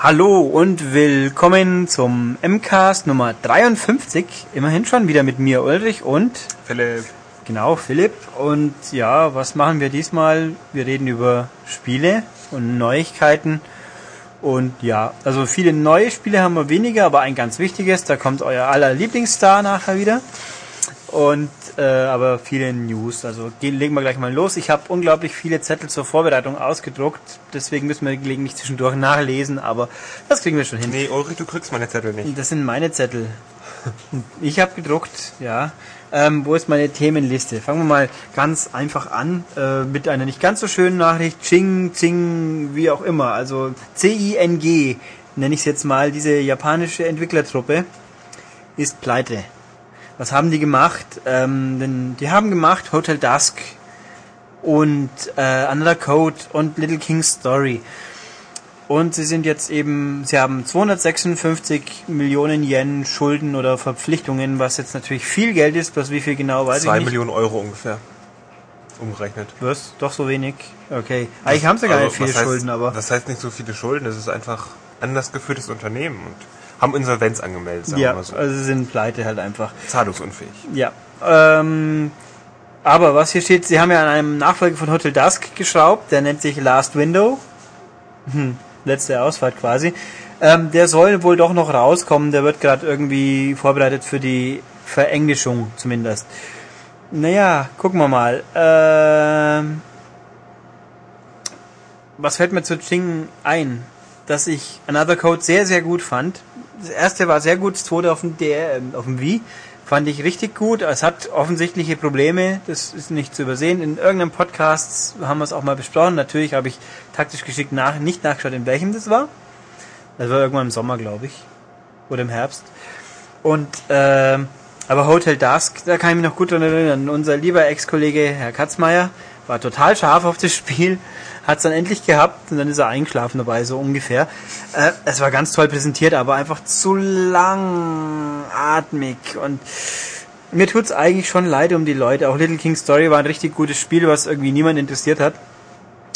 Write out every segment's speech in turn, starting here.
Hallo und willkommen zum MCAST Nummer 53. Immerhin schon wieder mit mir Ulrich und Philipp. Genau, Philipp. Und ja, was machen wir diesmal? Wir reden über Spiele und Neuigkeiten. Und ja, also viele neue Spiele haben wir weniger, aber ein ganz wichtiges, da kommt euer aller Lieblingsstar nachher wieder. Und äh, aber viele News. Also gehen, legen wir gleich mal los. Ich habe unglaublich viele Zettel zur Vorbereitung ausgedruckt, deswegen müssen wir gelegentlich zwischendurch nachlesen, aber das kriegen wir schon hin. Nee, Ulrich, du kriegst meine Zettel nicht. Das sind meine Zettel. Ich habe gedruckt, ja. Ähm, wo ist meine Themenliste? Fangen wir mal ganz einfach an äh, mit einer nicht ganz so schönen Nachricht. Ching, Zing, wie auch immer. Also C-I-N-G nenne ich es jetzt mal. Diese japanische Entwicklertruppe ist pleite. Was haben die gemacht? Ähm, denn die haben gemacht Hotel Dusk und äh, Another Code und Little King's Story. Und sie sind jetzt eben, sie haben 256 Millionen Yen Schulden oder Verpflichtungen, was jetzt natürlich viel Geld ist, bloß wie viel genau weiß Zwei ich nicht. Millionen Euro ungefähr. Umgerechnet. Was? Doch so wenig? Okay. Eigentlich haben sie gar nicht Also, viele was heißt, Schulden, aber... Das heißt nicht so viele Schulden, das ist einfach anders geführtes Unternehmen und haben Insolvenz angemeldet, sagen Ja, wir mal so. also sie sind pleite halt einfach. Zahlungsunfähig. Ja. Ähm, aber was hier steht, sie haben ja an einem Nachfolger von Hotel Dusk geschraubt, der nennt sich Last Window. Hm, letzte Ausfahrt quasi. Ähm, der soll wohl doch noch rauskommen, der wird gerade irgendwie vorbereitet für die Verenglischung zumindest. Naja, gucken wir mal. Ähm, was fällt mir zu Ching ein? Dass ich Another Code sehr, sehr gut fand. Das erste war sehr gut, das zweite auf dem, DR, ähm, auf dem Wii fand ich richtig gut. Es hat offensichtliche Probleme, das ist nicht zu übersehen. In irgendeinem Podcast haben wir es auch mal besprochen. Natürlich habe ich taktisch geschickt nach, nicht nachgeschaut, in welchem das war. Das war irgendwann im Sommer, glaube ich. Oder im Herbst. Und ähm, aber Hotel Dusk, da kann ich mich noch gut dran erinnern. Unser lieber Ex-Kollege Herr Katzmeier war total scharf auf das Spiel, hat es dann endlich gehabt und dann ist er eingeschlafen dabei, so ungefähr. Äh, es war ganz toll präsentiert, aber einfach zu langatmig und mir tut's eigentlich schon leid um die Leute. Auch Little King Story war ein richtig gutes Spiel, was irgendwie niemand interessiert hat.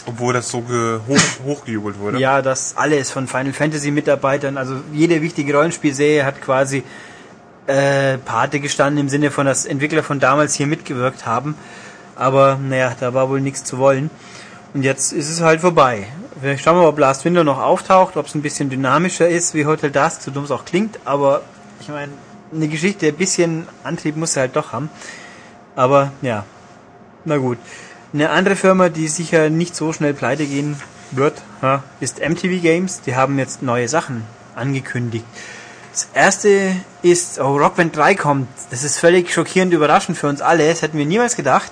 Obwohl das so hoch, hochgejubelt wurde. Ja, das alles von Final Fantasy Mitarbeitern, also jede wichtige Rollenspielserie hat quasi äh, Pate gestanden im Sinne von, dass Entwickler von damals hier mitgewirkt haben. Aber naja, da war wohl nichts zu wollen. Und jetzt ist es halt vorbei. Vielleicht schauen wir mal, ob Last Window noch auftaucht, ob es ein bisschen dynamischer ist, wie Hotel Dusk, so dumm es auch klingt. Aber ich meine, eine Geschichte, ein bisschen Antrieb muss er halt doch haben. Aber ja, na gut. Eine andere Firma, die sicher nicht so schnell pleite gehen wird, ist MTV Games. Die haben jetzt neue Sachen angekündigt. Das erste ist, oh, Rock Band 3 kommt. Das ist völlig schockierend überraschend für uns alle. Das hätten wir niemals gedacht.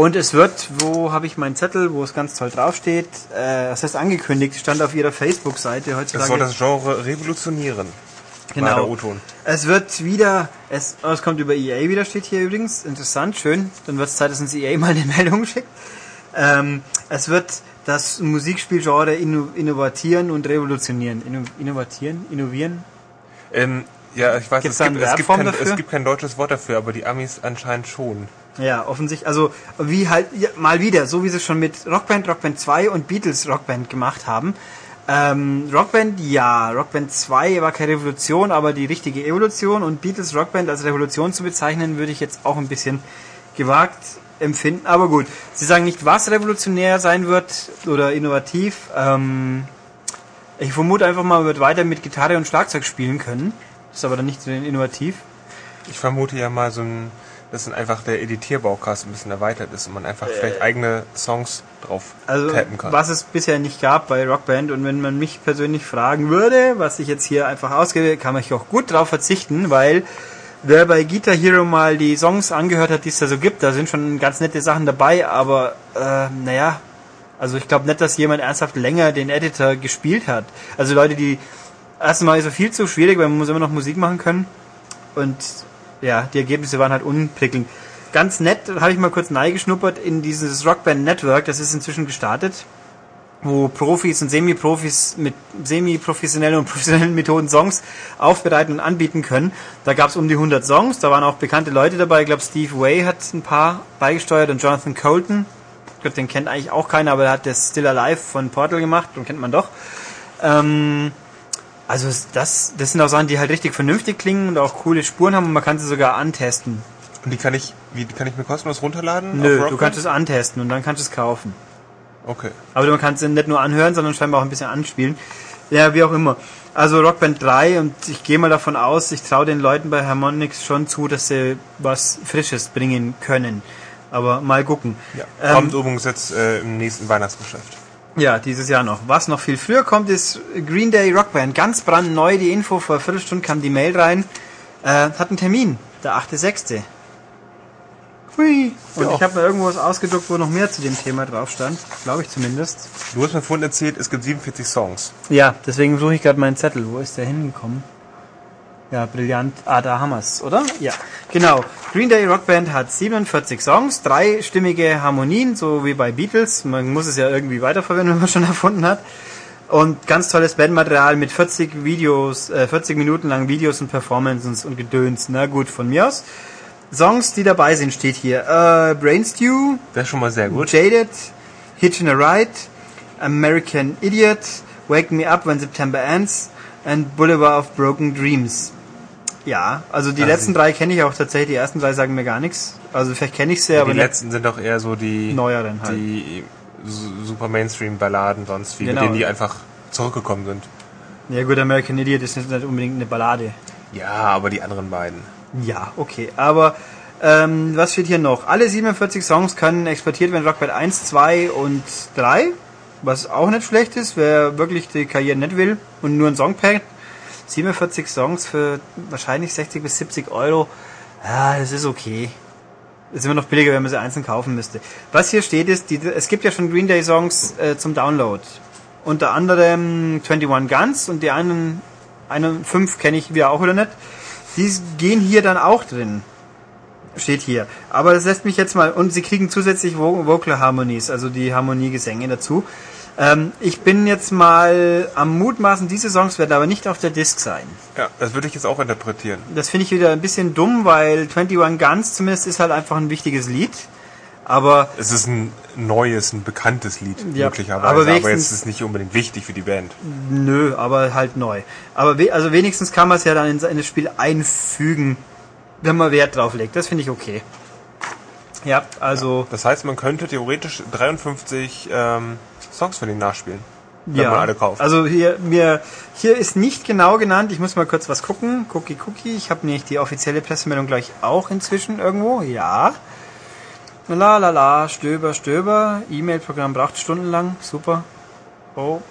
Und es wird, wo habe ich meinen Zettel, wo es ganz toll draufsteht, äh, das heißt angekündigt, stand auf ihrer Facebook-Seite Das heutzutage. soll das Genre revolutionieren. Genau. Es wird wieder, es, oh, es kommt über EA wieder, steht hier übrigens. Interessant, schön. Dann wird es Zeit, dass uns EA mal eine Meldung schickt. Ähm, es wird das Musikspielgenre inno, innovatieren und revolutionieren. Inno, innovatieren? Innovieren? Ähm, ja, ich weiß, Gibt's es gibt, es, gibt kein, es gibt kein deutsches Wort dafür, aber die Amis anscheinend schon. Ja, offensichtlich. Also wie halt ja, mal wieder, so wie sie es schon mit Rockband, Rockband 2 und Beatles Rockband gemacht haben. Ähm, Rockband, ja, Rockband 2 war keine Revolution, aber die richtige Evolution und Beatles Rockband als Revolution zu bezeichnen, würde ich jetzt auch ein bisschen gewagt empfinden. Aber gut, sie sagen nicht, was revolutionär sein wird oder innovativ. Ähm, ich vermute einfach mal, wird weiter mit Gitarre und Schlagzeug spielen können. Ist aber dann nicht so innovativ. Ich vermute ja mal so ein, dass dann einfach der Editierbaukasten ein bisschen erweitert ist und man einfach vielleicht eigene Songs drauf Äh. Also, tappen kann. was es bisher nicht gab bei Rockband und wenn man mich persönlich fragen würde, was ich jetzt hier einfach ausgebe, kann man auch gut drauf verzichten, weil wer bei Guitar Hero mal die Songs angehört hat, die es da so gibt, da sind schon ganz nette Sachen dabei, aber äh, naja, also ich glaube nicht, dass jemand ernsthaft länger den Editor gespielt hat. Also Leute, die erstmal ist er viel zu schwierig, weil man muss immer noch Musik machen können und ja, die Ergebnisse waren halt unprickelnd. Ganz nett, habe ich mal kurz geschnuppert in dieses Rockband Network, das ist inzwischen gestartet, wo Profis und Semi-Profis mit semi-professionellen und professionellen Methoden Songs aufbereiten und anbieten können. Da gab es um die 100 Songs, da waren auch bekannte Leute dabei. Ich glaube, Steve Way hat ein paar beigesteuert und Jonathan Colton. Ich glaube, den kennt eigentlich auch keiner, aber er hat das Still Alive von Portal gemacht, den kennt man doch. Ähm, also das, das sind auch Sachen, die halt richtig vernünftig klingen und auch coole Spuren haben und man kann sie sogar antesten. Und die kann ich, wie kann ich mir kostenlos runterladen? Nö, du kannst es antesten und dann kannst du es kaufen. Okay. Aber man kann es nicht nur anhören, sondern scheinbar auch ein bisschen anspielen. Ja, wie auch immer. Also Rockband 3 und ich gehe mal davon aus, ich traue den Leuten bei Harmonix schon zu, dass sie was Frisches bringen können. Aber mal gucken. Ja. Ähm, Kommt übrigens jetzt äh, im nächsten Weihnachtsgeschäft. Ja, dieses Jahr noch. Was noch viel früher kommt, ist Green Day Rockband. Ganz brandneu, die Info, vor einer Viertelstunde kam die Mail rein. Äh, hat einen Termin, der 8.6. Hui. Und Ja. ich habe mir irgendwo was ausgedruckt, wo noch mehr zu dem Thema drauf stand. Glaube ich zumindest. Du hast mir vorhin erzählt, es gibt 47 Songs. Ja, deswegen suche ich gerade meinen Zettel. Wo ist der hingekommen? Ja, brillant. Ah, da haben wir's, oder? Ja, genau. Green Day Rockband hat 47 Songs, dreistimmige Harmonien, so wie bei Beatles. Man muss es ja irgendwie weiterverwenden, wenn man schon erfunden hat. Und ganz tolles Bandmaterial mit 40 Videos, äh, 40 Minuten lang Videos und Performances und Gedöns. Na gut, von mir aus. Songs, die dabei sind, steht hier. Äh, Brain Stew, Das ist schon mal sehr gut. Jaded, Hitchin' a Ride, American Idiot, Wake Me Up When September Ends and Boulevard of Broken Dreams. Ja, also die Also- letzten drei kenne ich auch tatsächlich. Die ersten drei sagen mir gar nichts. Also vielleicht kenne ich sie, aber die letzten sind doch eher so die neueren halt. die su- super Mainstream-Balladen sonst wie, Genau. mit denen die einfach zurückgekommen sind. Ja gut, American Idiot ist nicht unbedingt eine Ballade. Ja, aber die anderen beiden. Ja, okay. Aber ähm, was steht hier noch? Alle 47 Songs können exportiert werden, Rockband 1, 2 und 3. Was auch nicht schlecht ist, wer wirklich die Karriere nicht will und nur ein Song packt. 47 Songs für wahrscheinlich 60 bis 70 Euro. Ja, das ist okay. Ist immer noch billiger, wenn man sie einzeln kaufen müsste. Was hier steht ist, die, es gibt ja schon Green Day Songs äh, zum Download. Unter anderem 21 Guns und die einen, einen fünf kenne ich wieder auch wieder nicht. Die gehen hier dann auch drin. Steht hier. Aber das lässt mich jetzt mal, und sie kriegen zusätzlich Vo Vocal Harmonies, also die Harmoniegesänge dazu. Ähm, ich bin jetzt mal am Mutmaßen, diese Songs werden aber nicht auf der Disc sein. Ja, das würde ich jetzt auch interpretieren. Das finde ich wieder ein bisschen dumm, weil 21 Guns zumindest ist halt einfach ein wichtiges Lied. Aber Es ist ein neues, ein bekanntes Lied, Ja, möglicherweise, aber aber, jetzt ist es nicht unbedingt wichtig für die Band. nö, aber halt neu. Aber we also wenigstens kann man es ja dann in, in das Spiel einfügen, wenn man Wert drauf legt. Das finde ich okay. Ja, also Das heißt, man könnte theoretisch 53 ähm, Songs von ihnen nachspielen, wenn ja. man alle kauft. Also hier mir hier ist nicht genau genannt. Ich muss mal kurz was gucken. Cookie Cookie. Ich habe nämlich die offizielle Pressemeldung gleich auch inzwischen irgendwo. Ja. La la la, Stöber, Stöber. E-Mail-Programm braucht stundenlang. Super. Oh.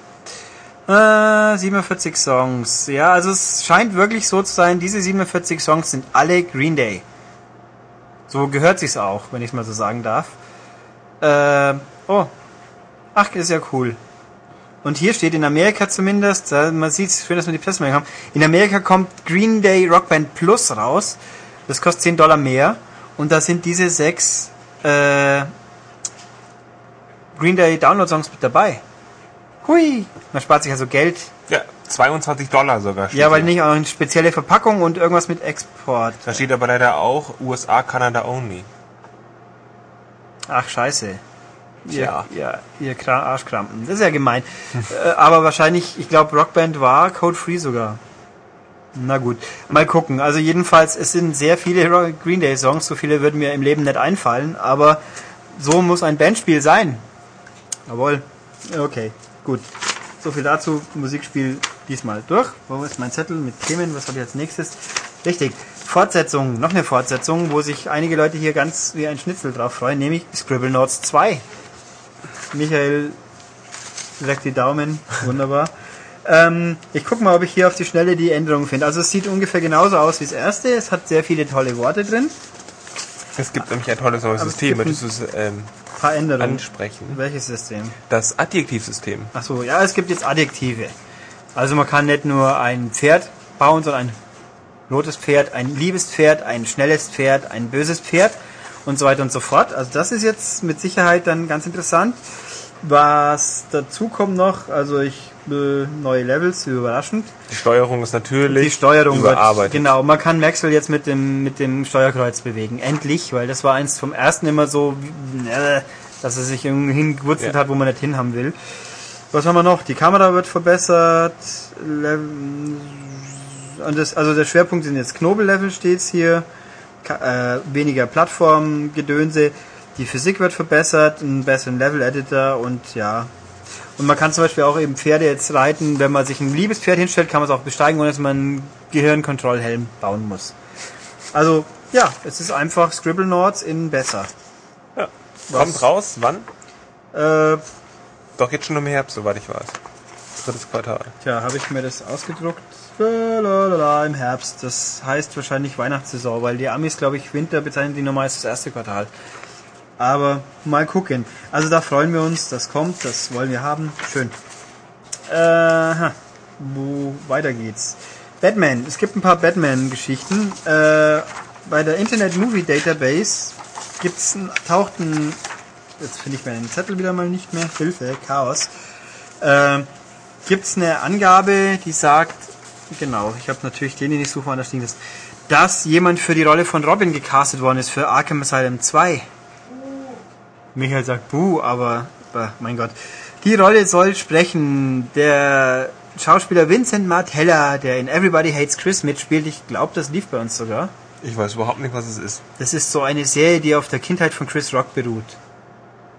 Äh, 47 Songs. Ja, also es scheint wirklich so zu sein, diese 47 Songs sind alle Green Day. So gehört sich's auch, wenn ich mal so sagen darf. Äh, oh. Ach, ist ja cool. Und hier steht in Amerika zumindest, man sieht schön, dass wir die Pressemeldung haben, in Amerika kommt Green Day Rockband Plus raus. Das kostet 10 Dollar mehr. Und da sind diese sechs äh, Green Day Download-Songs mit dabei. Hui! Man spart sich also Geld. ja, 22 Dollar sogar. steht Ja, weil hier. nicht auch eine spezielle Verpackung und irgendwas mit Export. Da steht aber leider auch USA, Kanada only. Ach, scheiße. Ihr, ja, ihr Kra Arschkrampen. Das ist ja gemein. äh, aber wahrscheinlich, ich glaube, Rockband war Code-Free sogar. Na gut, mal gucken. Also jedenfalls, es sind sehr viele Green Day Songs, so viele würden mir im Leben nicht einfallen, aber so muss ein Bandspiel sein. Jawohl. Okay, gut. So viel dazu. Musikspiel diesmal durch. Wo ist mein Zettel mit Themen? Was habe ich als nächstes? Richtig. Fortsetzung, noch eine Fortsetzung, wo sich einige Leute hier ganz wie ein Schnitzel drauf freuen, nämlich Scribble Notes 2. Michael leckt die Daumen, wunderbar. ähm, ich gucke mal, ob ich hier auf die Schnelle die Änderungen finde. Also es sieht ungefähr genauso aus wie das erste. Es hat sehr viele tolle Worte drin. Es gibt nämlich ein tolles neues Aber System, möchtest du es ähm, Ein paar Änderungen. ansprechen? Welches System? Das Adjektivsystem. Ach so, ja, es gibt jetzt Adjektive. Also man kann nicht nur ein Pferd bauen, sondern ein rotes Pferd, ein liebes Pferd, ein schnelles Pferd, ein böses Pferd und so weiter und so fort. Also das ist jetzt mit Sicherheit dann ganz interessant. Was dazu kommt noch, also ich äh, neue Levels, überraschend. Die Steuerung ist natürlich Die Steuerung wird, überarbeitet. genau, man kann Maxwell jetzt mit dem mit dem Steuerkreuz bewegen, endlich, weil das war eins vom ersten immer so, äh, dass er sich irgendwie hingewurzelt Ja. hat, wo man nicht hinhaben will. Was haben wir noch? Die Kamera wird verbessert. Le das, also der Schwerpunkt sind jetzt Knobellevel steht's hier. Äh, weniger Plattformgedönse. Die Physik wird verbessert, einen besseren Level-Editor und ja. Und man kann zum Beispiel auch eben Pferde jetzt reiten. Wenn man sich ein liebes Pferd hinstellt, kann man es auch besteigen, ohne dass man einen Gehirnkontrollhelm bauen muss. Also, ja, es ist einfach Scribble Nords in besser. Ja. Kommt raus, wann? Äh, Doch jetzt schon im Herbst, soweit ich weiß. Drittes Quartal. Tja, habe ich mir das ausgedruckt? Im Herbst. Das heißt wahrscheinlich Weihnachtssaison, weil die Amis, glaube ich, Winter bezeichnen die normal das erste Quartal. Aber mal gucken. Also da freuen wir uns, das kommt, das wollen wir haben. Schön. Äh, wo weiter geht's? Batman. Es gibt ein paar Batman-Geschichten. Äh, bei der Internet Movie Database gibt's ein, taucht ein jetzt finde ich meinen Zettel wieder mal nicht mehr. Hilfe, Chaos. Äh, Gibt es eine Angabe, die sagt, genau, ich habe natürlich den, den ich suche, woanders liegen ist, dass jemand für die Rolle von Robin gecastet worden ist für Arkham Asylum 2. Michael sagt Buh, aber, aber mein Gott. Die Rolle soll sprechen der Schauspieler Vincent Martella, der in Everybody Hates Chris mitspielt. Ich glaube, das lief bei uns sogar. Ich weiß überhaupt nicht, was es ist. Das ist so eine Serie, die auf der Kindheit von Chris Rock beruht.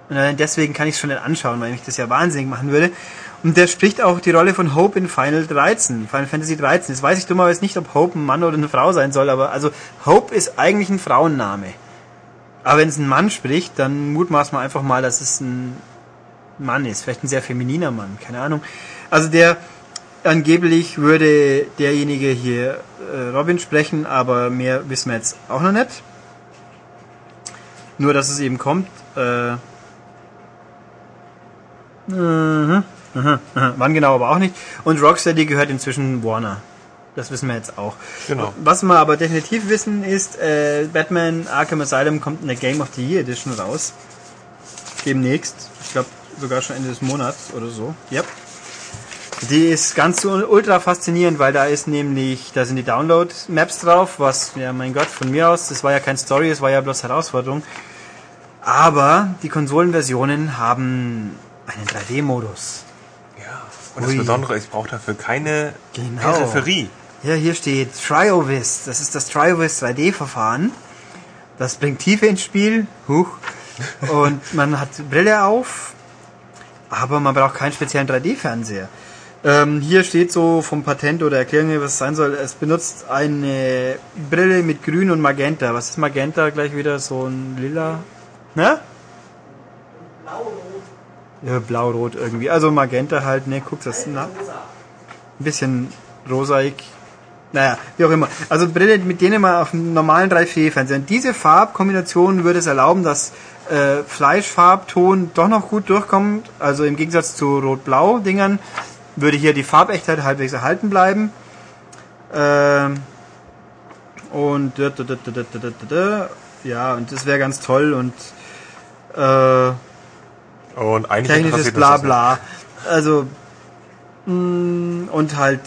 Und deswegen kann ich es schon nicht anschauen, weil mich das ja wahnsinnig machen würde. Und der spricht auch die Rolle von Hope in Final 13, Final Fantasy 13. Jetzt weiß ich dummerweise nicht, ob Hope ein Mann oder eine Frau sein soll, aber also Hope ist eigentlich ein Frauenname. Aber wenn es ein Mann spricht, dann mutmaßen wir einfach mal, dass es ein Mann ist. Vielleicht ein sehr femininer Mann, keine Ahnung. Also der angeblich würde derjenige hier äh, Robin sprechen, aber mehr wissen wir jetzt auch noch nicht. Nur, dass es eben kommt. Äh, Mhm, mhm. Wann genau aber auch nicht. Und Rocksteady gehört inzwischen Warner. Das wissen wir jetzt auch. Genau. Was wir aber definitiv wissen ist, äh, Batman Arkham Asylum kommt in der Game of the Year Edition raus. Demnächst. Ich glaube sogar schon Ende des Monats oder so. Yep. Die ist ganz ultra faszinierend, weil da ist nämlich, da sind die Download-Maps drauf, was, ja mein Gott, von mir aus, das war ja kein Story, es war ja bloß Herausforderung. Aber die Konsolenversionen haben einen 3D-Modus. Und das Ui. Besondere ist, ich brauche dafür keine Genau. Peripherie. Ja, hier steht TrioVis. Das ist das TrioVis 3D-Verfahren. Das bringt Tiefe ins Spiel. Huch. Und man hat Brille auf, aber man braucht keinen speziellen 3D-Fernseher. Ähm, hier steht so vom Patent oder Erklärung, was es sein soll. Es benutzt eine Brille mit Grün und Magenta. Was ist Magenta? Gleich wieder so ein Lila. Ne? Ja, blau-rot irgendwie. Also Magenta halt, ne, guck das na, ein bisschen rosaig. Naja, wie auch immer. Also Brille, mit denen man auf einem normalen 3D-Fernseher. Und diese Farbkombination würde es erlauben, dass äh, Fleischfarbton doch noch gut durchkommt. Also im Gegensatz zu Rot-Blau-Dingern würde hier die Farbechtheit halbwegs erhalten bleiben. Ähm, und ja, und das wäre ganz toll und äh, Und eigentlich technisches Blabla. Also mh, und halt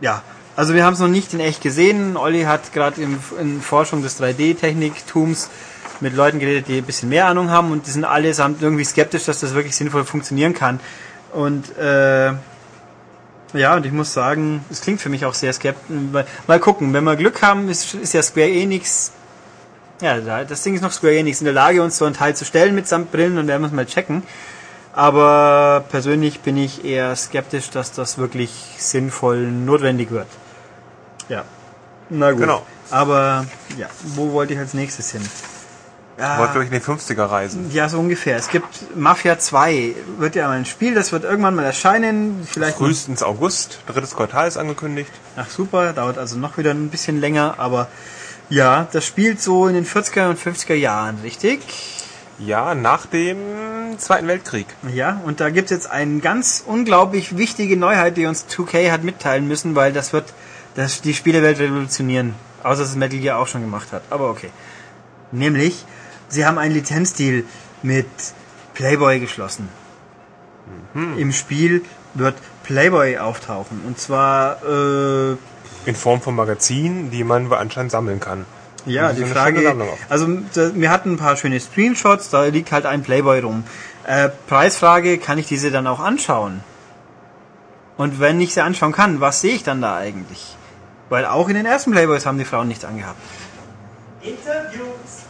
ja, also wir haben es noch nicht in echt gesehen. Olli hat gerade in, in Forschung des 3D-Techniktums mit Leuten geredet, die ein bisschen mehr Ahnung haben und die sind allesamt irgendwie skeptisch, dass das wirklich sinnvoll funktionieren kann. Und äh, ja, und ich muss sagen, es klingt für mich auch sehr skeptisch. Mal- Mal gucken, wenn wir Glück haben, ist, ist ja Square Enix ja, da- das Ding ist noch Square Enix in der Lage, uns so einen Teil zu stellen mit samt Brillen und werden wir es mal checken. Aber persönlich bin ich eher skeptisch, dass das wirklich sinnvoll notwendig wird. Ja. Na gut. Genau. Aber ja, wo wollte ich als nächstes hin? Ich wollte durch in die 50er reisen. Ja, so ungefähr. Es gibt Mafia 2. Wird ja mal ein Spiel, das wird irgendwann mal erscheinen. Vielleicht Frühestens August, drittes Quartal ist angekündigt. Ach super, dauert also noch wieder ein bisschen länger, aber ja, das spielt so in den 40er und 50er Jahren, richtig? Ja, nach dem Zweiten Weltkrieg. Ja, und da gibt's jetzt eine ganz unglaublich wichtige Neuheit, die uns 2K hat mitteilen müssen, weil das wird das, die Spielewelt revolutionieren. Außer dass es Metal Gear auch schon gemacht hat. Aber okay. Nämlich, sie haben einen Lizenzdeal mit Playboy geschlossen. Im Spiel wird Playboy auftauchen. Und zwar, äh, In Form von Magazinen, die man anscheinend sammeln kann. Ja, die Frage, also da, wir hatten ein paar schöne Screenshots, da liegt halt ein Playboy rum. Äh, Preisfrage, kann ich diese dann auch anschauen? Und wenn ich sie anschauen kann, was sehe ich dann da eigentlich? Weil auch in den ersten Playboys haben die Frauen nichts angehabt. Interviews.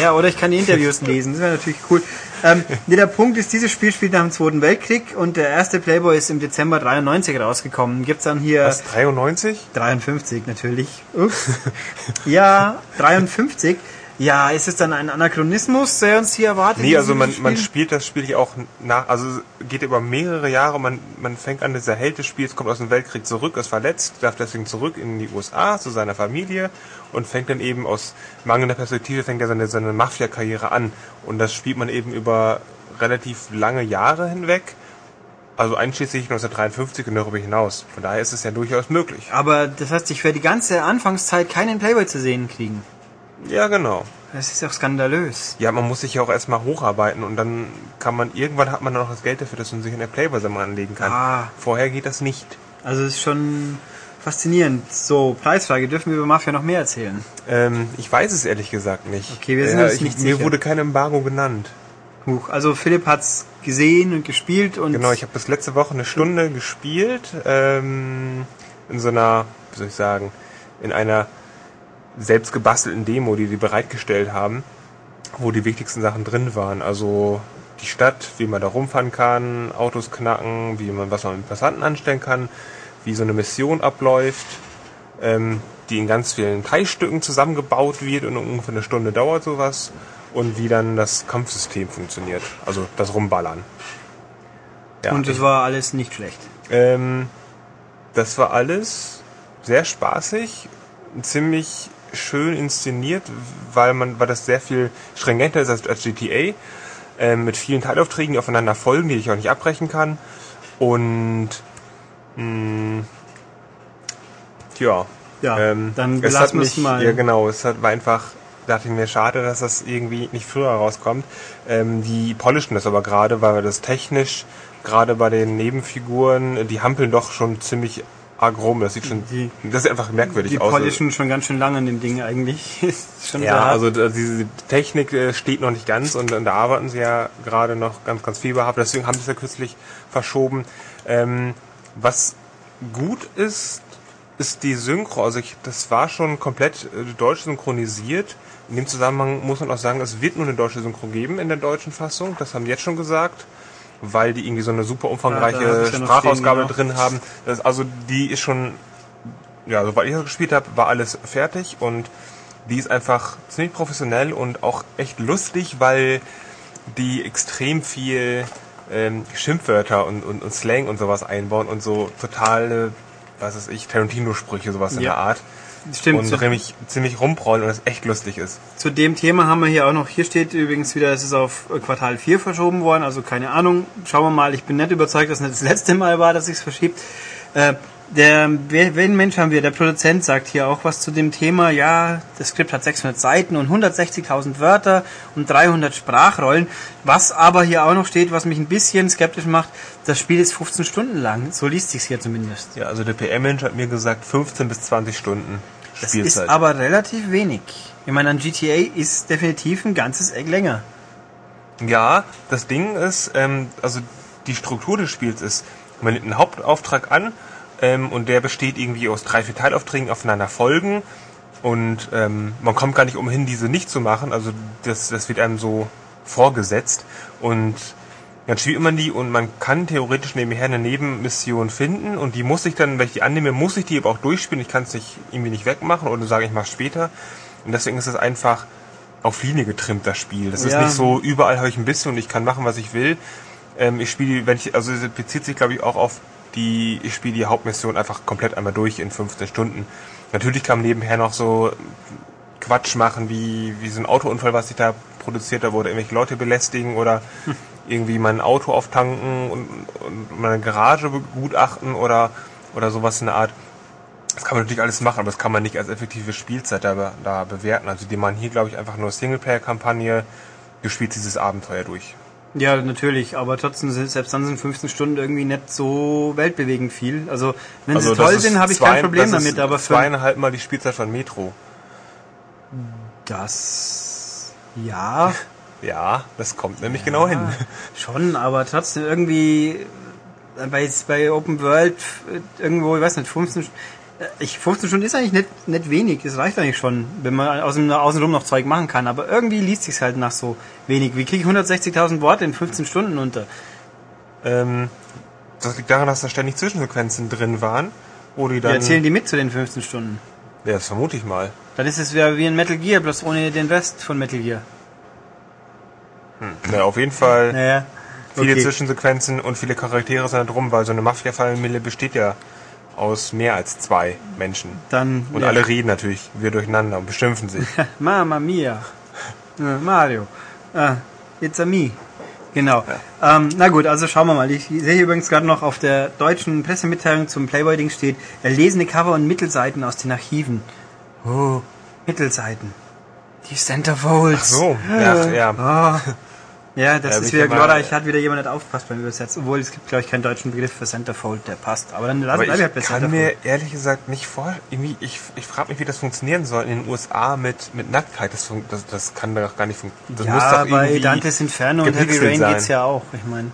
Ja, oder ich kann die Interviews lesen, das wäre natürlich cool. Ähm, nee, der Punkt ist, dieses Spiel spielt nach dem Zweiten Weltkrieg und der erste Playboy ist im Dezember 93 rausgekommen. Gibt's dann hier... Was, 93? 53 natürlich. Ups. ja, 53. Ja, ist es dann ein Anachronismus, der uns hier erwartet? Nee, also man, man spielt das Spiel auch nach, also geht über mehrere Jahre, man, man fängt an, dieser Held des Spiels kommt aus dem Weltkrieg zurück, ist verletzt, darf deswegen zurück in die USA zu seiner Familie und fängt dann eben aus mangelnder Perspektive, fängt er seine, seine Mafia-Karriere an. Und das spielt man eben über relativ lange Jahre hinweg. Also einschließlich 1953 und darüber hinaus. Von daher ist es ja durchaus möglich. Aber das heißt, ich werde die ganze Anfangszeit keinen Playboy zu sehen kriegen. Ja, genau. Das ist auch skandalös. Ja, man muss sich ja auch erstmal hocharbeiten und dann kann man, irgendwann hat man dann noch das Geld dafür, dass man sich in der Playboy-Sammlung anlegen kann. Ah. Vorher geht das nicht. Also es ist schon faszinierend. So, Preisfrage, dürfen wir über Mafia noch mehr erzählen? Ähm, ich weiß es ehrlich gesagt nicht. Okay, wir sind uns ich, nicht Mir sicher. wurde kein Embargo genannt. Huch, also Philipp hat's gesehen und gespielt und Genau, ich habe das letzte Woche eine Stunde gespielt, ähm, in so einer, wie soll ich sagen, in einer selbst gebastelten Demo, die sie bereitgestellt haben, wo die wichtigsten Sachen drin waren. Also die Stadt, wie man da rumfahren kann, Autos knacken, wie man was man mit Passanten anstellen kann, wie so eine Mission abläuft, ähm, die in ganz vielen Teilstücken zusammengebaut wird und ungefähr eine Stunde dauert sowas und wie dann das Kampfsystem funktioniert, also das Rumballern. Ja, und es war alles nicht schlecht. ähm, das war alles sehr spaßig, ziemlich schön inszeniert, weil man, weil das sehr viel stringenter ist als, als GTA, ähm, mit vielen Teilaufträgen, die aufeinander folgen, die ich auch nicht abbrechen kann. Und mh, ja, Ja, ähm, dann es hat mich, mal. Ja, genau, es hat, war einfach, dachte ich mir, schade, dass das irgendwie nicht früher rauskommt. Ähm, die polischen das aber gerade, weil das technisch, gerade bei den Nebenfiguren, die hampeln doch schon ziemlich arg rum. Das sieht schon, Die- das sieht einfach merkwürdig Die aus. polischen schon ganz schön lange an dem Ding eigentlich. Schon Ja, hart. also da- diese Technik äh, steht noch nicht ganz und, und da arbeiten sie ja gerade noch ganz, ganz fieberhaft. Deswegen haben sie es ja kürzlich verschoben. Ähm, was gut ist, ist die Synchro. Also ich, das war schon komplett äh, deutsch synchronisiert. In dem Zusammenhang muss man auch sagen, es wird nur eine deutsche Synchro geben in der deutschen Fassung. Das haben die jetzt schon gesagt, weil die irgendwie so eine super umfangreiche ja Sprachausgabe stehen, drin haben. Das, also die ist schon, ja, soweit ich das gespielt habe, war alles fertig und die ist einfach ziemlich professionell und auch echt lustig, weil die extrem viel ähm, Schimpfwörter und, und, und Slang und sowas einbauen und so totale, was weiß ich, Tarantino-Sprüche, sowas in Ja. der Art. Stimmt, und ziemlich, ziemlich rumprollen und das echt lustig ist. zu dem Thema haben wir hier auch noch, hier steht übrigens wieder, es ist auf äh, Quartal 4 verschoben worden, also keine Ahnung, schauen wir mal, ich bin nicht überzeugt, dass es nicht das letzte Mal war, dass sich verschiebt. Äh, der, wen Mensch haben wir? Der Produzent sagt hier auch was zu dem Thema. Ja, das Skript hat 600 Seiten und 160.000 Wörter und 300 Sprachrollen. Was aber hier auch noch steht, was mich ein bisschen skeptisch macht, das Spiel ist 15 Stunden lang. So liest sich's hier zumindest. Ja, also der PM-Mensch hat mir gesagt 15 bis 20 Stunden Das Spielzeit. ist aber relativ wenig. Ich meine, an GTA ist definitiv ein ganzes Eck länger. Ja, das Ding ist, ähm, also die Struktur des Spiels ist, man nimmt einen Hauptauftrag an ähm, und der besteht irgendwie aus drei, vier Teilaufträgen aufeinander folgen und ähm, man kommt gar nicht umhin, diese nicht zu machen. Also das, das wird einem so vorgesetzt und dann spielt man die und man kann theoretisch nebenher eine Nebenmission finden und die muss ich dann, wenn ich die annehme, muss ich die aber auch durchspielen. Ich kann es nicht irgendwie nicht wegmachen oder sagen, ich mache später. Und deswegen ist es einfach auf Linie getrimmt, das Spiel. Das ist Ja. nicht so, überall habe ich ein bisschen und ich kann machen, was ich will. Ähm, ich spiele, wenn ich, also es bezieht sich, glaube ich, auch auf die, ich spiele die Hauptmission einfach komplett einmal durch in 15 Stunden. Natürlich kann man nebenher noch so Quatsch machen, wie, wie so ein Autounfall, was ich da produziert habe, oder irgendwelche Leute belästigen oder irgendwie mein Auto auftanken und, und meine Garage begutachten oder, oder sowas in der Art. Das kann man natürlich alles machen, aber das kann man nicht als effektive Spielzeit da, da bewerten. Also die machen hier, glaube ich, einfach nur Singleplayer-Kampagne, du spielst dieses Abenteuer durch. Ja, natürlich, aber trotzdem sind selbst dann sind 15 Stunden irgendwie nicht so weltbewegend viel. Also wenn also sie toll sind, habe ich kein Problem damit, aber für zweieinhalb Mal die Spielzeit von Metro. das ja, Ja, das kommt nämlich genau hin. Schon, aber trotzdem irgendwie äh, bei, bei Open World äh, irgendwo, ich weiß nicht, 15 St- äh, ich, 15 Stunden ist eigentlich nicht, nicht wenig, das reicht eigentlich schon, wenn man außen, außenrum noch Zeug machen kann, aber irgendwie liest sich's halt nach so wenig. Wie kriege ich 160.000 Worte in 15 Stunden unter? Ähm, das liegt daran, dass da ständig Zwischensequenzen drin waren, wo die Wir dann... erzählen die mit zu den 15 Stunden. ja, das vermute ich mal. Dann ist es wie ein Metal Gear, bloß ohne den Rest von Metal Gear. Ja, auf jeden Fall Naja. viele okay. Zwischensequenzen und viele Charaktere sind da drum, weil so eine Mafia-Familie besteht ja aus mehr als zwei Menschen. Dann, Und ja. alle reden natürlich wir durcheinander und beschimpfen sich. Mamma mia. Mario. Ah, it's a me. Genau. Ähm, na gut, also schauen wir mal. Ich sehe hier übrigens gerade noch auf der deutschen Pressemitteilung zum Playboy-Ding steht, erlesene Cover und Mittelseiten aus den Archiven. Oh, Mittelseiten. Die Centerfolds. so, ja, ja. Ah. Ja, das Ja, ist ich wieder glorreich. Hat wieder jemand nicht aufgepasst beim Übersetzen. Obwohl, es gibt, glaube ich, keinen deutschen Begriff für Centerfold, der passt. Aber dann lass Aber bleib ich halt bei kann Centerfold. mir ehrlich gesagt nicht vor, irgendwie, ich, ich frage mich, wie das funktionieren soll in den USA mit, mit Nacktheit. Das, das, das kann doch gar nicht funktionieren. Ja, bei Dantes Inferno und Heavy Rain sein. geht's ja auch. Ich meine,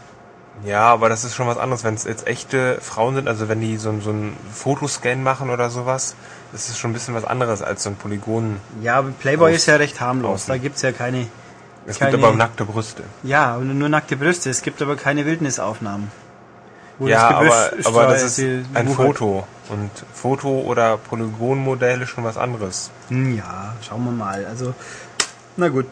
Ja, aber das ist schon was anderes, wenn es jetzt echte Frauen sind, also wenn die so, so einen Fotoscan machen oder sowas, das ist schon ein bisschen was anderes als so ein Polygon. ja, aber Playboy Aus- ist ja recht harmlos. außen. Da gibt's ja keine, Es Keine- gibt aber nackte Brüste. ja, nur nackte Brüste. Es gibt aber keine Wildnisaufnahmen. Wo ja, aber, aber das ist die ein wuchert. Foto. Und Foto- oder Polygonmodell ist schon was anderes. Hm, ja, schauen wir mal. Also, na gut.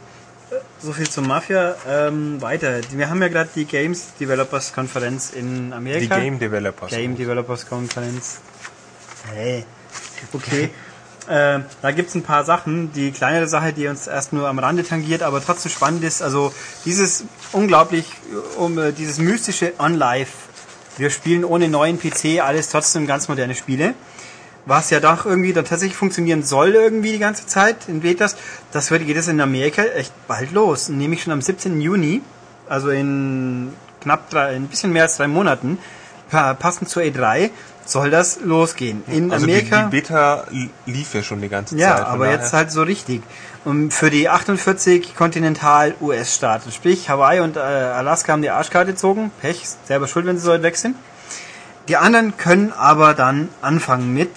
So viel zur Mafia. Ähm, weiter. Wir haben ja gerade die Games Developers Konferenz in Die Amerika. Game Developers. Game Developers Konferenz. Hey. Okay. äh, da gibt's ein paar Sachen. Die kleinere Sache, die uns erst nur am Rande tangiert, aber trotzdem spannend ist. Also dieses unglaublich, um äh, dieses mystische On-Live. Wir spielen ohne neuen PC alles trotzdem ganz moderne Spiele. Was ja doch irgendwie dann tatsächlich funktionieren soll irgendwie die ganze Zeit in Betas. Das wird, geht es in Amerika echt bald los. Nämlich schon am 17. Juni. Also in knapp drei, ein bisschen mehr als drei Monaten. pa- Passend zur E3 soll das losgehen. In Also die, Amerika. die Beta li- lief ja schon die ganze Ja, Zeit. von aber jetzt halt so richtig. Und für die 48 Kontinental-US-Staaten, sprich Hawaii und äh, Alaska haben die Arschkarte gezogen. Pech, selber schuld, wenn sie so weit weg sind. Die anderen können aber dann anfangen mit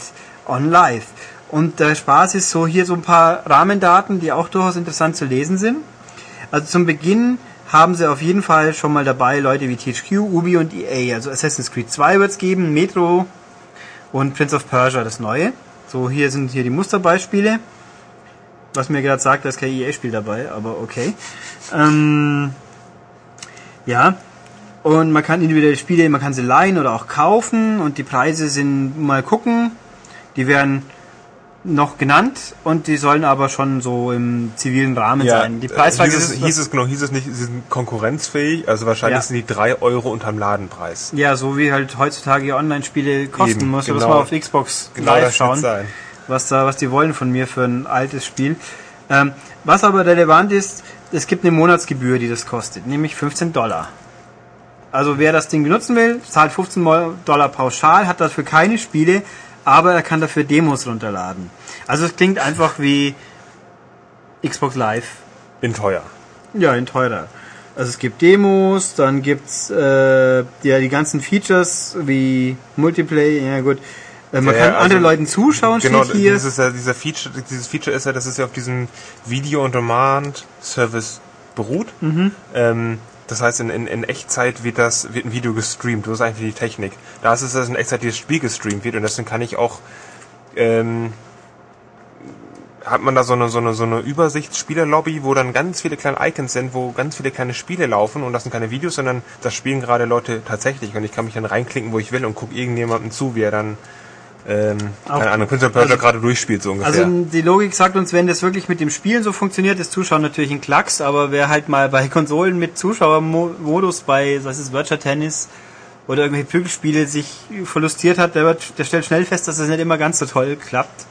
On Live. Und der Spaß ist so hier so ein paar Rahmendaten, die auch durchaus interessant zu lesen sind. Also zum Beginn haben sie auf jeden Fall schon mal dabei Leute wie THQ, Ubi und EA. Also Assassin's Creed 2 wird es geben, Metro und Prince of Persia, das neue. So, hier sind hier die Musterbeispiele. Was mir gerade sagt, da ist kein EA-Spiel dabei, aber okay. Ähm, ja. Und man kann individuelle Spiele, man kann sie leihen oder auch kaufen und die Preise sind mal gucken. Die werden noch genannt und die sollen aber schon so im zivilen Rahmen ja, sein. Die äh, Preisfrage hieß es, ist, hieß es genau, hieß es nicht, sie sind konkurrenzfähig, also wahrscheinlich Ja. sind die 3 Euro unterm Ladenpreis. ja, so wie halt heutzutage Online-Spiele kosten. Eben, Muss man das genau. mal auf Xbox Genau live das schauen. was da, was die wollen von mir für ein altes Spiel. Ähm, was aber relevant ist, es gibt eine Monatsgebühr, die das kostet, nämlich 15 Dollar. Also wer das Ding benutzen will, zahlt 15 Mo- Dollar pauschal, hat dafür keine Spiele, aber er kann dafür Demos runterladen. Also es klingt einfach wie Xbox Live. In teuer. Ja, in teurer. Also es gibt Demos, dann gibt's äh, ja, die ganzen Features wie Multiplayer, ja gut. Äh, man Ja, kann ja, anderen also- Leuten zuschauen, Genau, steht hier. dieses, ja, dieser Feature, dieses Feature ist ja, dass es ja auf diesem Video-on-Demand-Service beruht. Mhm. Ähm, das heißt, in, in, in Echtzeit wird das wird ein Video gestreamt. Das ist eigentlich die Technik. Da ist es, dass in Echtzeit dieses Spiel gestreamt wird und deswegen kann ich auch ähm, hat man da so eine, so eine, so eine Übersichtsspielerlobby, wo dann ganz viele kleine Icons sind, wo ganz viele kleine Spiele laufen und das sind keine Videos, sondern das spielen gerade Leute tatsächlich und ich kann mich dann reinklicken, wo ich will und gucke irgendjemandem zu, wie er dann ähm, keine Ahnung, Prince of Persia gerade durchspielt, so ungefähr. Also die Logik sagt uns, wenn das wirklich mit dem Spielen so funktioniert, ist Zuschauen natürlich ein Klacks, aber wer halt mal bei Konsolen mit Zuschauermodus bei, was ist Virtual Tennis oder irgendwelche Prügelspiele sich verlustiert hat, der, wird, der stellt schnell fest, dass das nicht immer ganz so toll klappt.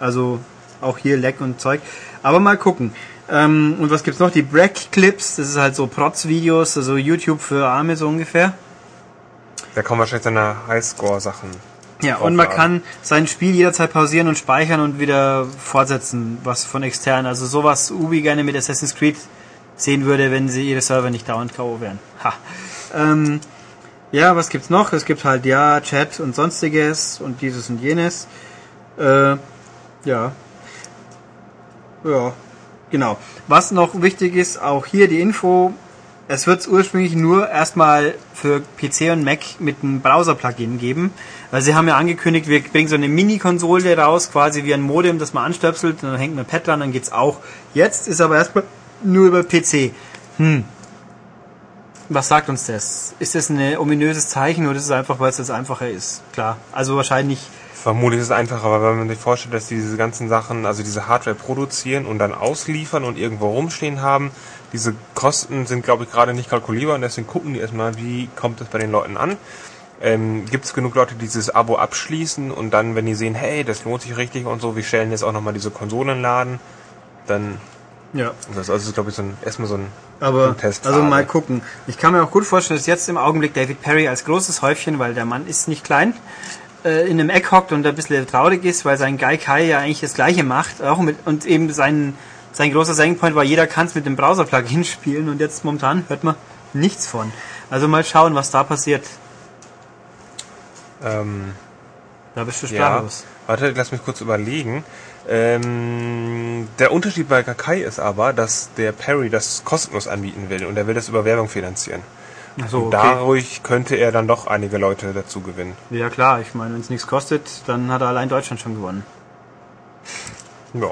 Also auch hier Leck und Zeug. Aber mal gucken. Ähm, und was gibt's noch? Die Break-Clips, das ist halt so Protz-Videos, also YouTube für Arme so ungefähr. da kommen wahrscheinlich seine Highscore-Sachen. Ja, und man kann sein Spiel jederzeit pausieren und speichern und wieder fortsetzen, was von extern. Also sowas Ubi gerne mit Assassin's Creed sehen würde, wenn sie ihre Server nicht dauernd K.O. wären. Ha. Ähm, ja, was gibt's noch? Es gibt halt ja Chat und sonstiges und dieses und jenes. Äh, ja. Ja, genau. Was noch wichtig ist, auch hier die Info, es wird ursprünglich nur erstmal für PC und Mac mit einem Browser-Plugin geben, weil sie haben ja angekündigt, wir bringen so eine Mini-Konsole raus, quasi wie ein Modem, das man anstöpselt, und dann hängt man Pad dran, dann geht's auch. Jetzt ist aber erstmal nur über PC. Hm. Was sagt uns das? Ist das ein ominöses Zeichen oder ist es einfach, weil es das einfacher ist? Klar. Also wahrscheinlich. Vermutlich ist es einfacher, aber wenn man sich vorstellt, dass die diese ganzen Sachen, also diese Hardware produzieren und dann ausliefern und irgendwo rumstehen haben, diese Kosten sind, glaube ich, gerade nicht kalkulierbar und deswegen gucken die erstmal, wie kommt es bei den Leuten an. Ähm, Gibt es genug Leute, die dieses Abo abschließen und dann, wenn die sehen, hey, das lohnt sich richtig und so, wir stellen jetzt auch nochmal diese Konsolen laden, dann Ja. das also ist, glaube ich, so ein, erstmal so ein, Aber, ein Test. also mal gucken. Ich kann mir auch gut vorstellen, dass jetzt im Augenblick David Perry als großes Häufchen, weil der Mann ist nicht klein, äh, in einem Eck hockt und ein bisschen traurig ist, weil sein Guy Kai ja eigentlich das Gleiche macht, auch mit, und eben sein, sein großer Selling Point war, jeder kann es mit dem Browser-Plugin spielen und jetzt momentan hört man nichts von. Also mal schauen, was da passiert. Ähm, Da bist du ja, sprachlos. warte, lass mich kurz überlegen. Ähm, der Unterschied bei Kakai ist aber, dass der Perry das kostenlos anbieten will und er will das über Werbung finanzieren. Ach so, Und dadurch könnte er dann doch einige Leute dazu gewinnen. Ja klar, ich meine, wenn es nichts kostet, dann hat er allein Deutschland schon gewonnen. Ja.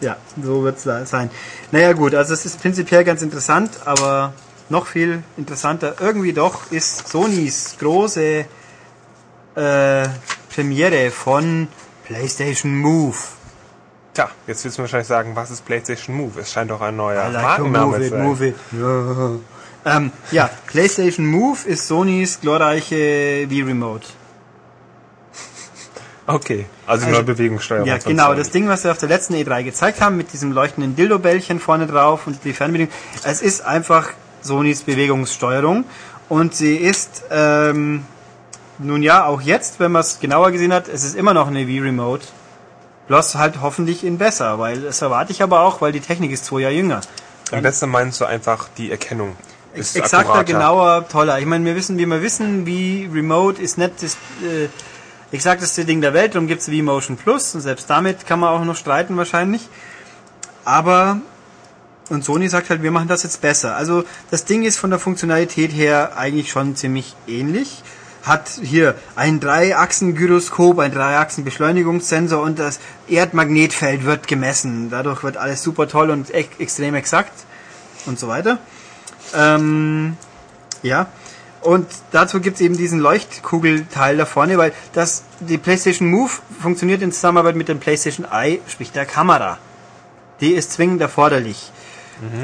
Ja, so wird es sein. Naja gut, also es ist prinzipiell ganz interessant, aber noch viel interessanter irgendwie doch ist Sonys große äh, Premiere von PlayStation Move. Tja, jetzt willst du wahrscheinlich sagen, was ist PlayStation Move? Es scheint doch ein neuer like Markenname zu sein. move it. Ja. Ähm, ja, PlayStation Move ist Sonys glorreiche Wii-Remote. Okay, also, Also- neue Bewegungssteuerung. Ja, genau, Sony. das Ding, was wir auf der letzten E3 gezeigt haben, mit diesem leuchtenden Dildo-Bällchen vorne drauf und die Fernbedienung. Es ist einfach Sonys Bewegungssteuerung und sie ist, ähm, nun ja, auch jetzt, wenn man es genauer gesehen hat, es ist immer noch eine Wii Remote. Bloß halt hoffentlich in besser, weil das erwarte ich aber auch, weil die Technik ist zwei Jahre jünger. Am besten meinst du einfach die Erkennung. Ist Exakter, akkurater. genauer, toller. Ich meine, wir wissen, wie wir wissen, wie Remote ist nicht das äh, exakteste Ding der Welt, darum gibt's Wii Motion Plus und selbst damit kann man auch noch streiten wahrscheinlich. Aber und Sony sagt halt, wir machen das jetzt besser. Also das Ding ist von der Funktionalität her eigentlich schon ziemlich ähnlich. Hat hier ein Dreiachsen-Gyroskop, ein Dreiachsen-Beschleunigungssensor und das Erdmagnetfeld wird gemessen. Dadurch wird alles super toll und e extrem exakt und so weiter. Ähm, ja. Und dazu gibt's eben diesen Leuchtkugelteil da vorne, weil das, die PlayStation Move funktioniert in Zusammenarbeit mit dem PlayStation Eye, sprich der Kamera. Die ist zwingend erforderlich.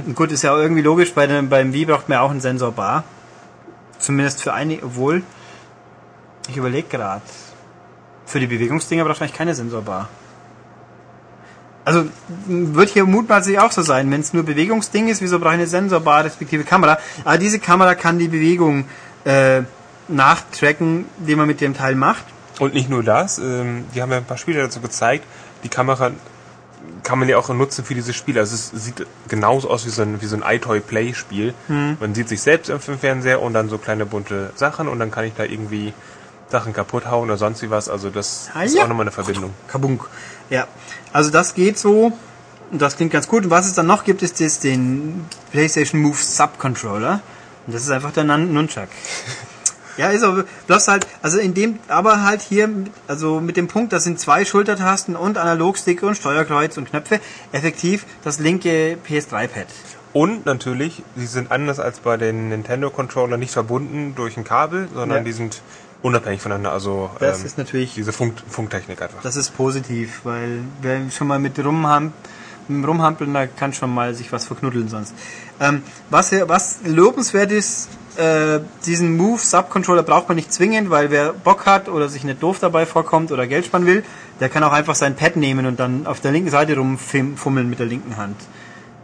Und gut, ist ja auch irgendwie logisch, bei dem, beim Wii braucht man ja auch einen Sensorbar. Zumindest für einige, obwohl, ich überlege gerade, für die Bewegungsdinger braucht man eigentlich keine Sensorbar. Also wird hier mutmaßlich auch so sein. Wenn es nur Bewegungsding ist, wieso brauche ich eine Sensorbar respektive Kamera? Aber diese Kamera kann die Bewegung äh, nachtracken, die man mit dem Teil macht. Und nicht nur das, ähm, die haben ja ein paar Spiele dazu gezeigt. Die Kamera kann man ja auch nutzen für diese Spiele. Also es sieht genauso aus wie so ein, wie so ein iToy Play Spiel. Hm. Man sieht sich selbst im Fernseher und dann so kleine bunte Sachen und dann kann ich da irgendwie Sachen kaputt hauen oder sonst wie was. Also das Ah, ist ja. auch nochmal eine Verbindung. Kabunk. Ja, also das geht so. Und das klingt ganz gut. Und was es dann noch gibt, ist das, den PlayStation Move Subcontroller. Und das ist einfach der Nun- Nunchuck. Ja, ist aber bloß halt, also in dem, aber halt hier, also mit dem Punkt, das sind zwei Schultertasten und Analogstick und Steuerkreuz und Knöpfe, effektiv das linke PS3-Pad. Und natürlich, die sind anders als bei den Nintendo Controller nicht verbunden durch ein Kabel, sondern Ja. die sind unabhängig voneinander. Also Das ähm, ist natürlich, diese Funk Funktechnik einfach. das ist positiv, weil wer schon mal mit rumham, mit dem rumhampeln, da kann schon mal sich was verknuddeln sonst. Ähm, was, was lobenswert ist, äh, diesen Move Subcontroller braucht man nicht zwingend, weil wer Bock hat oder sich nicht doof dabei vorkommt oder Geld sparen will, der kann auch einfach sein Pad nehmen und dann auf der linken Seite rumfummeln mit der linken Hand.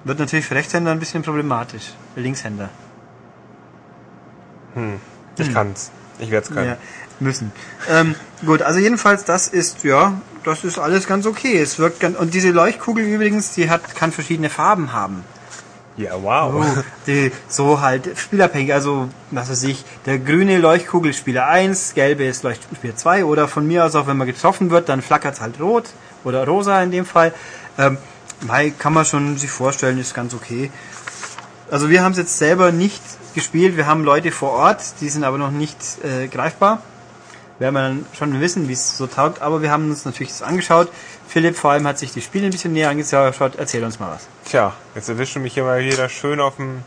Wird natürlich für Rechtshänder ein bisschen problematisch. Für Linkshänder. Ich kann's. Ich werde es können. Ja, müssen. Ähm, gut, also jedenfalls, das ist, ja, das ist alles ganz okay. Es wirkt ganz, und diese Leuchtkugel übrigens, die hat, kann verschiedene Farben haben. Ja, wow. Oh, die, so halt spielabhängig, also was weiß ich, der grüne Leuchtkugel ist Spieler 1, gelbe ist Leuchtspieler 2 oder von mir aus auch, wenn man getroffen wird, dann flackert es halt rot oder rosa in dem Fall. Ähm, kann man schon sich vorstellen, ist ganz okay. Also wir haben es jetzt selber nicht gespielt, wir haben Leute vor Ort, die sind aber noch nicht äh, greifbar. Werden wir dann schon wissen, wie es so taugt, aber wir haben uns natürlich das angeschaut. Philipp vor allem hat sich die Spiele ein bisschen näher angeschaut. Erzähl uns mal was. Tja, jetzt erwischt du mich hier mal wieder schön auf dem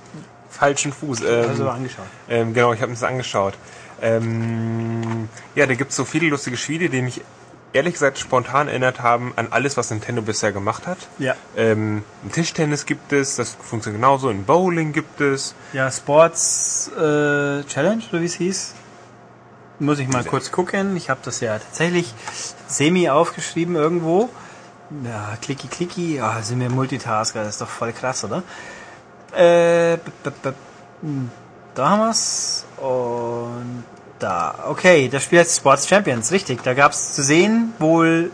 falschen Fuß. Ähm, Also angeschaut. ähm, genau, ich habe mir das angeschaut. Ähm, ja, da gibt es so viele lustige Spiele, die mich ehrlich gesagt spontan erinnert haben an alles, was Nintendo bisher gemacht hat. Ja. Ähm, im Tischtennis gibt es, das funktioniert genauso, in Bowling gibt es. Ja, Sports äh, Challenge, oder wie es hieß. Muss ich mal kurz gucken. Ich habe das ja tatsächlich semi aufgeschrieben irgendwo. Ja, klicki klicki. Ah, sind wir Multitasker, das ist doch voll krass, oder? Äh, b -b -b hm, da haben wir's. Und da. Okay, das Spiel heißt Sports Champions, richtig. Da gab's zu sehen wohl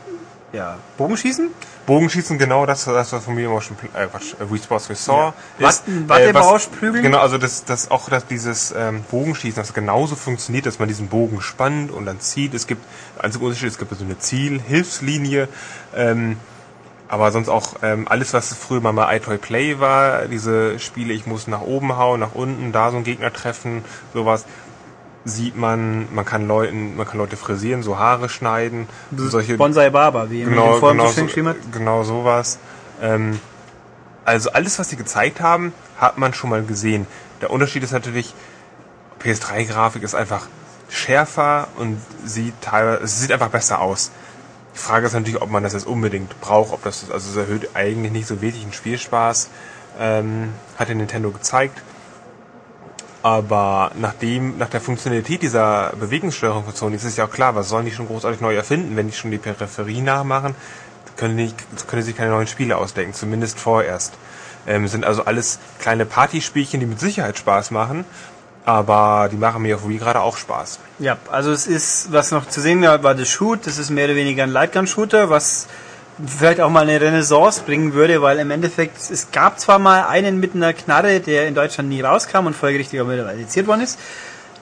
ja, Bogenschießen. Bogenschießen, genau das, das was von mir immer schon, äh, Quatsch, äh, Wii Sports Saw. Ja. ist, Watten- Wattebausch prügeln? Genau, also das, das auch, dass dieses ähm, Bogenschießen, das genauso funktioniert, dass man diesen Bogen spannt und dann zieht. Es gibt, einziger Unterschied, es gibt so eine Zielhilfslinie, ähm, aber sonst auch ähm, alles, was früher mal iToy Play war, diese Spiele, ich muss nach oben hauen, nach unten, da so einen Gegner treffen, sowas sieht man, man kann Leuten, man kann Leute frisieren, so Haare schneiden, solche Bonsai Barber, wie genau, genau, so genau sowas. Ähm, also alles, was sie gezeigt haben, hat man schon mal gesehen. Der Unterschied ist natürlich, PS3-Grafik ist einfach schärfer und sieht teilweise, es sieht einfach besser aus. Die Frage ist natürlich, ob man das jetzt unbedingt braucht, ob das, also es erhöht eigentlich nicht so wirklich den Spielspaß, ähm, hat der Nintendo gezeigt. Aber nachdem, nach der Funktionalität dieser Bewegungssteuerung von Sony ist es ja auch klar, was sollen die schon großartig neu erfinden, wenn die schon die Peripherie nachmachen, können die, können sie keine neuen Spiele ausdenken, zumindest vorerst. Ähm, sind also alles kleine Partyspielchen, die mit Sicherheit Spaß machen, aber die machen mir auf Wii gerade auch Spaß. Ja, also es ist, was noch zu sehen war, war das Shoot. Das ist mehr oder weniger ein Lightgun-Shooter, was vielleicht auch mal eine Renaissance bringen würde, weil im Endeffekt, es gab zwar mal einen mit einer Knarre, der in Deutschland nie rauskam und folgerichtig auch wieder lizenziert worden ist,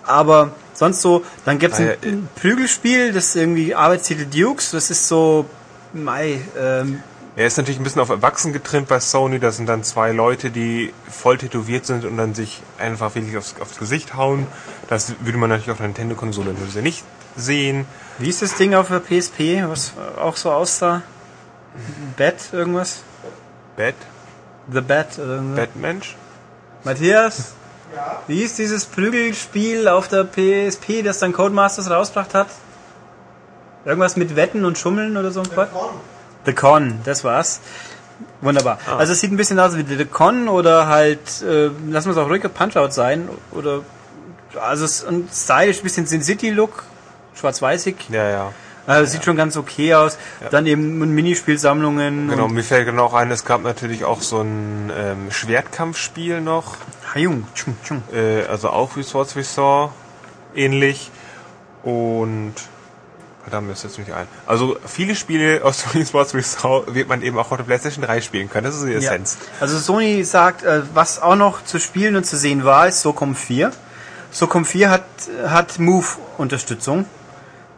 aber sonst so, dann gibt's ein, Äh, äh. ein Prügelspiel, das irgendwie Arbeitstitel Dukes, das ist so, mei, ähm, Er ist natürlich ein bisschen auf Erwachsen getrimmt bei Sony. Das sind dann zwei Leute, die voll tätowiert sind und dann sich einfach wirklich aufs, aufs Gesicht hauen. Das würde man natürlich auf einer Nintendo-Konsole nicht sehen. wie ist das Ding auf der PSP, was auch so aussah? Bat, irgendwas? Bad, The Bat oder? Batmensch. Matthias? Wie ist dieses Prügelspiel auf der PSP, das dann Codemasters rausgebracht hat? Irgendwas mit Wetten und Schummeln oder so ein Quatsch? The Con, das war's. Wunderbar. Also es sieht ein bisschen aus wie The Con oder halt, äh, lassen wir es auch ruhig Punch-Out sein. Oder also es stylisch, ein bisschen Sin City-Look, schwarz-weißig. Ja, ja. Also sieht schon ganz okay aus. Dann eben Minispielsammlungen. Genau, mir fällt genau auch ein, es gab natürlich auch so ein ähm, Schwertkampfspiel noch. Hayung. Äh, also auch wie Swords We Saw ähnlich. Und verdammt, mir ist jetzt nicht ein. Also viele Spiele aus Sony Swords Saw wird man eben auch auf der PlayStation 3 spielen können. Das ist die Ja. Essenz. Also Sony sagt, äh, was auch noch zu spielen und zu sehen war, ist SOCOM 4. SOCOM 4 hat, hat Move-Unterstützung.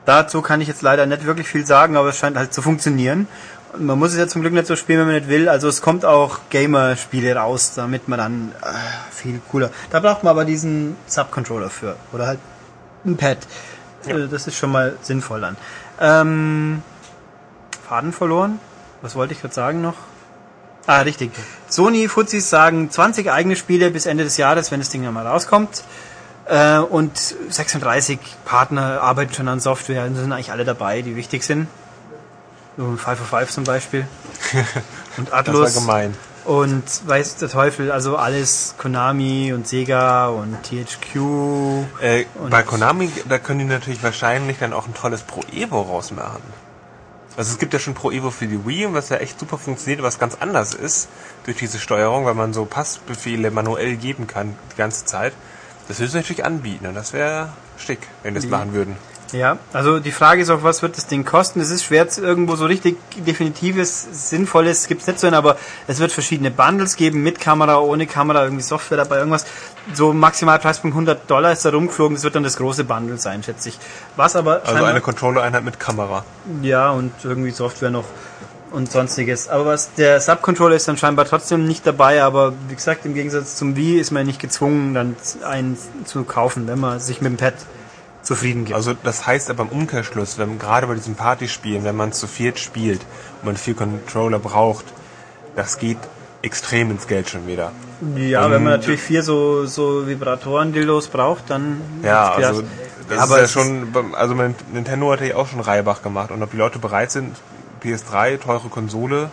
Dazu kann ich jetzt leider nicht wirklich viel sagen, aber es scheint halt zu funktionieren. Und man muss es ja zum Glück nicht so spielen, wenn man nicht will. Also es kommt auch Gamer-Spiele raus, damit man dann äh, viel cooler. Da braucht man aber diesen Subcontroller für. Oder halt ein Pad. Äh, Das ist schon mal sinnvoll dann. Ähm, Faden verloren. Was wollte ich gerade sagen noch? Ah, richtig. Sony Fuzis sagen 20 eigene Spiele bis Ende des Jahres, wenn das Ding dann mal rauskommt. Äh, und 36 Partner arbeiten schon an Software. Da sind eigentlich alle dabei, die wichtig sind. So 505 zum Beispiel. Und Das war gemein. Und weiß der Teufel, also alles Konami und Sega und THQ. Äh, Und- bei Konami, da können die natürlich wahrscheinlich dann auch ein tolles Pro Evo rausmachen. Also es gibt ja schon Pro Evo für die Wii, was ja echt super funktioniert, was ganz anders ist durch diese Steuerung, weil man so Passbefehle manuell geben kann die ganze Zeit. Das würden sie natürlich anbieten und das wäre schick, wenn die das machen würden. Ja, also die Frage ist auch, was wird das Ding kosten? Es ist schwer, irgendwo so richtig definitives, sinnvolles gibt's nicht so hin, aber es wird verschiedene Bundles geben, mit Kamera, ohne Kamera, irgendwie Software dabei, irgendwas. So maximal Preispunkt 100 Dollar ist da rumgeflogen, das wird dann das große Bundle sein, schätze ich. Was aber... Also eine Controller-Einheit mit Kamera. Ja, und irgendwie Software noch und sonstiges. Aber was der Subcontroller ist dann scheinbar trotzdem nicht dabei, aber wie gesagt, im Gegensatz zum Wii ist man nicht gezwungen, dann einen zu kaufen, wenn man sich mit dem Pad zufrieden gibt. Also das heißt aber im Umkehrschluss, wenn gerade bei diesen Partyspielen, wenn man zu viert spielt und man vier Controller braucht, das geht extrem ins Geld schon wieder. Ja, und wenn man natürlich vier so, so Vibratoren-Dildos braucht, dann... Ja, also das aber ist ja schon, also Nintendo hat ja auch schon Reibach gemacht und ob die Leute bereit sind, PS3, teure Konsole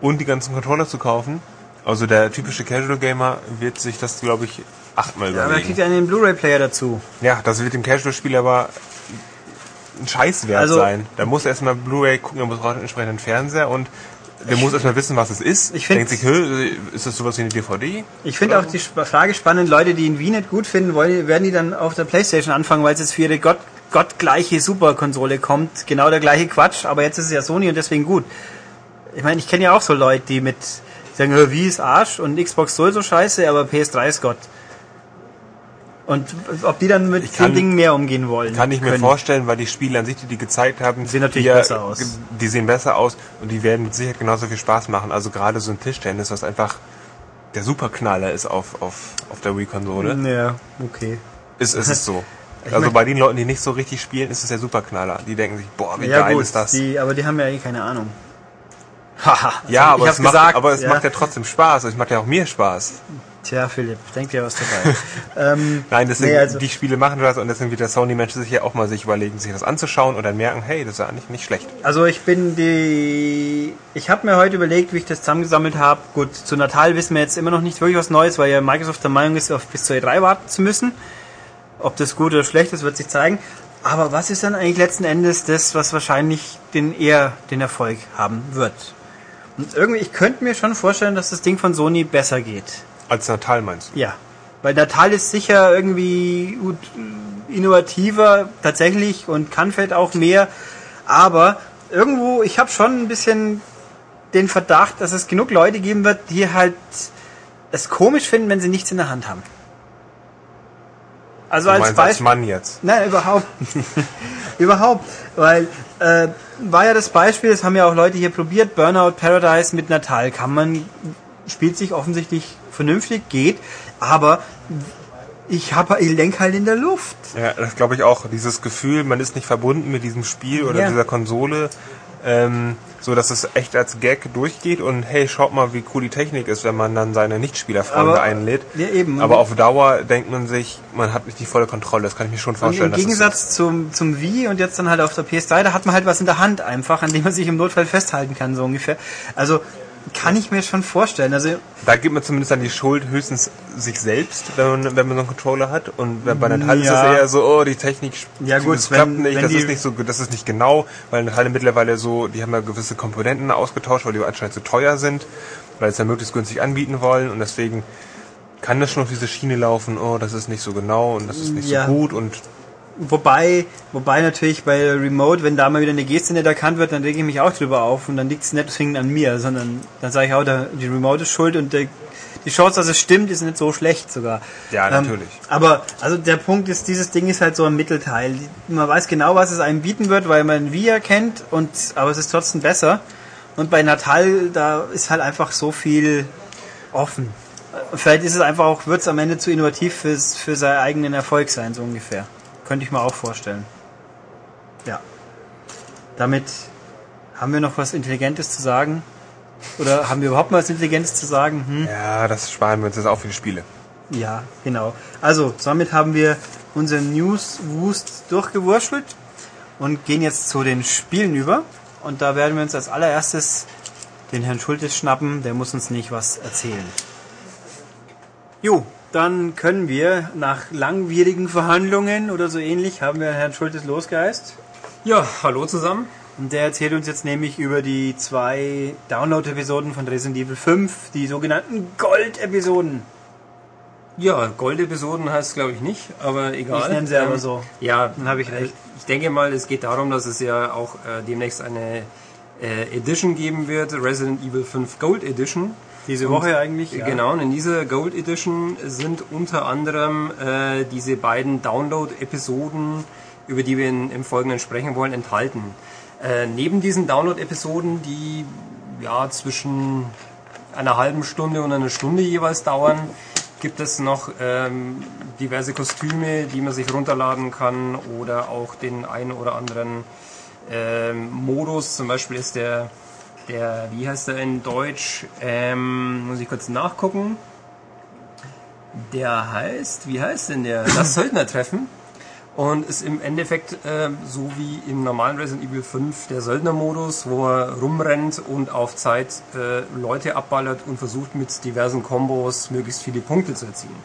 und die ganzen Controller zu kaufen. Also der typische Casual Gamer wird sich das, glaube ich, achtmal überlegen. Ja, aber kriegt ja einen Blu-ray-Player dazu. Ja, das wird dem Casual-Spiel aber ein Scheißwert also, sein. Da muss erstmal Blu-ray gucken, da muss auch einen entsprechenden Fernseher und der muss erstmal wissen, was es ist. Ich Denkt sich, ist das sowas wie eine DVD? Ich finde auch die Frage spannend, Leute, die in Wien nicht gut finden, wollen, werden die dann auf der Playstation anfangen, weil es jetzt für ihre Gott gottgleiche Superkonsole kommt. Genau der gleiche Quatsch, aber jetzt ist es ja Sony und deswegen gut. Ich meine, ich kenne ja auch so Leute, die mit sagen, wie ist Arsch und Xbox soll so scheiße, aber PS3 ist Gott. Und ob die dann mit kann, den Dingen mehr umgehen wollen. Kann ich mir können. vorstellen, weil die Spiele an sich, die die gezeigt haben, sehen natürlich die, besser aus. Die sehen besser aus und die werden mit Sicherheit genauso viel Spaß machen. Also gerade so ein Tischtennis, was einfach der Superknaller ist auf, auf, auf der Wii-Konsole. Ja, okay. Ist, ist es so. Ich also bei den Leuten, die nicht so richtig spielen, ist es der Superknaller. Die denken sich, boah, wie ja, geil gut, ist das. Die, aber die haben ja eh keine Ahnung. Haha. ja, aber es, macht, gesagt, aber es ja. macht ja trotzdem Spaß. Es macht ja auch mir Spaß. Tja, Philipp, denk dir was dabei. ähm, Nein, deswegen, nee, also die Spiele machen das und deswegen wird der Sony-Mensch sich ja auch mal sich überlegen, sich das anzuschauen und dann merken, hey, das ist ja eigentlich nicht schlecht. Also ich bin die... Ich habe mir heute überlegt, wie ich das zusammengesammelt habe. Gut, zu Natal wissen wir jetzt immer noch nicht wirklich was Neues, weil ja Microsoft der Meinung ist, auf bis zur E3 warten zu müssen. Ob das gut oder schlecht ist, wird sich zeigen. Aber was ist dann eigentlich letzten Endes das, was wahrscheinlich den eher den Erfolg haben wird? Und irgendwie, ich könnte mir schon vorstellen, dass das Ding von Sony besser geht. Als Natal meinst du? Ja. Weil Natal ist sicher irgendwie gut, innovativer tatsächlich und kann vielleicht auch mehr. Aber irgendwo, ich habe schon ein bisschen den Verdacht, dass es genug Leute geben wird, die halt es komisch finden, wenn sie nichts in der Hand haben. Also du als Beispiel. Als Mann jetzt. Nein, überhaupt. überhaupt. Weil äh, war ja das Beispiel, das haben ja auch Leute hier probiert, Burnout Paradise mit Natal. Kann man, spielt sich offensichtlich vernünftig, geht, aber ich habe ich lenk halt in der Luft. Ja, das glaube ich auch. Dieses Gefühl, man ist nicht verbunden mit diesem Spiel oder ja. dieser Konsole. Ähm, so dass es echt als Gag durchgeht und hey, schaut mal, wie cool die Technik ist, wenn man dann seine Nichtspielerfreunde einlädt. Ja, eben. Aber auf Dauer denkt man sich, man hat nicht die volle Kontrolle. Das kann ich mir schon vorstellen. Und Im Gegensatz zum, zum Wii und jetzt dann halt auf der PS3, da hat man halt was in der Hand einfach, an dem man sich im Notfall festhalten kann, so ungefähr. Also kann ich mir schon vorstellen. Also da gibt man zumindest dann die Schuld höchstens sich selbst, wenn man, wenn man so einen Controller hat. Und bei Natal ja. ist das eher so, oh, die Technik ja, gut, das klappt wenn, nicht, wenn das ist nicht so, das ist nicht genau, weil Natal mittlerweile so, die haben ja gewisse Komponenten ausgetauscht, weil die anscheinend zu teuer sind, weil sie es ja möglichst günstig anbieten wollen und deswegen kann das schon auf diese Schiene laufen, oh, das ist nicht so genau und das ist nicht ja. so gut und Wobei, wobei natürlich bei Remote, wenn da mal wieder eine Geste nicht erkannt wird, dann rege ich mich auch drüber auf und dann liegt es nicht zwingend an mir, sondern dann sage ich auch, der, die Remote ist schuld und der, die Chance, dass es stimmt, ist nicht so schlecht sogar. Ja, ähm, natürlich. Ähm, aber also der Punkt ist, dieses Ding ist halt so ein Mittelteil. Man weiß genau, was es einem bieten wird, weil man Via kennt und aber es ist trotzdem besser. Und bei Natal, da ist halt einfach so viel offen. Vielleicht ist es einfach auch, wird es am Ende zu innovativ fürs, für seinen eigenen Erfolg sein, so ungefähr. Könnte ich mir auch vorstellen. Ja. Damit haben wir noch was Intelligentes zu sagen? Oder haben wir überhaupt mal was Intelligentes zu sagen? Hm? Ja, das sparen wir uns jetzt auch für die Spiele. Ja, genau. Also, somit haben wir unseren News-Wust durchgewurschtelt und gehen jetzt zu den Spielen über. Und da werden wir uns als allererstes den Herrn Schultes schnappen. Der muss uns nicht was erzählen. Jo, dann können wir nach langwierigen Verhandlungen oder so ähnlich, haben wir Herrn Schultes losgeheist. Ja, hallo zusammen. Und der erzählt uns jetzt nämlich über die zwei Download-Episoden von Resident Evil 5, die sogenannten Gold-Episoden. Ja, Gold-Episoden heißt glaube ich nicht, aber egal. Ich nenne sie aber so. Ja, Dann habe ich recht. Ich denke mal, es geht darum, dass es ja auch äh, demnächst eine äh, Edition geben wird, Resident Evil 5 Gold Edition. Diese Und- Woche eigentlich. Ja. Genau, und in dieser Gold Edition sind unter anderem äh, diese beiden Download-Episoden, über die wir in, im Folgenden sprechen wollen, enthalten. Äh, neben diesen Download-Episoden, die ja zwischen einer halben Stunde und einer Stunde jeweils dauern, gibt es noch ähm, diverse Kostüme, die man sich runterladen kann oder auch den einen oder anderen ähm, Modus. Zum Beispiel ist der, der, wie heißt der in Deutsch? Ähm, muss ich kurz nachgucken. Der heißt, wie heißt denn der? Das Söldnertreffen. Und ist im Endeffekt ähm, so wie im normalen Resident Evil 5 der Söldnermodus, wo er rumrennt und auf Zeit äh, Leute abballert und versucht mit diversen Kombos möglichst viele Punkte zu erzielen.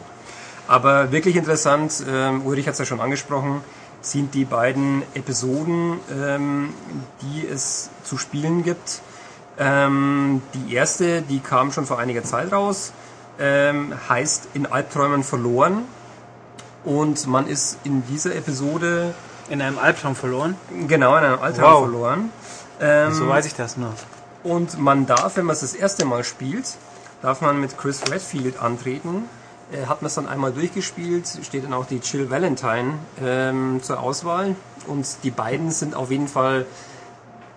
Aber wirklich interessant, ähm, Ulrich hat es ja schon angesprochen, sind die beiden Episoden, ähm, die es zu spielen gibt. Ähm, die erste, die kam schon vor einiger Zeit raus, ähm, heißt In Albträumen verloren. Und man ist in dieser Episode In einem Albtraum verloren. genau in einem Albtraum Wow. verloren. Ähm, So weiß ich das noch. und man darf, wenn man es das erste Mal spielt, darf man mit Chris Redfield antreten. Äh, hat man es dann einmal durchgespielt, steht dann auch die Jill Valentine ähm, zur Auswahl. Und die beiden sind auf jeden Fall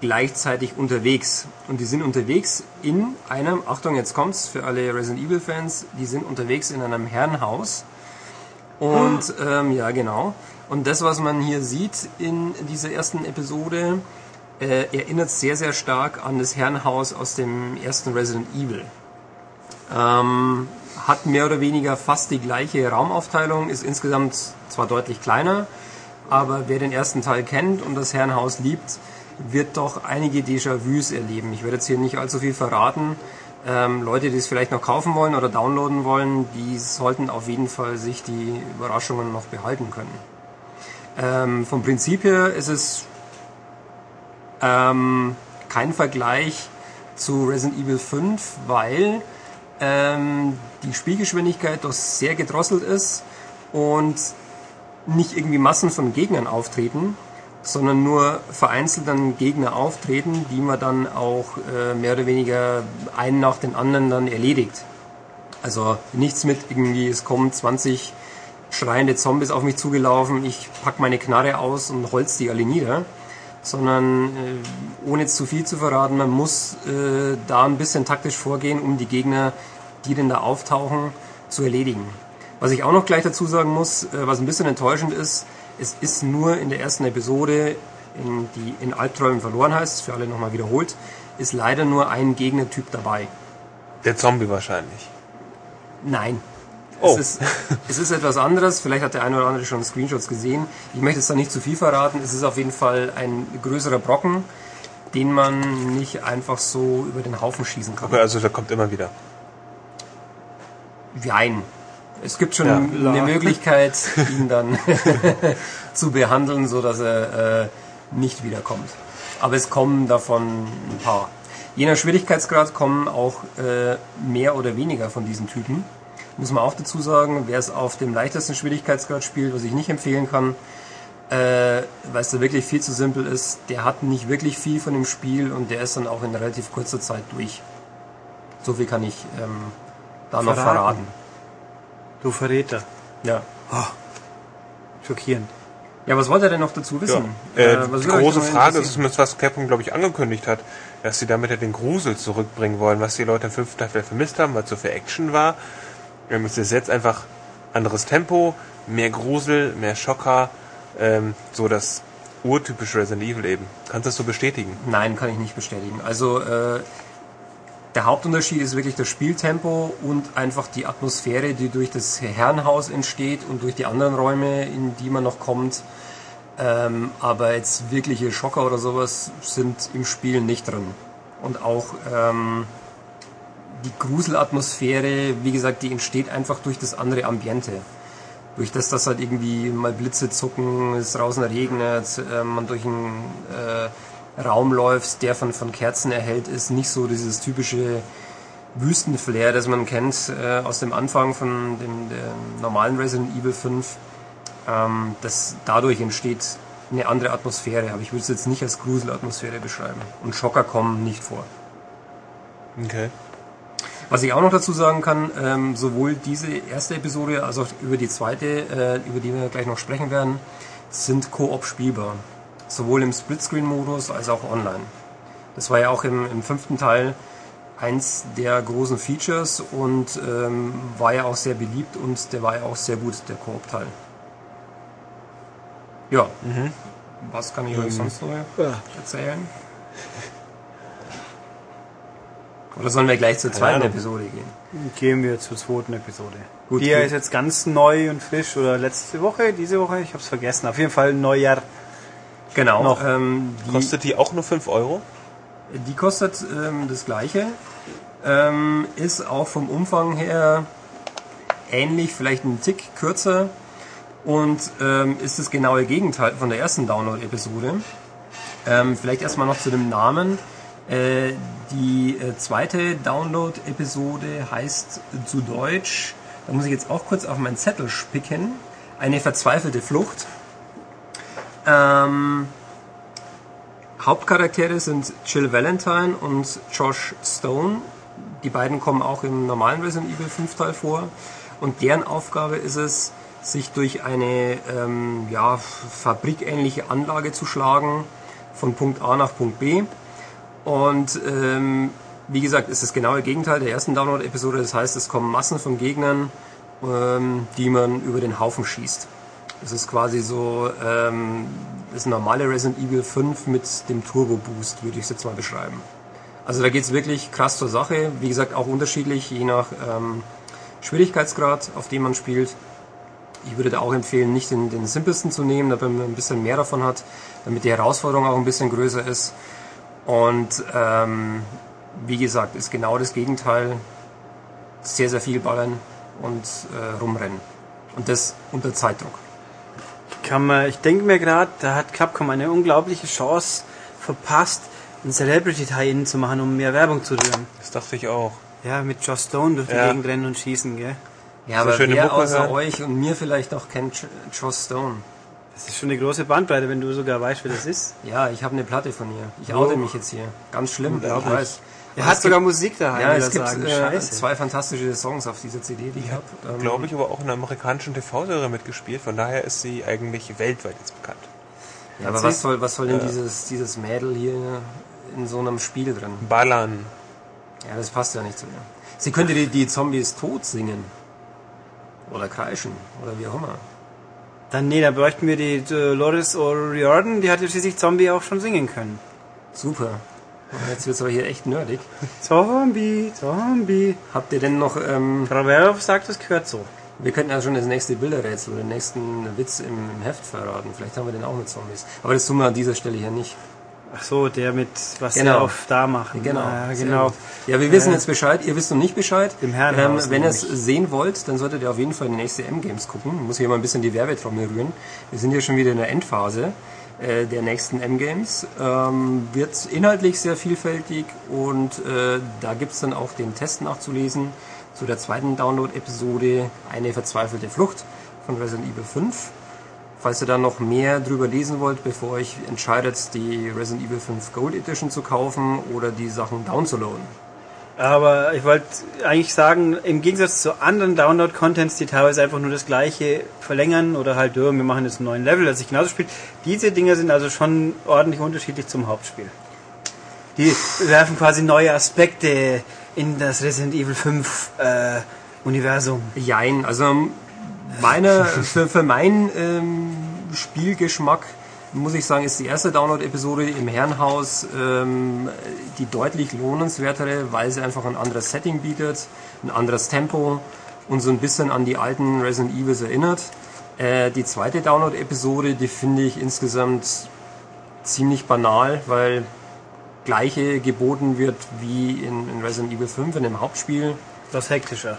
gleichzeitig unterwegs. Und die sind unterwegs in einem, Achtung, jetzt kommt's für alle Resident Evil Fans, die sind unterwegs in einem Herrenhaus. Und ähm, ja, genau. Und das, was man hier sieht in dieser ersten Episode, äh, erinnert sehr, sehr stark an das Herrenhaus aus dem ersten Resident Evil. Ähm, hat mehr oder weniger fast die gleiche Raumaufteilung, ist insgesamt zwar deutlich kleiner, aber wer den ersten Teil kennt und das Herrenhaus liebt, wird doch einige Déjà-vus erleben. Ich werde jetzt hier nicht allzu viel verraten. Ähm, Leute, die es vielleicht noch kaufen wollen oder downloaden wollen, die sollten auf jeden Fall sich die Überraschungen noch behalten können. Ähm, vom Prinzip her ist es ähm, kein Vergleich zu Resident Evil 5, weil ähm, die Spielgeschwindigkeit doch sehr gedrosselt ist und nicht irgendwie Massen von Gegnern auftreten, sondern nur vereinzelt dann Gegner auftreten, die man dann auch äh, mehr oder weniger einen nach den anderen dann erledigt. Also nichts mit irgendwie, es kommen 20 schreiende Zombies auf mich zugelaufen, ich pack meine Knarre aus und holz die alle nieder, sondern äh, ohne zu viel zu verraten, man muss äh, da ein bisschen taktisch vorgehen, um die Gegner, die denn da auftauchen, zu erledigen. Was ich auch noch gleich dazu sagen muss, äh, was ein bisschen enttäuschend ist, es ist nur in der ersten Episode, in, die in Albträumen verloren heißt, für alle nochmal wiederholt, ist leider nur ein Gegnertyp dabei. Der Zombie wahrscheinlich. Nein. Oh. Es, ist, es ist etwas anderes. Vielleicht hat der eine oder andere schon Screenshots gesehen. Ich möchte jetzt da nicht zu viel verraten. Es ist auf jeden Fall ein größerer Brocken, den man nicht einfach so über den Haufen schießen kann. Okay, also der kommt immer wieder. Jein. Es gibt schon Ja. eine Möglichkeit, ihn dann zu behandeln, so dass er äh, nicht wiederkommt. Aber es kommen davon ein paar. Je nach Schwierigkeitsgrad kommen auch äh, mehr oder weniger von diesen Typen. Muss man auch dazu sagen, wer es auf dem leichtesten Schwierigkeitsgrad spielt, was ich nicht empfehlen kann, äh, weil es da wirklich viel zu simpel ist, der hat nicht wirklich viel von dem Spiel und der ist dann auch in relativ kurzer Zeit durch. So viel kann ich ähm, da noch Verraten. Du Verräter. Ja. Schockierend. Ja, was wollt ihr denn noch dazu Ja. wissen? Äh, was die große Frage ist zumindest, was Capcom, glaube ich, angekündigt hat, dass sie damit ja den Grusel zurückbringen wollen, was die Leute im fünften Teil vermisst haben, weil es so viel Action war. Ähm, es ist jetzt einfach anderes Tempo, mehr Grusel, mehr Schocker, ähm, so das urtypische Resident Evil eben. Kannst du das so bestätigen? Nein, kann ich nicht bestätigen. Also äh, der Hauptunterschied ist wirklich das Spieltempo und einfach die Atmosphäre, die durch das Herrenhaus entsteht und durch die anderen Räume, in die man noch kommt. Ähm, aber jetzt wirkliche Schocker oder sowas sind im Spiel nicht drin. Und auch ähm, die Gruselatmosphäre, wie gesagt, die entsteht einfach durch das andere Ambiente. Durch das, dass halt irgendwie mal Blitze zucken, es draußen regnet, äh, man durch einen äh, Raum läuft, der von, von Kerzen erhellt ist, nicht so dieses typische Wüstenflair, das man kennt äh, aus dem Anfang von dem, dem normalen Resident Evil 5. Ähm, das dadurch entsteht eine andere Atmosphäre, aber ich würde es jetzt nicht als Gruselatmosphäre beschreiben. Und Schocker kommen nicht vor. Okay. Was ich auch noch dazu sagen kann, ähm, sowohl diese erste Episode als auch über die zweite, äh, über die wir gleich noch sprechen werden, sind Koop spielbar. Sowohl im Splitscreen-Modus als auch online. Das war ja auch im, im fünften Teil eins der großen Features und ähm, war ja auch sehr beliebt und der war ja auch sehr gut, der Koop-Teil. Ja. Mhm. Was kann ich euch sonst noch erzählen? Oder sollen wir gleich zur zweiten. Episode gehen? Gehen wir zur zweiten Episode. Gut, die gut. ist jetzt ganz neu und frisch oder letzte Woche, diese Woche, ich habe es vergessen. Auf jeden Fall Neujahr. Genau. Noch. Ähm, die, Kostet die auch nur 5 Euro? Die kostet ähm, das gleiche. Ähm, ist auch vom Umfang her ähnlich, vielleicht ein Tick kürzer. Und ähm, ist das genaue Gegenteil von der ersten Download-Episode. Ähm, vielleicht erstmal noch zu dem Namen. Äh, die äh, zweite Download-Episode heißt zu Deutsch, da muss ich jetzt auch kurz auf meinen Zettel spicken, eine verzweifelte Flucht. Ähm, Hauptcharaktere sind Jill Valentine und Josh Stone. Die beiden kommen auch im normalen Resident Evil 5 Teil vor. Und deren Aufgabe ist es, sich durch eine ähm, ja, fabrikähnliche Anlage zu schlagen, von Punkt A nach Punkt B. Und ähm, wie gesagt, ist das genaue Gegenteil der ersten Download-Episode. Das heißt, es kommen Massen von Gegnern, ähm, die man über den Haufen schießt. Das ist quasi so ähm, das normale Resident Evil 5 mit dem Turbo Boost, würde ich es jetzt mal beschreiben. Also da geht es wirklich krass zur Sache. Wie gesagt, auch unterschiedlich, je nach ähm, Schwierigkeitsgrad, auf dem man spielt. Ich würde da auch empfehlen, nicht den, den simpelsten zu nehmen, damit man ein bisschen mehr davon hat, damit die Herausforderung auch ein bisschen größer ist. Und ähm, wie gesagt, ist genau das Gegenteil. Sehr, sehr viel ballern und äh, rumrennen. Und das unter Zeitdruck. Kann man, ich denke mir gerade, da hat Capcom eine unglaubliche Chance verpasst, ein Celebrity-Tie-In zu machen, um mehr Werbung zu rühren. Das dachte ich auch. Ja, mit Joss Stone durch die Ja. Gegend rennen und schießen, gell? Ja, So aber schöne wer Mucke außer hören. euch und mir vielleicht noch kennt Joss Stone? Das ist schon eine große Bandbreite, wenn du sogar weißt, wer das ist. Ja, ich habe eine Platte von ihr. Ich Wo? oute mich jetzt hier. Ganz schlimm, ich weiß. Er hat sogar Musik daheim, Ja, es gibt äh, zwei fantastische Songs auf dieser CD, die ich habe. Ähm, Glaube ich, aber auch in einer amerikanischen TV-Serie mitgespielt. Von daher ist sie eigentlich weltweit jetzt bekannt. Ja, aber was soll, was soll denn dieses, dieses Mädel hier in so einem Spiel drin? Ballern. Ja, das passt ja nicht zu ihr. Sie könnte die, die Zombies tot singen. Oder kreischen. Oder wie auch immer. Dann, nee, da bräuchten wir die äh, Loris O'Riordan, die hat ja schließlich Zombie auch schon singen können. Super. Und Jetzt wird's aber hier echt nerdig. Zombie, Zombie. Habt ihr denn noch, ähm, Werhoff sagt, das gehört so. wir könnten ja schon das nächste Bilderrätsel oder den nächsten Witz im, im Heft verraten. Vielleicht haben wir den auch mit Zombies. Aber das tun wir an dieser Stelle hier nicht. Ach so, der mit, was Genau. der auf da machen. Genau. Ja, sehr genau. Ja, wir wissen Äh, jetzt Bescheid, ihr wisst noch nicht Bescheid. Im Ähm, wenn ihr es sehen wollt, dann solltet ihr auf jeden Fall die nächste M-Games gucken. Ich muss hier mal ein bisschen die Werbetrommel rühren. Wir sind ja schon wieder in der Endphase äh, der nächsten M-Games. Ähm, wird inhaltlich sehr vielfältig und äh, da gibt's dann auch den Test nachzulesen zu der zweiten Download-Episode Eine verzweifelte Flucht von Resident Evil 5. Falls ihr da noch mehr drüber lesen wollt, bevor euch entscheidet, die Resident Evil 5 Gold Edition zu kaufen oder die Sachen downzuladen. Aber ich wollte eigentlich sagen, im Gegensatz zu anderen Download-Contents, die teilweise einfach nur das gleiche verlängern oder halt, ja, wir machen jetzt einen neuen Level, das sich genauso spielt, diese Dinge sind also schon ordentlich unterschiedlich zum Hauptspiel. Die werfen quasi neue Aspekte in das Resident Evil 5 äh, Universum. Jein, also meine, für, für meinen ähm, Spielgeschmack muss ich sagen, ist die erste Download-Episode im Herrenhaus ähm, die deutlich lohnenswertere, weil sie einfach ein anderes Setting bietet, ein anderes Tempo und so ein bisschen an die alten Resident Evils erinnert. Äh, die zweite Download-Episode, die finde ich insgesamt ziemlich banal, weil gleiche geboten wird wie in, in Resident Evil 5 in dem Hauptspiel. Das hektischer.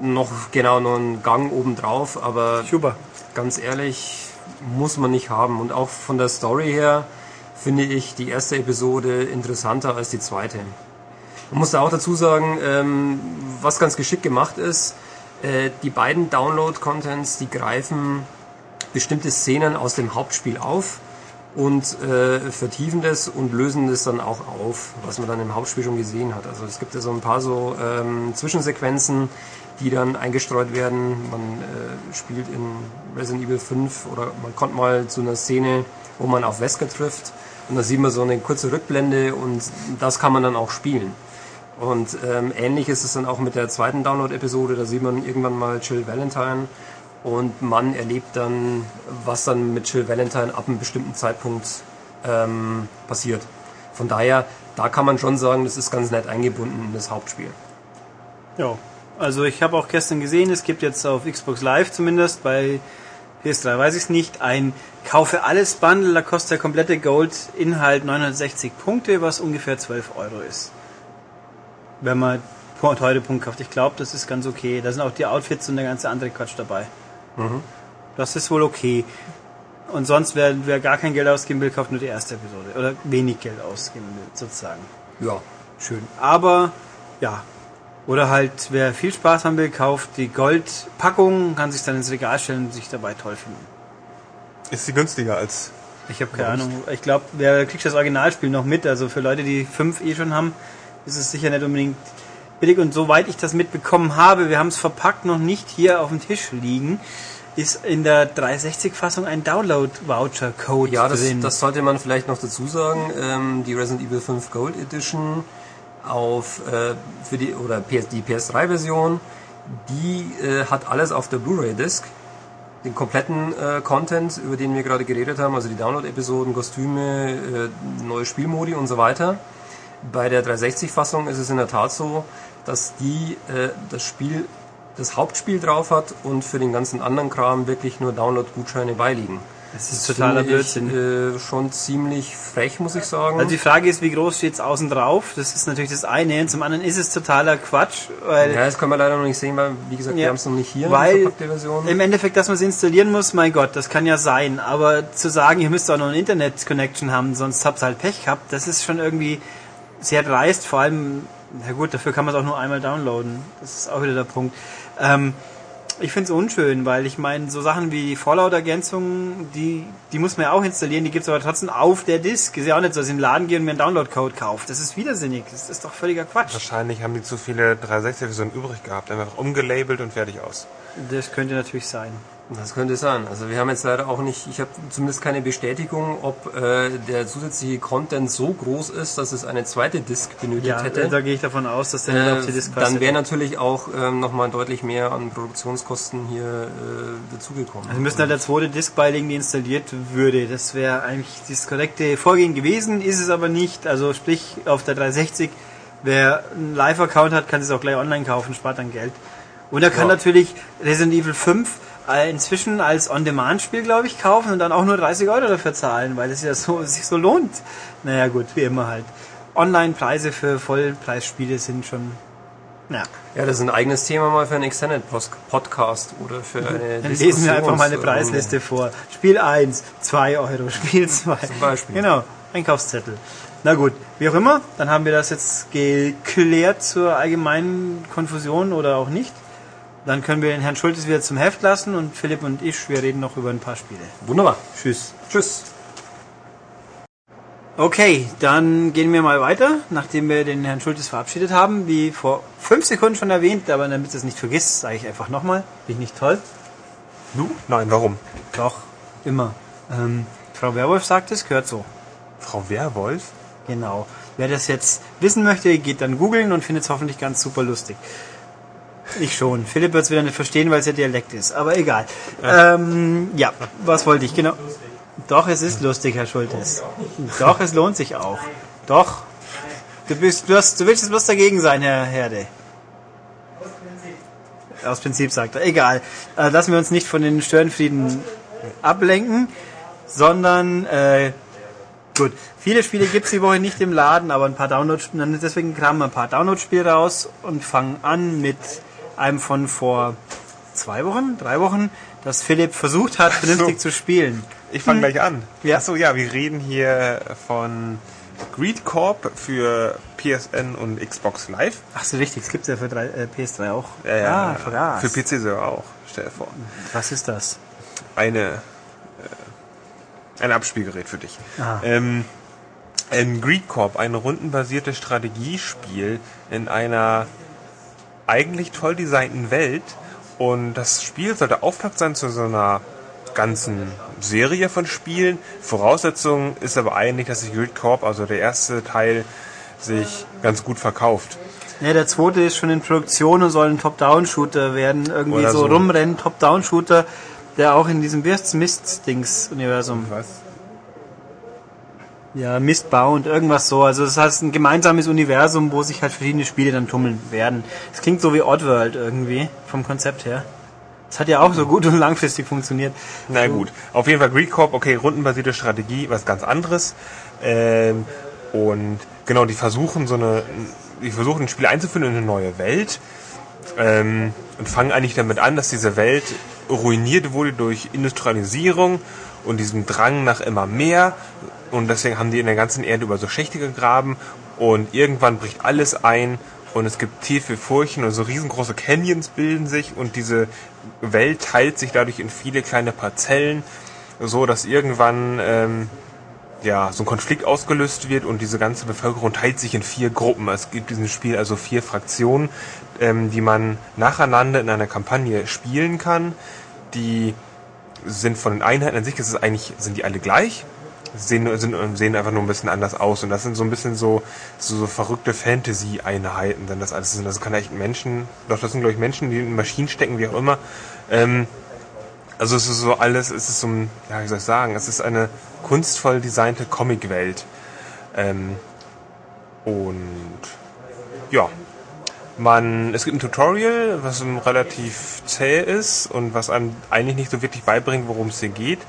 Noch genau noch einen Gang obendrauf, aber Super. ganz ehrlich, muss man nicht haben. Und auch von der Story her finde ich die erste Episode interessanter als die zweite. Man muss da auch dazu sagen, ähm, was ganz geschickt gemacht ist, äh, die beiden Download-Contents, die greifen bestimmte Szenen aus dem Hauptspiel auf und äh, vertiefen das und lösen das dann auch auf, was man dann im Hauptspiel schon gesehen hat. Also es gibt ja so ein paar so ähm, Zwischensequenzen, die dann eingestreut werden. Man äh, spielt in Resident Evil 5 oder man kommt mal zu einer Szene, wo man auf Wesker trifft und da sieht man so eine kurze Rückblende und das kann man dann auch spielen. Und ähm, ähnlich ist es dann auch mit der zweiten Download-Episode, da sieht man irgendwann mal Chill Valentine und man erlebt dann, was dann mit Chill Valentine ab einem bestimmten Zeitpunkt ähm, passiert. Von daher, da kann man schon sagen, das ist ganz nett eingebunden in das Hauptspiel. Ja, also ich habe auch gestern gesehen, es gibt jetzt auf Xbox Live zumindest, bei PS3 weiß ich es nicht, ein Kaufe alles Bundle, da kostet der komplette Gold-Inhalt 960 Punkte, was ungefähr 12 Euro ist. Wenn man heute Punkt kauft. Ich glaube, das ist ganz okay. Da sind auch die Outfits und der ganze andere Quatsch dabei. Mhm. Das ist wohl okay. Und sonst, wer, wer gar kein Geld ausgeben will, kauft nur die erste Episode. Oder wenig Geld ausgeben will, sozusagen. Ja, schön. Aber, ja. Oder halt, wer viel Spaß haben will, kauft die Goldpackung, kann sich dann ins Regal stellen und sich dabei toll finden. Ist sie günstiger als. Ich habe keine Ahnung. Ich glaube, wer kriegt das Originalspiel noch mit? Also für Leute, die fünf eh schon haben, ist es sicher nicht unbedingt billig. Und soweit ich das mitbekommen habe, wir haben es verpackt noch nicht hier auf dem Tisch liegen, ist in der 360-Fassung ein Download-Voucher-Code ja, das, drin. das sollte man vielleicht noch dazu sagen. Ähm, die Resident Evil 5 Gold Edition auf äh, für die oder PS, die PS3-Version, die äh, hat alles auf der Blu-ray-Disc den kompletten äh, Content, über den wir gerade geredet haben, also die Download-Episoden, Kostüme, äh, neue Spielmodi und so weiter. Bei der 360-Fassung ist es in der Tat so, dass die äh, das Spiel, das Hauptspiel drauf hat und für den ganzen anderen Kram wirklich nur Download-Gutscheine beiliegen. Das ist das totaler Blödsinn. Äh, schon ziemlich frech, muss ich sagen. Also die Frage ist, wie groß steht es außen drauf? Das ist natürlich das eine. Zum anderen ist es totaler Quatsch. Weil ja, das können wir leider noch nicht sehen, weil, wie gesagt, ja, wir haben es noch nicht hier. Weil im Endeffekt, dass man es installieren muss, mein Gott, das kann ja sein. Aber zu sagen, ihr müsst auch noch eine Internet-Connection haben, sonst habt ihr halt Pech gehabt, das ist schon irgendwie sehr dreist. Vor allem, na gut, dafür kann man es auch nur einmal downloaden. Das ist auch wieder der Punkt. Ähm, ich finde es unschön, weil ich meine, so Sachen wie die Fallout-Ergänzung, die, die muss man ja auch installieren, die gibt es aber trotzdem auf der Disk. Ist ja auch nicht so, dass ich in den Laden gehe und mir einen Download-Code kaufe. Das ist widersinnig. Das ist doch völliger Quatsch. Wahrscheinlich haben die zu viele 360-Versionen übrig gehabt. Einfach umgelabelt und fertig aus. Das könnte natürlich sein. Das könnte sein. Also wir haben jetzt leider auch nicht, ich habe zumindest keine Bestätigung, ob äh, der zusätzliche Content so groß ist, dass es eine zweite Disk benötigt ja, hätte. Da gehe ich davon aus, dass der äh, auf die Disk Dann wäre natürlich auch ähm, nochmal deutlich mehr an Produktionskosten hier äh, dazugekommen. Also wir müssen halt der zweite Disk beilegen, die installiert würde. Das wäre eigentlich das korrekte Vorgehen gewesen, ist es aber nicht. Also sprich auf der 360, wer einen Live-Account hat, kann es auch gleich online kaufen, spart dann Geld. Und er kann ja. natürlich Resident Evil 5 äh, inzwischen als On-Demand-Spiel, glaube ich, kaufen und dann auch nur 30 Euro dafür zahlen, weil es ja so, sich so lohnt. Naja, gut, wie immer halt. Online-Preise für Vollpreisspiele sind schon, ja. Ja, das ist ein eigenes Thema mal für einen Extended Podcast oder für eine Dann lesen wir einfach mal eine Preisliste vor. Spiel 1, 2 Euro, Spiel 2. Zum Beispiel. Genau, Einkaufszettel. Na gut, wie auch immer, dann haben wir das jetzt geklärt zur allgemeinen Konfusion oder auch nicht. Dann können wir den Herrn Schultes wieder zum Heft lassen und Philipp und ich, wir reden noch über ein paar Spiele. Wunderbar. Tschüss. Tschüss. Okay, dann gehen wir mal weiter, nachdem wir den Herrn Schultes verabschiedet haben. Wie vor fünf Sekunden schon erwähnt, aber damit du es nicht vergisst, sage ich einfach nochmal. Bin ich nicht toll? Du? Nein, warum? Doch, immer. Ähm, Frau Werwolf sagt es, gehört so. Frau Werwolf? Genau. Wer das jetzt wissen möchte, geht dann googeln und findet es hoffentlich ganz super lustig. Ich schon. Philipp wird es wieder nicht verstehen, weil es ja Dialekt ist. Aber egal. Ja, ähm, ja was wollte ich? Genau. Doch, es ist lustig, Herr Schultes. Doch, es lohnt sich auch. Doch. Du, bist, du, hast, du willst jetzt bloß dagegen sein, Herr Herde. Aus Prinzip sagt er. Egal. Äh, lassen wir uns nicht von den Störenfrieden ablenken, sondern äh, gut. Viele Spiele gibt es die Woche nicht im Laden, aber ein paar Download-Spiele. Deswegen kramen wir ein paar Download-Spiele raus und fangen an mit einem von vor zwei Wochen, drei Wochen, das Philipp versucht hat, vernünftig so. zu spielen. Ich fange hm. gleich an. Ja. Achso, ja, wir reden hier von Greed Corp für PSN und Xbox Live. Ach so, richtig, das gibt's ja für drei, äh, PS3 auch. Ja, ja, ah. Für PC sogar auch. Stell dir vor. Was ist das? Eine, äh, ein Abspielgerät für dich. Ah. Ähm, ein Greed Corp, ein rundenbasiertes Strategiespiel in einer eigentlich toll designten Welt. Und das Spiel sollte Auftakt sein zu so einer ganzen Serie von Spielen. Voraussetzung ist aber eigentlich, dass sich Grid Corp, also der erste Teil, sich ganz gut verkauft. Ja, der zweite ist schon in Produktion und soll ein Top-Down-Shooter werden. Irgendwie so, so. rumrennen, Top-Down-Shooter, der auch in diesem Wirst Mist-Dings-Universum. Was? Ja, Mistbound, irgendwas so. Also das heißt ein gemeinsames Universum, wo sich halt verschiedene Spiele dann tummeln werden. Das klingt so wie Oddworld irgendwie, vom Konzept her. Das hat ja auch so gut und langfristig funktioniert. Na gut, auf jeden Fall Greed Corp, okay, rundenbasierte Strategie, was ganz anderes. Ähm, und genau, die versuchen so eine, die versuchen ein Spiel einzuführen in eine neue Welt ähm, und fangen eigentlich damit an, dass diese Welt ruiniert wurde durch Industrialisierung und diesem Drang nach immer mehr. Und deswegen haben die in der ganzen Erde über so Schächte gegraben und irgendwann bricht alles ein und es gibt tiefe Furchen und so riesengroße Canyons bilden sich und diese Welt teilt sich dadurch in viele kleine Parzellen, so dass irgendwann ähm, ja, so ein Konflikt ausgelöst wird und diese ganze Bevölkerung teilt sich in vier Gruppen. Es gibt in diesem Spiel also vier Fraktionen, ähm, die man nacheinander in einer Kampagne spielen kann. Die sind von den Einheiten an sich, ist eigentlich, sind die alle gleich, sehen, sind, sehen einfach nur ein bisschen anders aus. Und das sind so ein bisschen so, so, so verrückte Fantasy-Einheiten, denn das alles sind. Das kann echt Menschen, doch das sind glaube ich Menschen, die in Maschinen stecken, wie auch immer. Ähm, also es ist so alles, es ist so ein, ja, wie soll ich sagen, es ist eine kunstvoll designte Comicwelt. Ähm, und ja, man, es gibt ein Tutorial, was relativ zäh ist und was einem eigentlich nicht so wirklich beibringt, worum es hier geht.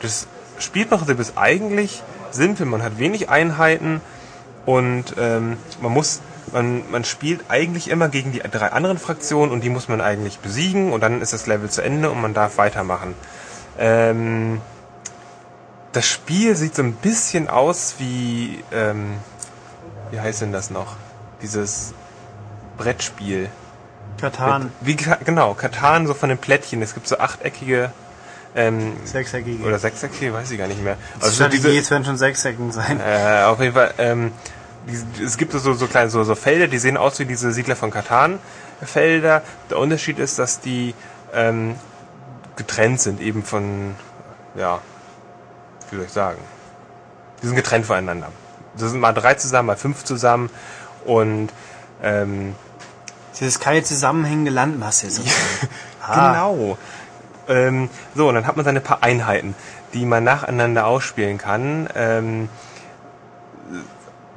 Das Spielprinzip ist eigentlich simpel. Man hat wenig Einheiten und ähm, man muss, man, man spielt eigentlich immer gegen die drei anderen Fraktionen und die muss man eigentlich besiegen und dann ist das Level zu Ende und man darf weitermachen. Ähm, das Spiel sieht so ein bisschen aus wie, ähm, wie heißt denn das noch? Dieses Brettspiel. Katan, Wie, genau, Katan, so von den Plättchen. Es gibt so achteckige ähm, sechseckige. oder sechseckige, weiß ich gar nicht mehr. Also so diese, jetzt werden schon sechsecken sein. äh, auf jeden Fall, ähm, die, es gibt so, so kleine so, so Felder, die sehen aus wie diese Siedler von Katan Felder. Der Unterschied ist, dass die ähm, getrennt sind, eben von, ja, wie soll ich sagen? Die sind getrennt voneinander. Das sind mal drei zusammen, mal fünf zusammen und ähm, Das ist keine zusammenhängende Landmasse. sozusagen. Ah. Genau. Ähm, so, und dann hat man seine paar Einheiten, die man nacheinander ausspielen kann. Ähm,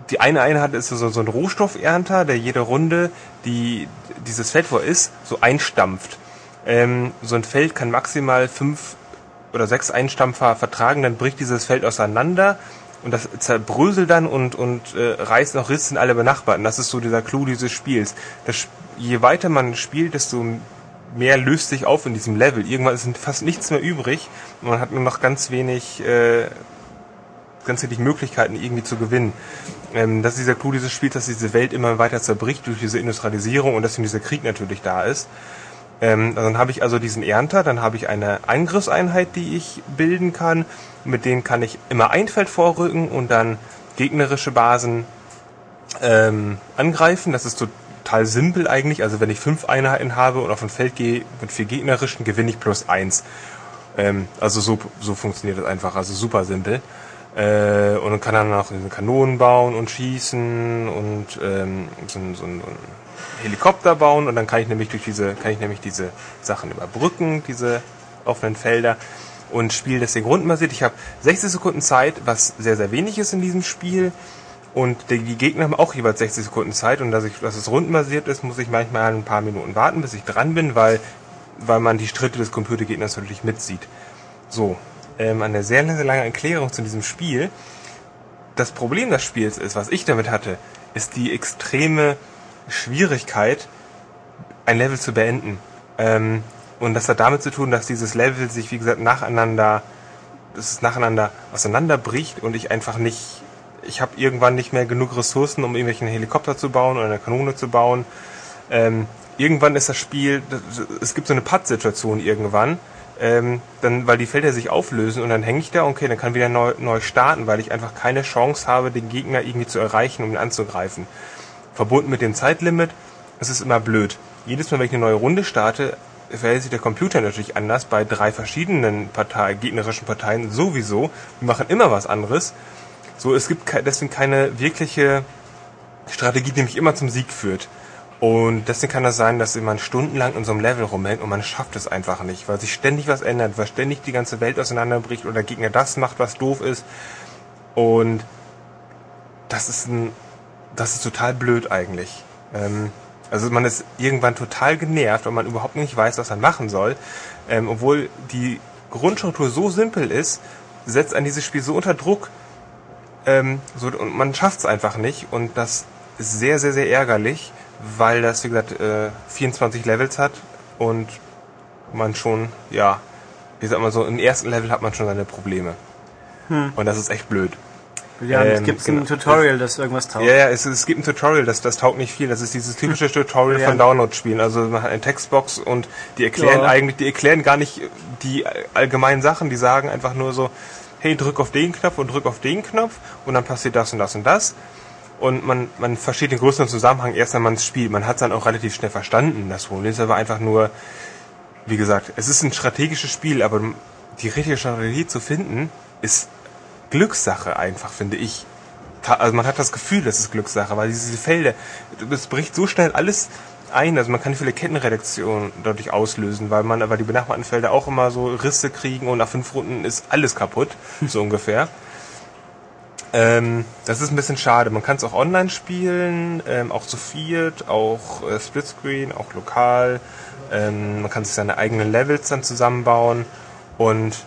die eine Einheit ist so, so ein Rohstoffernter, der jede Runde die dieses Feld, wo er ist, so einstampft. Ähm, so ein Feld kann maximal fünf oder sechs Einstampfer vertragen, dann bricht dieses Feld auseinander und das zerbröselt dann und, und äh, reißt noch Risse in alle Benachbarten. Das ist so dieser Clou dieses Spiels. Das, je weiter man spielt, desto mehr löst sich auf in diesem Level. Irgendwann ist fast nichts mehr übrig und man hat nur noch ganz wenig, äh, ganz wenig Möglichkeiten irgendwie zu gewinnen. Ähm, das ist dieser Clou dieses Spiels, dass diese Welt immer weiter zerbricht durch diese Industrialisierung und deswegen dieser Krieg natürlich da ist. Ähm, dann habe ich also diesen Ernter, dann habe ich eine Angriffseinheit, die ich bilden kann. Mit denen kann ich immer ein Feld vorrücken und dann gegnerische Basen ähm, angreifen. Das ist total simpel eigentlich. Also wenn ich fünf Einheiten habe und auf ein Feld gehe mit vier gegnerischen, gewinne ich plus eins. Ähm, also so, so funktioniert das einfach. Also super simpel. Äh, und dann kann dann diese Kanonen bauen und schießen und ähm, so, so, so ein Helikopter bauen und dann kann ich nämlich durch diese, kann ich nämlich diese Sachen überbrücken, diese offenen Felder und spiele deswegen rundenbasiert. Ich habe 60 Sekunden Zeit, was sehr, sehr wenig ist in diesem Spiel. Und die, Gegner haben auch jeweils 60 Sekunden Zeit und dass, ich, dass es rundenbasiert ist, muss ich manchmal ein paar Minuten warten, bis ich dran bin, weil, weil man die Schritte des Computergegners natürlich mitsieht. So, ähm, eine sehr, sehr lange Erklärung zu diesem Spiel. Das Problem des Spiels ist, was ich damit hatte, ist die extreme Schwierigkeit, ein Level zu beenden. Ähm, und das hat damit zu tun, dass dieses Level sich, wie gesagt, nacheinander, dass es nacheinander auseinanderbricht und ich einfach nicht, ich habe irgendwann nicht mehr genug Ressourcen, um irgendwelchen Helikopter zu bauen oder eine Kanone zu bauen. Ähm, irgendwann ist das Spiel, es gibt so eine Patt-Situation irgendwann, ähm, dann, weil die Felder sich auflösen und dann hänge ich da, okay, dann kann wieder neu, neu starten, weil ich einfach keine Chance habe, den Gegner irgendwie zu erreichen, um ihn anzugreifen. Verbunden mit dem Zeitlimit, es ist immer blöd. Jedes Mal, wenn ich eine neue Runde starte, verhält sich der Computer natürlich anders bei drei verschiedenen Partei, gegnerischen Parteien sowieso. Die machen immer was anderes. So, es gibt deswegen keine wirkliche Strategie, die mich immer zum Sieg führt. Und deswegen kann das sein, dass man stundenlang in so einem Level rumhängt und man schafft es einfach nicht, weil sich ständig was ändert, weil ständig die ganze Welt auseinanderbricht oder der Gegner das macht, was doof ist. Und das ist ein, das ist total blöd eigentlich. Ähm, also man ist irgendwann total genervt, weil man überhaupt nicht weiß, was man machen soll. Ähm, obwohl die Grundstruktur so simpel ist, setzt ein dieses Spiel so unter Druck, ähm, so, und man schafft es einfach nicht. Und das ist sehr, sehr, sehr ärgerlich weil das, wie gesagt, äh, 24 Levels hat und man schon, ja, wie sagt man so, im ersten Level hat man schon seine Probleme. Hm. Und das ist echt blöd. Ja, ähm, es gibt genau. ein Tutorial, das irgendwas taugt. Ja, ja, es, es gibt ein Tutorial, das, das taugt nicht viel. Das ist dieses typische. Tutorial ja. von Download-Spielen. Also man hat eine Textbox und die erklären ja. eigentlich, die erklären gar nicht die allgemeinen Sachen, die sagen einfach nur so, hey, drück auf den Knopf und drück auf den Knopf und dann passiert das und das und das und man, man versteht den größeren Zusammenhang erst, wenn man es spielt. Man hat es dann auch relativ schnell verstanden. Das Problem ist aber einfach nur, wie gesagt, es ist ein strategisches Spiel, aber die richtige Strategie zu finden, ist Glückssache einfach, finde ich. Also man hat das Gefühl, das ist Glückssache, weil diese Felder, das bricht so schnell alles ein, also man kann viele Kettenredaktionen dadurch auslösen, weil man aber die benachbarten Felder auch immer so Risse kriegen und nach fünf Runden ist alles kaputt, so ungefähr. Ähm, das ist ein bisschen schade. Man kann es auch online spielen, ähm, auch zu viert, auch äh, Splitscreen, auch lokal. Ähm, man kann sich seine eigenen Levels dann zusammenbauen und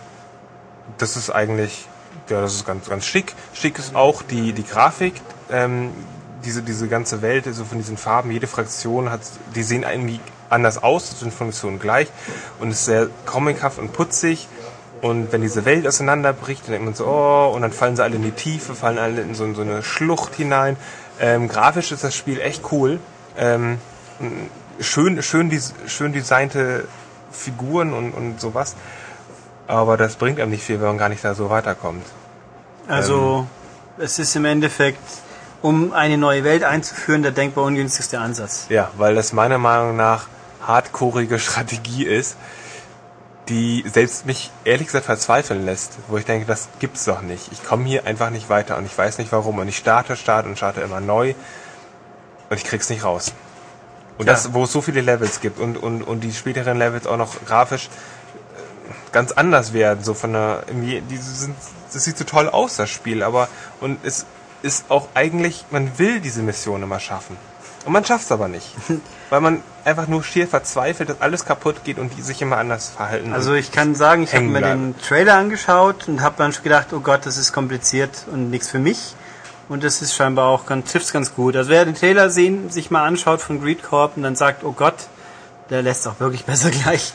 das ist eigentlich, ja, das ist ganz, ganz schick. Schick ist auch die, die Grafik, ähm, diese, diese ganze Welt, also von diesen Farben, jede Fraktion hat, die sehen irgendwie anders aus, sind Funktionen gleich und ist sehr comichaft und putzig und wenn diese Welt auseinanderbricht, dann denkt man so, oh, und dann fallen sie alle in die Tiefe, fallen alle in so, so eine Schlucht hinein. Ähm, grafisch ist das Spiel echt cool. Ähm, schön, schön, schön designte Figuren und, und sowas. Aber das bringt einem nicht viel, wenn man gar nicht da so weiterkommt. Also, ähm, es ist im Endeffekt, um eine neue Welt einzuführen, der denkbar ungünstigste Ansatz. Ja, weil das meiner Meinung nach hardcoreige Strategie ist die selbst mich ehrlich gesagt verzweifeln lässt, wo ich denke, das gibt's doch nicht. Ich komme hier einfach nicht weiter und ich weiß nicht warum. Und ich starte, starte und starte immer neu und ich krieg's nicht raus. Und ja. das, wo es so viele Levels gibt und, und, und die späteren Levels auch noch grafisch äh, ganz anders werden, so von der, die sind, das sieht so toll aus, das Spiel, aber, und es ist auch eigentlich, man will diese Mission immer schaffen. Und man schafft es aber nicht. weil man einfach nur schier verzweifelt, dass alles kaputt geht und die sich immer anders verhalten. Also ich kann sagen, ich habe mir den Trailer angeschaut und habe dann schon gedacht, oh Gott, das ist kompliziert und nichts für mich. Und das ist scheinbar auch ganz, trifft's ganz gut. Also wer den Trailer sehen, sich mal anschaut von Greed Corp und dann sagt, oh Gott, der lässt auch wirklich besser gleich.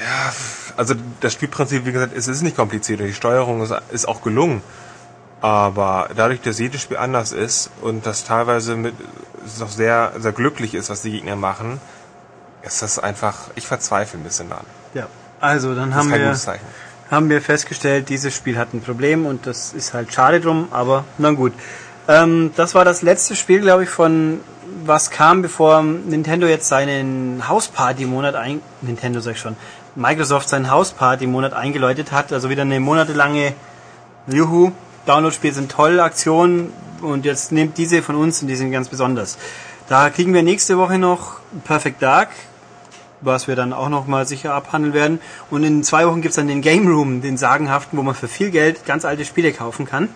Ja, also das Spielprinzip, wie gesagt, es ist nicht kompliziert. Die Steuerung ist, ist auch gelungen. Aber dadurch, dass jedes Spiel anders ist und das teilweise mit doch sehr, sehr glücklich ist, was die Gegner machen, ist das einfach, ich verzweifle ein bisschen daran. Ja, also dann haben wir, haben wir festgestellt, dieses Spiel hat ein Problem und das ist halt schade drum, aber na gut. Ähm, das war das letzte Spiel, glaube ich, von was kam, bevor Nintendo jetzt seinen Hausparty-Monat ein, Nintendo sag ich schon, Microsoft seinen Hausparty-Monat eingeläutet hat, also wieder eine monatelange Juhu, Download-Spiele sind toll, Aktionen und jetzt nehmt diese von uns und die sind ganz besonders. Da kriegen wir nächste Woche noch Perfect Dark, was wir dann auch noch mal sicher abhandeln werden. Und in zwei Wochen gibt's dann den Game Room, den sagenhaften, wo man für viel Geld ganz alte Spiele kaufen kann.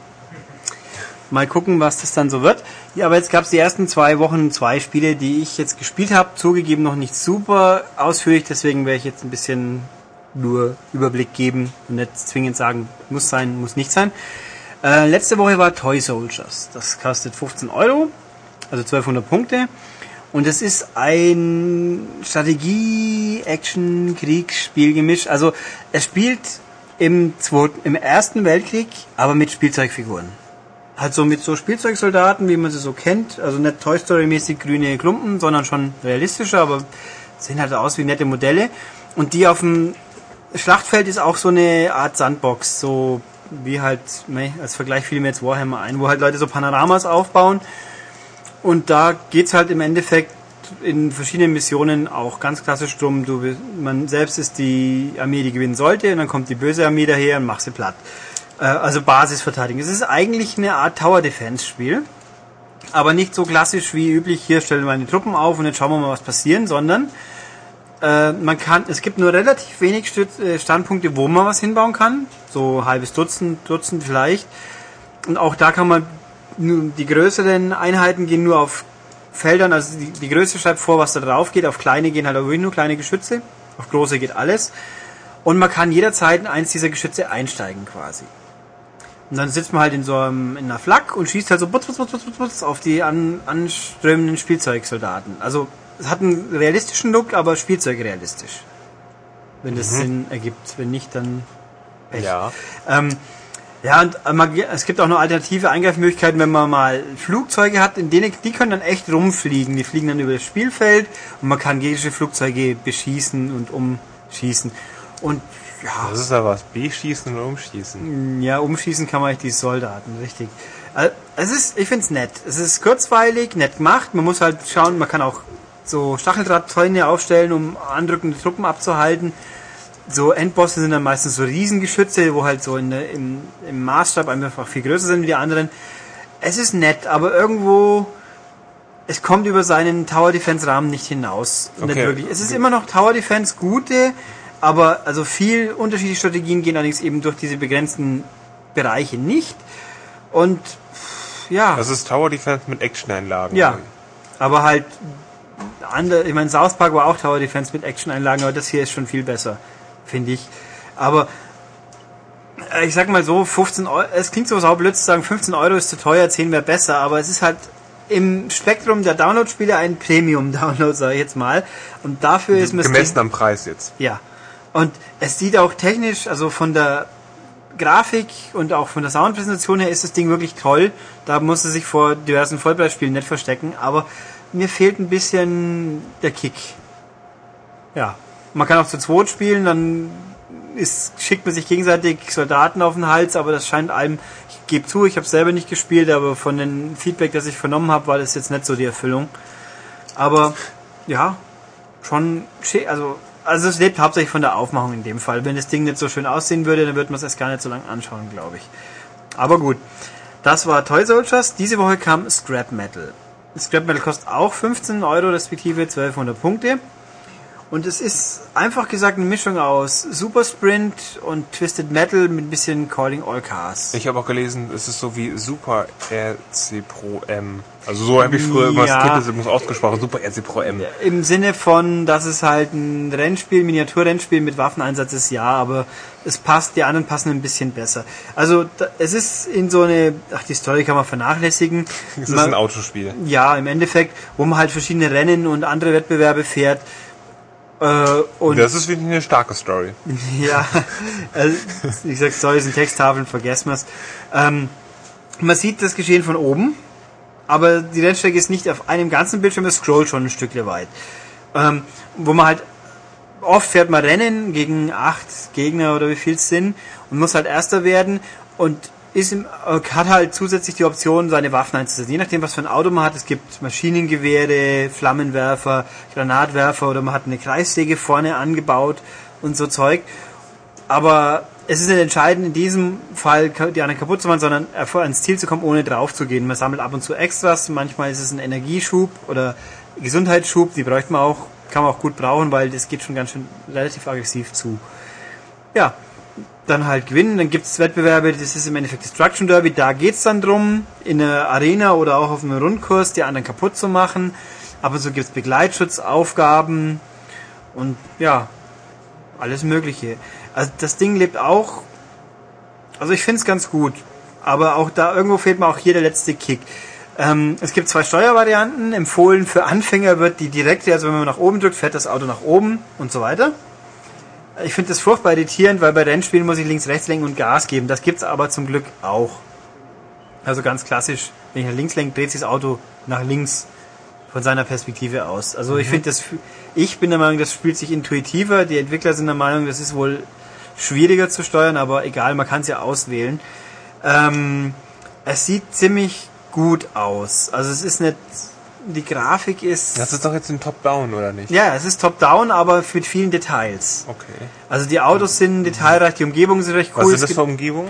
Mal gucken, was das dann so wird. Ja, aber jetzt gab's die ersten zwei Wochen zwei Spiele, die ich jetzt gespielt habe. Zugegeben noch nicht super ausführlich, deswegen werde ich jetzt ein bisschen nur Überblick geben und nicht zwingend sagen, muss sein, muss nicht sein. Äh, letzte Woche war Toy Soldiers. Das kostet 15 Euro, also 1200 Punkte. Und es ist ein Strategie, Action, Kriegsspiel gemischt. Also es spielt im, zweiten, im Ersten Weltkrieg, aber mit Spielzeugfiguren. halt so mit so Spielzeugsoldaten, wie man sie so kennt. Also nicht Toy Story-mäßig grüne Klumpen, sondern schon realistischer, aber sehen halt aus wie nette Modelle. Und die auf dem Schlachtfeld ist auch so eine Art Sandbox, so wie halt, ne, als Vergleich fiel mir jetzt Warhammer ein, wo halt Leute so Panoramas aufbauen. Und da geht's halt im Endeffekt in verschiedenen Missionen auch ganz klassisch drum, du, man selbst ist die Armee, die gewinnen sollte, und dann kommt die böse Armee daher und macht sie platt. Äh, also Basisverteidigung. Es ist eigentlich eine Art Tower Defense Spiel, aber nicht so klassisch wie üblich, hier stellen wir meine Truppen auf und jetzt schauen wir mal, was passieren, sondern äh, man kann, es gibt nur relativ wenig äh, Standpunkte, wo man was hinbauen kann, so halbes Dutzend, Dutzend vielleicht. Und auch da kann man die größeren Einheiten gehen nur auf Feldern, also die, die Größe schreibt vor, was da drauf geht. Auf kleine gehen halt auch nur kleine Geschütze. Auf große geht alles. Und man kann jederzeit in eins dieser Geschütze einsteigen quasi. Und dann sitzt man halt in so einem, in einer Flak und schießt halt so butz, butz, butz, butz, butz auf die an, anströmenden Spielzeugsoldaten. Also hat einen realistischen Look, aber spielzeugrealistisch. Wenn das Mhm. Sinn ergibt. Wenn nicht, dann Pech. Ja. Ähm, ja, und äh, es gibt auch noch alternative Eingreifmöglichkeiten, wenn man mal Flugzeuge hat, in denen die können dann echt rumfliegen. Die fliegen dann über das Spielfeld und man kann gegnerische Flugzeuge beschießen und umschießen. Und ja, Das ist ja was. B-Schießen und Umschießen. ja, umschießen kann man echt die Soldaten, richtig. Äh, Es ist, ich find's nett. Es ist kurzweilig, nett gemacht. Man muss halt schauen, man kann auch so Stacheldrahtzäune aufstellen, um andrückende Truppen abzuhalten. So Endbosse sind dann meistens so Riesengeschütze, wo halt so in im, im Maßstab einfach viel größer sind wie die anderen. Es ist nett, aber irgendwo es kommt über seinen Tower Defense Rahmen nicht hinaus. Nicht Okay. wirklich. Es ist immer noch Tower Defense gute, aber also viel unterschiedliche Strategien gehen allerdings eben durch diese begrenzten Bereiche nicht. Und ja, Das ist Tower Defense mit Action-Einlagen. ja, aber halt andere, ich meine South Park war auch Tower Defense mit Action-Einlagen, aber das hier ist schon viel besser, finde ich. Aber äh, ich sag mal so, 15 Euro, es klingt so saublöd zu sagen, 15 Euro ist zu teuer, 10 wäre besser, aber es ist halt im Spektrum der Download-Spiele ein Premium-Download, sage ich jetzt mal. Und dafür ist das Gemessen Ding- am Preis jetzt. ja. Und es sieht auch technisch, also von der Grafik und auch von der Soundpräsentation her ist das Ding wirklich toll. Da muss es sich vor diversen Vollpreisspielen nicht verstecken, aber mir fehlt ein bisschen der Kick. Ja. Man kann auch zu zweit spielen, dann ist, schickt man sich gegenseitig Soldaten auf den Hals, aber das scheint allem, ich gebe zu, ich habe selber nicht gespielt, aber von dem Feedback, das ich vernommen habe, war das jetzt nicht so die Erfüllung. Aber ja, schon also also es lebt hauptsächlich von der Aufmachung in dem Fall. Wenn das Ding nicht so schön aussehen würde, dann würde man es erst gar nicht so lange anschauen, glaube ich. Aber gut. Das war Toy Soldiers. Diese Woche kam Scrap Metal. Scrap Metal kostet auch 15 Euro respektive 1200 Punkte. Und es ist einfach gesagt eine Mischung aus Super Sprint und Twisted Metal mit ein bisschen Calling All Cars. Ich habe auch gelesen, es ist so wie Super RC Pro M. Also so habe ich früher immer Ja. das Kind ausgesprochen. Super RC Pro M. Im Sinne von, dass es halt ein Rennspiel, Miniaturrennspiel mit Waffeneinsatz ist, ja, aber es passt, die anderen passen ein bisschen besser. Also da, es ist in so eine, ach die Story kann man vernachlässigen. Es ist Man- ein Autospiel. ja, im Endeffekt, wo man halt verschiedene Rennen und andere Wettbewerbe fährt. Äh, und Das ist wirklich eine starke Story. ja, also, wie gesagt, Story sind Texttafeln, vergessen wir's. Ähm, man sieht das Geschehen von oben, aber die Rennstrecke ist nicht auf einem ganzen Bildschirm, es scrollt schon ein Stückle weit. Ähm, wo man halt, oft fährt man Rennen gegen acht Gegner oder wie viel es sind und muss halt Erster werden und ist im, äh, hat halt zusätzlich die Option, seine Waffen einzusetzen. Je nachdem, was für ein Auto man hat. Es gibt Maschinengewehre, Flammenwerfer, Granatwerfer oder man hat eine Kreissäge vorne angebaut und so Zeug. Aber es ist nicht entscheidend, in diesem Fall die anderen kaputt zu machen, sondern ans Ziel zu kommen, ohne drauf zu gehen. Man sammelt ab und zu Extras. Manchmal ist es ein Energieschub oder Gesundheitsschub. Die bräuchte man auch, kann man auch gut brauchen, weil das geht schon ganz schön relativ aggressiv zu. Ja, dann halt gewinnen. Dann gibt es Wettbewerbe, das ist im Endeffekt Destruction Derby. Da geht's dann drum, in einer Arena oder auch auf einem Rundkurs die anderen kaputt zu machen. Ab und zu gibt's Begleitschutzaufgaben und ja, alles Mögliche. Also das Ding lebt auch, also ich finde es ganz gut, aber auch da irgendwo fehlt mir auch hier der letzte Kick. Ähm, es gibt zwei Steuervarianten. Empfohlen für Anfänger wird die direkte, also wenn man nach oben drückt, fährt das Auto nach oben und so weiter. Ich finde das furchtbar irritierend, weil bei Rennspielen muss ich links, rechts lenken und Gas geben. Das gibt's aber zum Glück auch. Also ganz klassisch, wenn ich nach links lenke, dreht sich das Auto nach links von seiner Perspektive aus. Also ich finde das, ich bin der Meinung, das spielt sich intuitiver. Die Entwickler sind der Meinung, das ist wohl schwieriger zu steuern, aber egal, man kann es ja auswählen. Ähm, es sieht ziemlich gut aus. Also es ist nicht, die Grafik ist. Das ist doch jetzt ein Top-Down, oder nicht? Ja, es ist Top-Down, aber mit vielen Details. Okay. Also die Autos sind detailreich, die Umgebungen sind recht cool. Was ist das für Umgebung?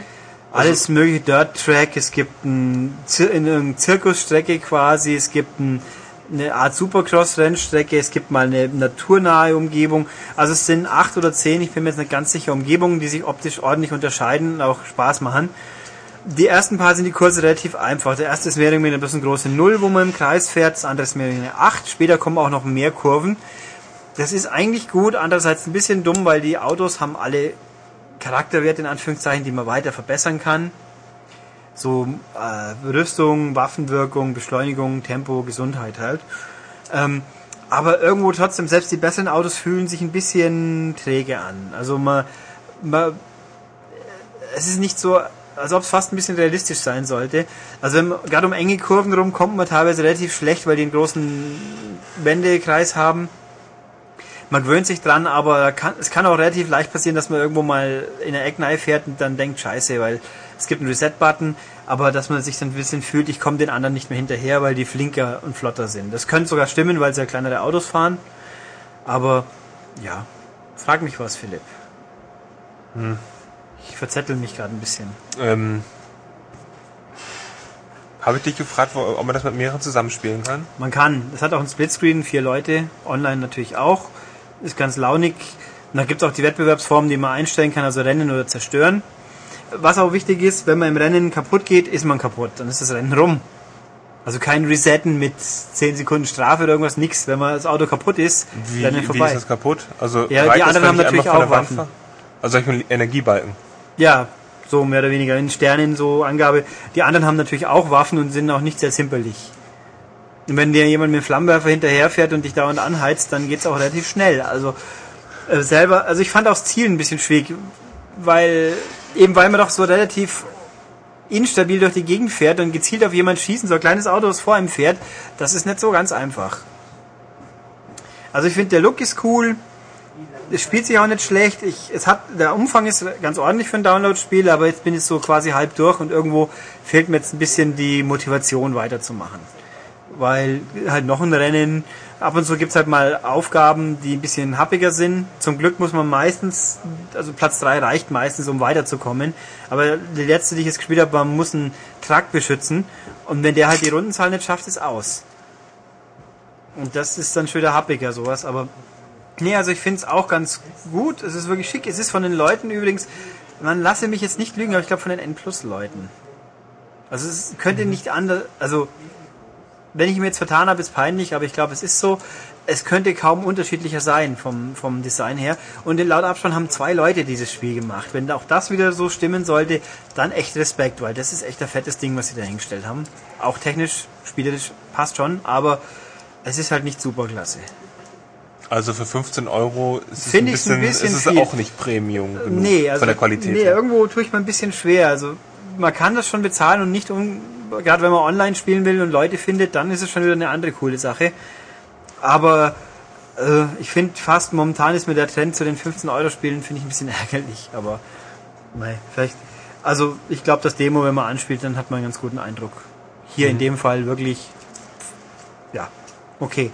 alles mögliche Dirt Track, es gibt ein, eine Zirkusstrecke quasi, es gibt ein, eine Art Supercross-Rennstrecke, es gibt mal eine naturnahe Umgebung. Also es sind acht oder zehn, ich bin mir jetzt nicht ganz sicher, Umgebungen, die sich optisch ordentlich unterscheiden und auch Spaß machen. Die ersten paar sind die Kurse relativ einfach. Der erste ist mehr oder weniger bloß eine große Null, wo man im Kreis fährt, das andere ist mehr oder weniger eine 8. Später kommen auch noch mehr Kurven. Das ist eigentlich gut, andererseits ein bisschen dumm, weil die Autos haben alle Charakterwerte in Anführungszeichen, die man weiter verbessern kann. So äh, Rüstung, Waffenwirkung, Beschleunigung, Tempo, Gesundheit halt. Ähm, aber irgendwo trotzdem, selbst die besseren Autos fühlen sich ein bisschen träge an. Also man, man es ist nicht so, als ob es fast ein bisschen realistisch sein sollte. Also wenn man, gerade um enge Kurven rum kommt man teilweise relativ schlecht, weil die einen großen Wendekreis haben. Man gewöhnt sich dran, aber kann, es kann auch relativ leicht passieren, dass man irgendwo mal in der Ecknei fährt und dann denkt, scheiße, weil es gibt einen Reset-Button, aber dass man sich dann ein bisschen fühlt, ich komme den anderen nicht mehr hinterher, weil die flinker und flotter sind. Das könnte sogar stimmen, weil sie ja kleinere Autos fahren. Aber ja, frag mich was, Philipp. Ich verzettel mich gerade ein bisschen. Ähm, Habe ich dich gefragt, ob man das mit mehreren zusammenspielen kann? Man kann. Es hat auch einen Splitscreen, vier Leute, online natürlich auch. Ist ganz launig. Und da gibt es auch die Wettbewerbsformen, die man einstellen kann, also rennen oder zerstören. Was auch wichtig ist, wenn man im Rennen kaputt geht, ist man kaputt. Dann ist das Rennen rum. Also kein Resetten mit 10 Sekunden Strafe oder irgendwas, nix. Wenn man das Auto kaputt ist, Wie, Rennen wie vorbei. ist das kaputt? Also Ja, die anderen haben ich natürlich auch Waffen. Also ich einen Energiebalken. Ja, so mehr oder weniger in Sternen so Angabe. Die anderen haben natürlich auch Waffen und sind auch nicht sehr zimperlich. Und wenn dir jemand mit dem Flammenwerfer hinterherfährt und dich dauernd anheizt, dann geht's auch relativ schnell. Also äh, selber, also ich fand auch das Ziel ein bisschen schwierig, weil eben weil man doch so relativ instabil durch die Gegend fährt und gezielt auf jemand schießen, so ein kleines Auto, das vor ihm fährt, das ist nicht so ganz einfach. Also ich finde, der Look ist cool, es spielt sich auch nicht schlecht. Ich, es hat, der Umfang ist ganz ordentlich für ein Download-Spiel, aber jetzt bin ich so quasi halb durch und irgendwo fehlt mir jetzt ein bisschen die Motivation weiterzumachen. Weil halt noch ein Rennen, ab und zu gibt's halt mal Aufgaben, die ein bisschen happiger sind. Zum Glück muss man meistens, also Platz 3 reicht meistens, um weiterzukommen. Aber die letzte, die ich jetzt gespielt habe, man muss einen Truck beschützen und wenn der halt die Rundenzahl nicht schafft, ist aus. Und das ist dann schon wieder happiger sowas, aber Nee, also ich finde es auch ganz gut. Es ist wirklich schick. Es ist von den Leuten übrigens, man lasse mich jetzt nicht lügen, aber ich glaube von den N-Plus-Leuten. Also es könnte nicht anders, also wenn ich mir jetzt vertan habe, ist peinlich, aber ich glaube, es ist so, es könnte kaum unterschiedlicher sein vom, vom Design her. Und laut Abspann haben zwei Leute dieses Spiel gemacht. Wenn auch das wieder so stimmen sollte, dann echt Respekt, weil das ist echt ein fettes Ding, was sie da hingestellt haben. Auch technisch, spielerisch passt schon, aber es ist halt nicht super klasse. Also für 15 Euro ist es ein ich's ein bisschen, bisschen ist es auch nicht Premium genug Nee, also von der Qualität. nee, her. irgendwo tue ich mir ein bisschen schwer. Also man kann das schon bezahlen und nicht um, gerade wenn man online spielen will und Leute findet, dann ist es schon wieder eine andere coole Sache. Aber äh, ich finde fast momentan ist mir der Trend zu den 15 Euro Spielen finde ich ein bisschen ärgerlich. Aber mei, vielleicht, also ich glaube das Demo, wenn man anspielt, dann hat man einen ganz guten Eindruck. Hier Mhm. in dem Fall wirklich, ja, okay.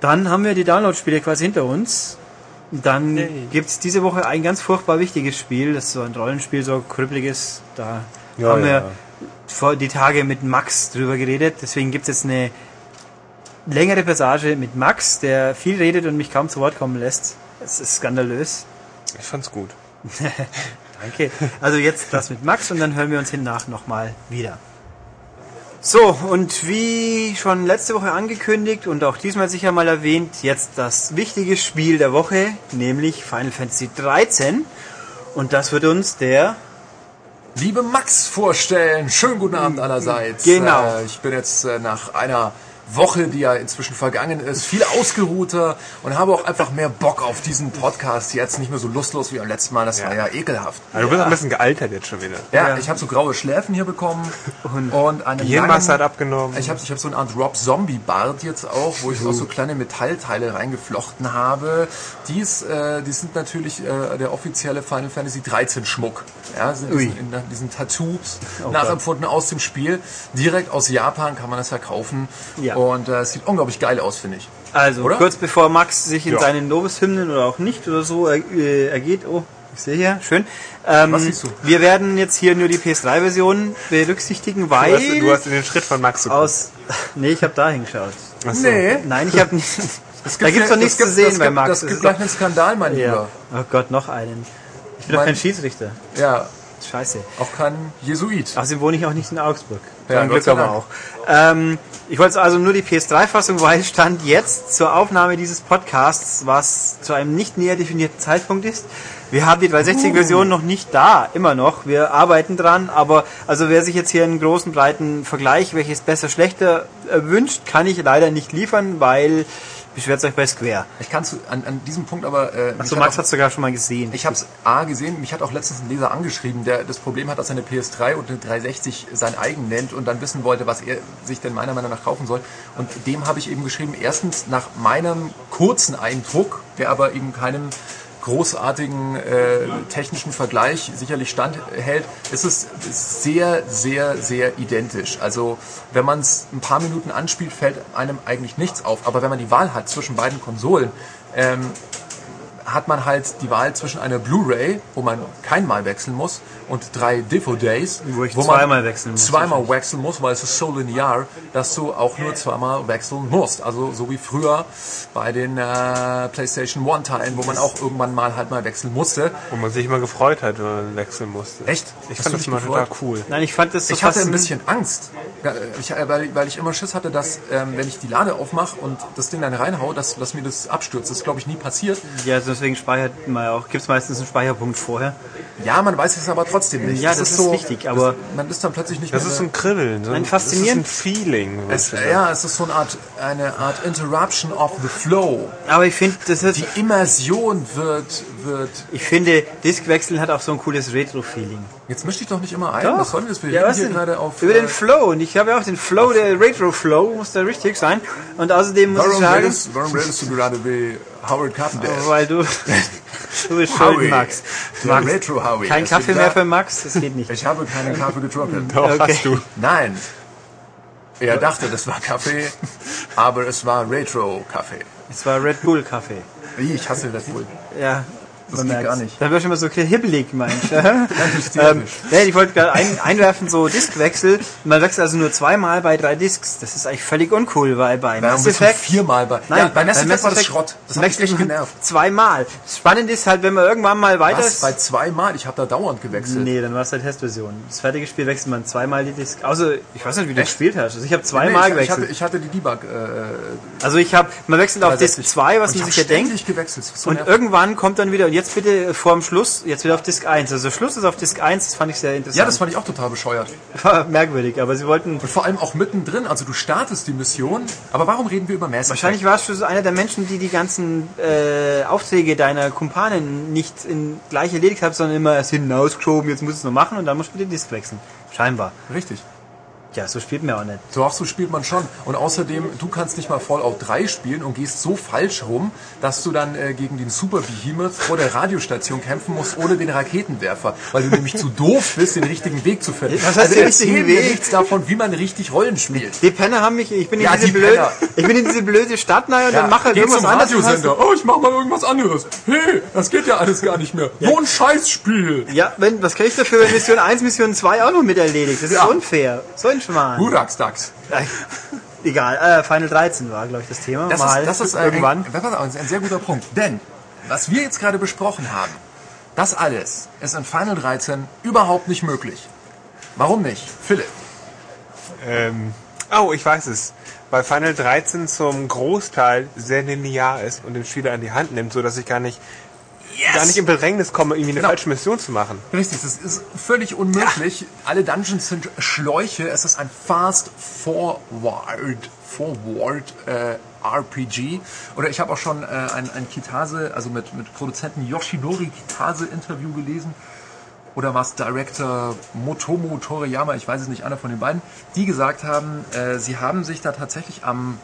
Dann haben wir die Download-Spiele quasi hinter uns. Dann Yay. gibt's diese Woche ein ganz furchtbar wichtiges Spiel. Das ist so ein Rollenspiel, so krüppeliges. Da Ja, haben ja. Vor die Tage mit Max drüber geredet. Deswegen gibt's jetzt eine längere Passage mit Max, der viel redet und mich kaum zu Wort kommen lässt. Es ist skandalös. Ich fand's gut. Danke. Also jetzt das mit Max und dann hören wir uns hinnach nochmal wieder. So, und wie schon letzte Woche angekündigt und auch diesmal sicher mal erwähnt, jetzt das wichtige Spiel der Woche, nämlich Final Fantasy 13. Und das wird uns der Liebe Max vorstellen. Schönen guten Abend allerseits. Genau. Äh, ich bin jetzt äh, nach einer Woche, die ja inzwischen vergangen ist, viel ausgeruhter und habe auch einfach mehr Bock auf diesen Podcast jetzt. Nicht mehr so lustlos wie beim letzten Mal, das war ja ekelhaft. Also du bist ein bisschen gealtert jetzt schon wieder. Ja, ich habe so graue Schläfen hier bekommen und, und einen Hirnmasse hat abgenommen. Ich habe ich hab so eine Art Rob Zombie Bart jetzt auch, wo ich auch so kleine Metallteile reingeflochten habe. Dies, äh, die sind natürlich äh, der offizielle Final Fantasy 13 Schmuck. Ja, sind Ui. diesen, in diesen Tattoos Oh nachempfunden aus dem Spiel. Direkt aus Japan kann man das ja kaufen. Ja. Und äh, es sieht unglaublich geil aus, finde ich. Also, Oder? kurz bevor Max sich in Ja. seinen Novus-Hymnen oder auch nicht oder so er, äh, ergeht, oh, ich sehe hier, schön. Ähm, Was siehst du? Wir werden jetzt hier nur die PS3-Version berücksichtigen, Du weil hast, du hast in den Schritt von Max geguckt. aus... Nee, ich habe da hingeschaut. Ach so. Nee. Nein, ich habe nicht... Das Da gibt's doch nichts gibt- zu sehen das bei gibt, Max. Das Das gibt ist gleich doch- einen Skandal, mein Ja. Lieber. Oh Gott, noch einen. Ich bin doch Mein- kein Schiedsrichter. Ja, Scheiße. auch kein Jesuit. Außerdem wohne ich auch nicht in Augsburg. Ja, Glück aber auch. Ähm, ich wollte also nur die PS3-Fassung, weil Stand jetzt zur Aufnahme dieses Podcasts, was zu einem nicht näher definierten Zeitpunkt ist. Wir haben die 360-Version noch nicht da, immer noch. Wir arbeiten dran, aber also wer sich jetzt hier einen großen, breiten Vergleich, welches besser, schlechter wünscht, kann ich leider nicht liefern, weil beschwert euch bei Square. Ich kann zu, an, an diesem Punkt aber... Äh, Achso, hat Max hat sogar schon mal gesehen. Ich habe es A gesehen, mich hat auch letztens ein Leser angeschrieben, der das Problem hat, dass er eine PS3 und eine 360 sein eigen nennt und dann wissen wollte, was er sich denn meiner Meinung nach kaufen soll. Und dem habe ich eben geschrieben, erstens nach meinem kurzen Eindruck, der aber eben keinem großartigen äh, technischen Vergleich sicherlich standhält, ist es sehr, sehr, sehr identisch. Also wenn man es ein paar Minuten anspielt, fällt einem eigentlich nichts auf. Aber wenn man die Wahl hat zwischen beiden Konsolen, ähm, hat man halt die Wahl zwischen einer Blu-ray, wo man kein Mal wechseln muss, und drei Diffo-Days, Wo ich man zweimal wechseln muss, Zweimal wechseln muss, weil es ist so linear, dass du auch nur zweimal wechseln musst. Also so wie früher bei den äh, PlayStation One-Teilen, wo man auch irgendwann mal halt mal wechseln musste. Wo man sich immer gefreut hat, wenn man wechseln musste. Echt? Ich Hast fand das immer gefreut? total cool. Nein, ich fand das so Ich hatte ein bisschen Angst, äh, weil, weil ich immer Schiss hatte, dass ähm, wenn ich die Lade aufmache und das Ding dann reinhau, dass, dass mir das abstürzt. Das ist, glaube ich, nie passiert. Ja, deswegen speichert man ja auch, gibt es meistens einen Speicherpunkt vorher. Ja, man weiß es aber trotzdem nicht. Ja, das ist wichtig, aber- man ist dann plötzlich nicht Das mehr ist so ein Kribbeln. So Ein ein faszinierend- Das ist ein Feeling. Es, ja, es ist so eine Art, eine Art Interruption of the Flow. Aber ich finde, das ist, Die Immersion wird, wird. ich finde, Diskwechseln hat auch so ein cooles Retro-Feeling. Jetzt mischte ich doch nicht immer ein. Was soll denn das? Wir Ja, was hier denn? gerade auf. Über äh, den Flow. Und ich habe ja auch den Flow, der Retro-Flow, muss da richtig sein. Und außerdem muss ich warum, sagen, redest, warum redest du gerade wie Howard Carpenter? weil du, du bist schuld, Max. Du Max. Retro Howie. Kein du Kaffee mehr für Max, das geht nicht. Ich habe keinen Kaffee getrunken. Doch, Okay. hast du. Nein. Er dachte, das war Kaffee, aber es war Retro-Kaffee. Es war Red Bull Kaffee. Wie, Ich hasse Red Bull. Ja, Das geht gar nicht. Da wird schon mal so hibbelig, meinst du? ähm, nee, ich wollte gerade ein, einwerfen, so Diskwechsel. Man wechselt also nur zweimal bei drei Discs. Das ist eigentlich völlig uncool, weil bei Warum Mass Effect... viermal bei. Nein, ja, bei Mass Effect war das Schrott. Das hat mich echt genervt. Zweimal. Spannend ist halt, wenn man irgendwann mal weiter Was? ist. Bei zweimal? Ich habe da dauernd gewechselt. Nee, dann war es halt Testversion. Das fertige Spiel wechselt man zweimal die Disc. Also, ich weiß nicht, wie du gespielt hast. Also ich habe Nee, zweimal ich, ich, hatte, gewechselt. ich hatte die Debug. Äh, also ich habe, man wechselt auf Disc 360. 2, was man sich ja denkt. gewechselt. So Und irgendwann kommt dann wieder, jetzt bitte vorm Schluss, jetzt wieder auf Disk 1. Also Schluss ist auf Disk 1, das fand ich sehr interessant. ja, das fand ich auch total bescheuert. war merkwürdig, aber sie wollten. Und vor allem auch mittendrin. Also du startest die Mission. Aber warum reden wir über Mass? Wahrscheinlich warst du so einer der Menschen, die die ganzen äh, Aufträge deiner Kumpanen nicht in gleich erledigt haben, sondern immer erst hinten ausgeschoben, jetzt muss es noch machen und dann musst du wieder Disk wechseln. Scheinbar. Richtig. Ja, so spielt man auch nicht. So auch so spielt man schon. Und außerdem, du kannst nicht mal Fallout 3 spielen und gehst so falsch rum, dass du dann äh, gegen den Super Behemoth vor der Radiostation kämpfen musst, ohne den Raketenwerfer. Weil du nämlich zu doof bist, den richtigen Weg zu finden. Was heißt der richtige Weg? nichts davon, wie man richtig Rollen spielt. Die Penner haben mich, ich bin in Ja, diese die blöde, ich bin in diese blöde Stadt rein und Ja, dann mache halt irgendwas zum anderes. Oh, ich mach mal irgendwas anderes. Hey, das geht ja alles gar nicht mehr. So ein Scheißspiel. Ja, wenn, was kann ich dafür, wenn Mission 1, Mission 2 auch noch mit erledigt? Das ist Ja. unfair. So ein Schmarrn. Hurax-Dax. Egal, äh, Final 13 war, glaube ich, das Thema. Das Mal ist, das ist äh, irgendwann. Ein, auf, ein sehr guter Punkt. Denn, was wir jetzt gerade besprochen haben, das alles ist in Final 13 überhaupt nicht möglich. Warum nicht? Philipp. Ähm, oh, ich weiß es. Weil Final 13 zum Großteil sehr linear ist und den Spieler an die Hand nimmt, so dass ich gar nicht gar nicht im Bedrängnis kommen, irgendwie eine Genau. falsche Mission zu machen. Richtig, das ist völlig unmöglich. Alle Dungeons sind Schläuche. Es ist ein Fast Forward, Forward äh, RPG. Oder ich habe auch schon äh, ein, ein Kitase, also mit, mit Produzenten Yoshinori Kitase Interview gelesen. Oder was Director Motomo Toriyama, ich weiß es nicht, einer von den beiden, die gesagt haben, äh, sie haben sich da tatsächlich am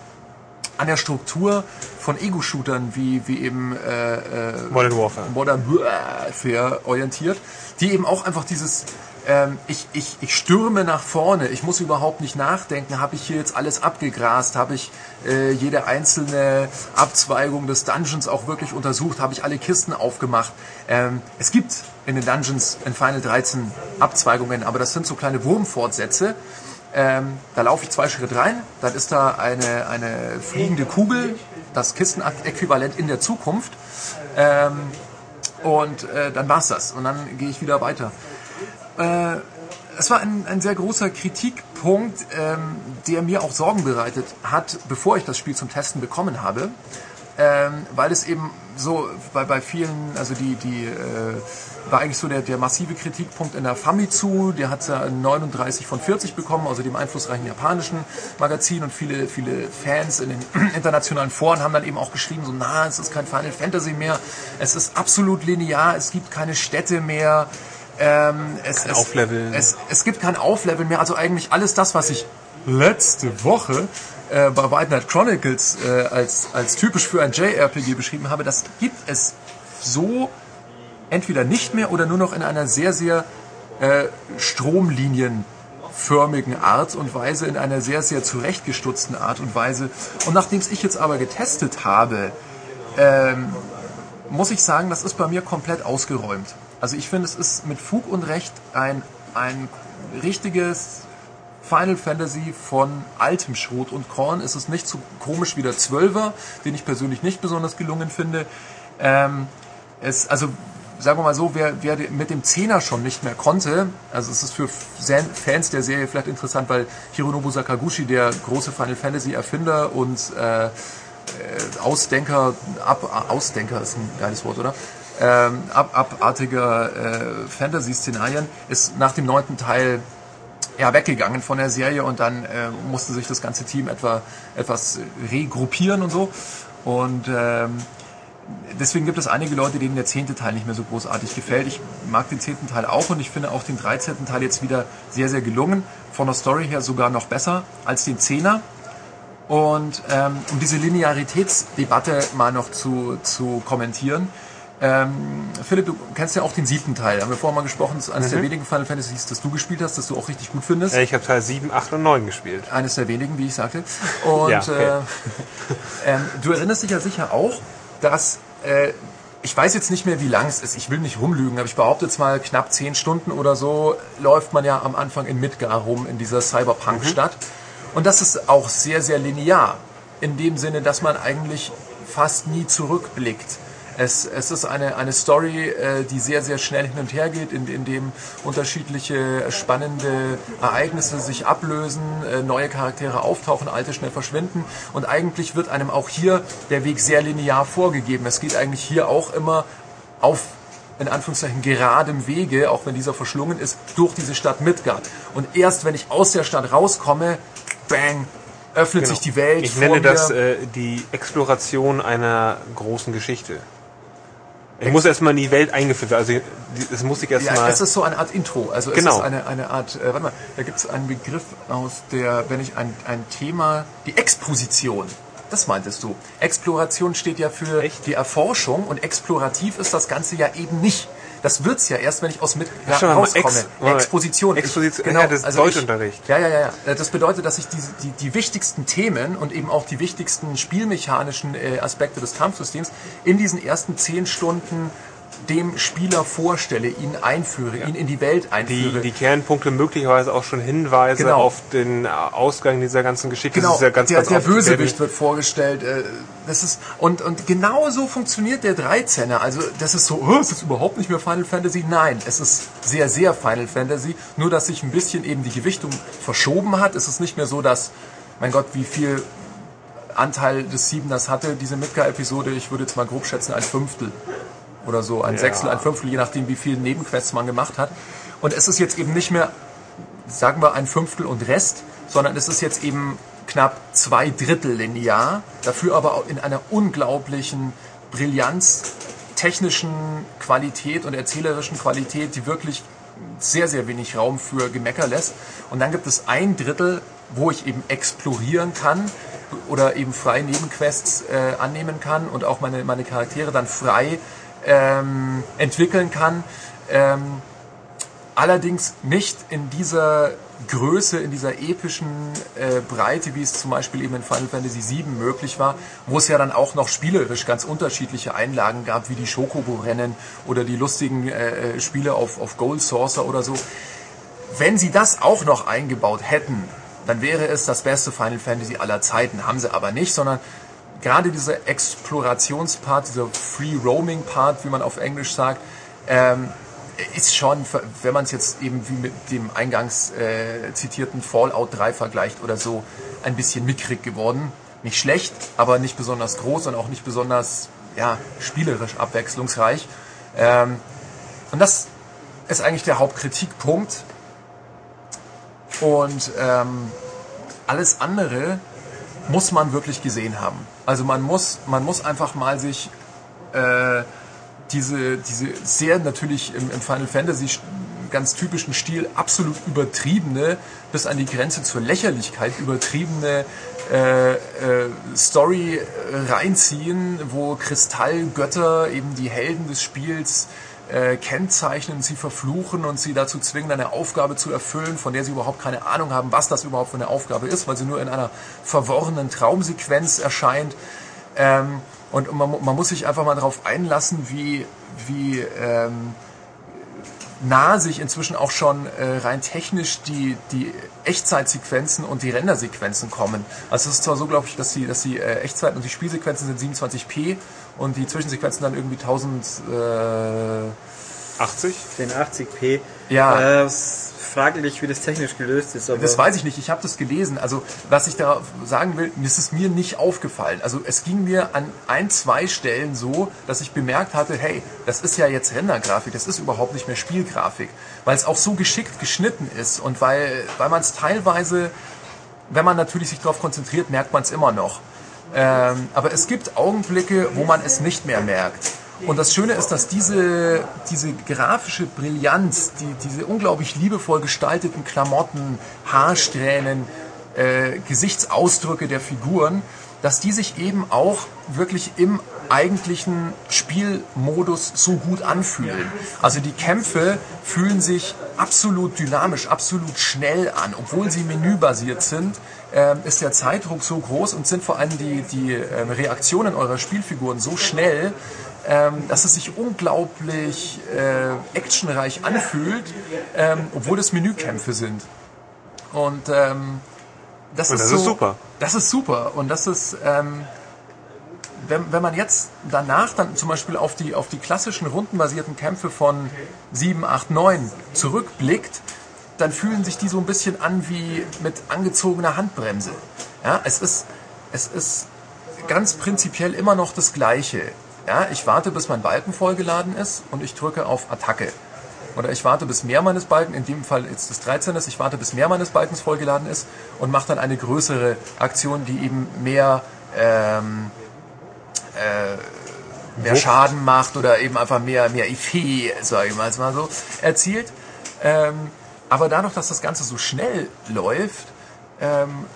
an der Struktur von Ego-Shootern wie, wie eben äh, äh, Modern Warfare. Modern Warfare orientiert, die eben auch einfach dieses ähm, ich, ich, ich stürme nach vorne, ich muss überhaupt nicht nachdenken, habe ich hier jetzt alles abgegrast, habe ich äh, jede einzelne Abzweigung des Dungeons auch wirklich untersucht, habe ich alle Kisten aufgemacht. Ähm, es gibt in den Dungeons in Final 13 Abzweigungen, aber das sind so kleine Wurmfortsätze. Ähm, da laufe ich zwei Schritte rein, dann ist da eine, eine fliegende Kugel, das Kistenäquivalent in der Zukunft. Ähm, und äh, dann war's das. Und dann gehe ich wieder weiter. Äh, es war ein, ein sehr großer Kritikpunkt, ähm, der mir auch Sorgen bereitet hat, bevor ich das Spiel zum Testen bekommen habe. Ähm, weil es eben so bei, bei vielen, also die, die äh, war eigentlich so der, der massive Kritikpunkt in der Famitsu, der hat ja 39 von 40 bekommen, also dem einflussreichen japanischen Magazin. Und viele, viele Fans in den internationalen Foren haben dann eben auch geschrieben, so na, es ist kein Final Fantasy mehr, es ist absolut linear, es gibt keine Städte mehr, ähm, es, Kein es, Aufleveln. Es, es gibt kein Aufleveln mehr, also eigentlich alles das, was ich letzte Woche äh, bei White Knight Chronicles äh, als, als typisch für ein JRPG beschrieben habe, das gibt es so entweder nicht mehr oder nur noch in einer sehr, sehr äh, stromlinienförmigen Art und Weise, in einer sehr, sehr zurechtgestutzten Art und Weise. Und nachdem ich jetzt aber getestet habe, ähm, muss ich sagen, das ist bei mir komplett ausgeräumt. Also ich finde, es ist mit Fug und Recht ein, ein richtiges Final Fantasy von altem Schrot und Korn. Es ist nicht so komisch wie der Zwölfer, den ich persönlich nicht besonders gelungen finde. Ähm, es, also sagen wir mal so, wer, wer mit dem Zehner schon nicht mehr konnte, also es ist für Fan- Fans der Serie vielleicht interessant, weil Hironobu Sakaguchi, der große Final Fantasy Erfinder und äh, äh, Ausdenker, ab, Ausdenker ist ein geiles Wort, oder? Ähm, ab, abartiger äh, Fantasy-Szenarien ist nach dem neunten Teil ja, weggegangen von der Serie und dann äh, musste sich das ganze Team etwa etwas regruppieren und so. Und ähm, deswegen gibt es einige Leute, denen der zehnte Teil nicht mehr so großartig gefällt. Ich mag den zehnten Teil auch und ich finde auch den dreizehnten Teil jetzt wieder sehr, sehr gelungen. Von der Story her sogar noch besser als den Zehner. Und ähm, um diese Linearitätsdebatte mal noch zu, zu kommentieren. Ähm, Philipp, du kennst ja auch den siebten Teil. Haben wir vorher mal gesprochen, das ist eines der wenigen Final Fantasies, das du gespielt hast, das du auch richtig gut findest. Äh, Ich habe Teil 7, 8 und 9 gespielt. Eines der wenigen, wie ich sagte. Und Ja, okay. äh, ähm, du erinnerst dich ja sicher auch, dass äh, ich weiß jetzt nicht mehr, wie lang es ist. Ich will nicht rumlügen, aber ich behaupte jetzt mal knapp zehn Stunden oder so läuft man ja am Anfang in Midgar rum in dieser Cyberpunk-Stadt. Und das ist auch sehr, sehr linear. In dem Sinne, dass man eigentlich fast nie zurückblickt. Es, es ist eine, eine Story, äh, die sehr, sehr schnell hin und her geht, in, in dem unterschiedliche spannende Ereignisse sich ablösen, äh, neue Charaktere auftauchen, alte schnell verschwinden. Und eigentlich wird einem auch hier der Weg sehr linear vorgegeben. Es geht eigentlich hier auch immer auf in Anführungszeichen geradem Wege, auch wenn dieser verschlungen ist, durch diese Stadt Midgard. Und erst wenn ich aus der Stadt rauskomme, bang, öffnet sich die Welt. Genau. Ich vor nenne mir. das äh, die Exploration einer großen Geschichte. Ich muss erstmal in die Welt eingeführt werden. Also es muss ich Ja, erstmal. es ist so eine Art Intro. Also es Genau. ist eine, eine Art, äh, warte mal, da gibt es einen Begriff aus der, wenn ich ein, ein Thema, die Exposition. Das meintest du. Exploration steht ja für Echt? die Erforschung und explorativ ist das Ganze ja eben nicht. Das wird's ja erst, wenn ich aus mit Ach, schon rauskomme. Ex-. Exposition. Exposition, genau, ja, das ist also ich- Deutschunterricht. Ja, ja, ja, ja. Das bedeutet, dass ich die, die, die wichtigsten Themen und eben auch die wichtigsten spielmechanischen äh, Aspekte des Kampfsystems in diesen ersten zehn Stunden dem Spieler vorstelle, ihn einführe, ihn in die Welt die, einführe. die Kernpunkte möglicherweise auch schon Hinweise Genau. auf den Ausgang dieser ganzen Geschichte. Genau, Das ja ganz, der, ganz der Bösewicht wird vorgestellt. Äh, das ist und und genau so funktioniert der 13er. Also das ist so, oh, es ist überhaupt nicht mehr Final Fantasy. Nein, es ist sehr sehr Final Fantasy. Nur dass sich ein bisschen eben die Gewichtung verschoben hat. Es ist nicht mehr so, dass mein Gott, wie viel Anteil des Siebeners hatte diese Midgar-Episode. Ich würde jetzt mal grob schätzen ein Fünftel. Oder so, ein Ja. Sechstel, ein Fünftel, je nachdem, wie viele Nebenquests man gemacht hat. Und es ist jetzt eben nicht mehr, sagen wir, ein Fünftel und Rest, sondern es ist jetzt eben knapp zwei Drittel linear, dafür aber auch in einer unglaublichen Brillanz, technischen Qualität und erzählerischen Qualität, die wirklich sehr, sehr wenig Raum für Gemecker lässt. Und dann gibt es ein Drittel, wo ich eben explorieren kann oder eben frei Nebenquests äh, annehmen kann und auch meine, meine Charaktere dann frei ähm, entwickeln kann. Ähm, allerdings nicht in dieser Größe, in dieser epischen äh, Breite, wie es zum Beispiel eben in Final Fantasy VII möglich war, wo es ja dann auch noch spielerisch ganz unterschiedliche Einlagen gab, wie die Schokobo-Rennen oder die lustigen äh, äh, Spiele auf, auf Gold Saucer oder so. Wenn sie das auch noch eingebaut hätten, dann wäre es das beste Final Fantasy aller Zeiten. Haben sie aber nicht, sondern gerade dieser Explorationspart, dieser Free Roaming Part, wie man auf Englisch sagt, ähm, ist schon, wenn man es jetzt eben wie mit dem eingangs äh, zitierten Fallout 3 vergleicht oder so, ein bisschen mickrig geworden. Nicht schlecht, aber nicht besonders groß und auch nicht besonders ja, spielerisch abwechslungsreich. Ähm, und das ist eigentlich der Hauptkritikpunkt. Und ähm, alles andere muss man wirklich gesehen haben. Also man muss, man muss einfach mal sich äh, diese, diese sehr natürlich im, im Final Fantasy ganz typischen Stil absolut übertriebene, bis an die Grenze zur Lächerlichkeit übertriebene äh, äh, Story reinziehen, wo Kristallgötter eben die Helden des Spiels äh, kennzeichnen, sie verfluchen und sie dazu zwingen, eine Aufgabe zu erfüllen, von der sie überhaupt keine Ahnung haben, was das überhaupt für eine Aufgabe ist, weil sie nur in einer verworrenen Traumsequenz erscheint. Ähm, und man, man muss sich einfach mal darauf einlassen, wie, wie ähm, nah sich inzwischen auch schon äh, rein technisch die, die Echtzeitsequenzen und die Rendersequenzen kommen. Also es ist zwar so, glaube ich, dass die, dass die äh, Echtzeit- und die Spielsequenzen sind 27p und die Zwischensequenzen dann irgendwie 1000... Äh, 80? Den 80p. Ja. Äh, es ist fraglich, wie das technisch gelöst ist. Aber Das weiß ich nicht, ich habe das gelesen. Also was ich da sagen will, ist mir nicht aufgefallen. Also es ging mir an ein, zwei Stellen so, dass ich bemerkt hatte, hey, das ist ja jetzt Rendergrafik, das ist überhaupt nicht mehr Spielgrafik. Weil es auch so geschickt geschnitten ist und weil, weil man es teilweise, wenn man natürlich sich darauf konzentriert, merkt man es immer noch. Ähm, aber es gibt Augenblicke, wo man es nicht mehr merkt. Und das Schöne ist, dass diese, diese grafische Brillanz, die, diese unglaublich liebevoll gestalteten Klamotten, Haarsträhnen, äh, Gesichtsausdrücke der Figuren, dass die sich eben auch wirklich im eigentlichen Spielmodus so gut anfühlen. Also die Kämpfe fühlen sich absolut dynamisch, absolut schnell an, obwohl sie menübasiert sind. Ähm, ist der Zeitdruck so groß und sind vor allem die, die ähm, Reaktionen eurer Spielfiguren so schnell, ähm, dass es sich unglaublich äh, actionreich anfühlt, ähm, obwohl es Menükämpfe sind. Und ähm, das, Und ist, das so, ist super. Das ist super. Und das ist, ähm, wenn, wenn man jetzt danach dann zum Beispiel auf die, auf die klassischen rundenbasierten Kämpfe von 7, 8, 9 zurückblickt, dann fühlen sich die so ein bisschen an wie mit angezogener Handbremse. Ja, es ist, es ist ganz prinzipiell immer noch das Gleiche. Ja, ich warte, bis mein Balken vollgeladen ist und ich drücke auf Attacke. Oder ich warte, bis mehr meines Balken, in dem Fall jetzt das 13 ist, ich warte, bis mehr meines Balkens vollgeladen ist und mache dann eine größere Aktion, die eben mehr, ähm, äh, mehr Wucht. Schaden macht oder eben einfach mehr, mehr Effet, sage ich mal so, erzielt. Ähm, aber dadurch, dass das Ganze so schnell läuft, ähm,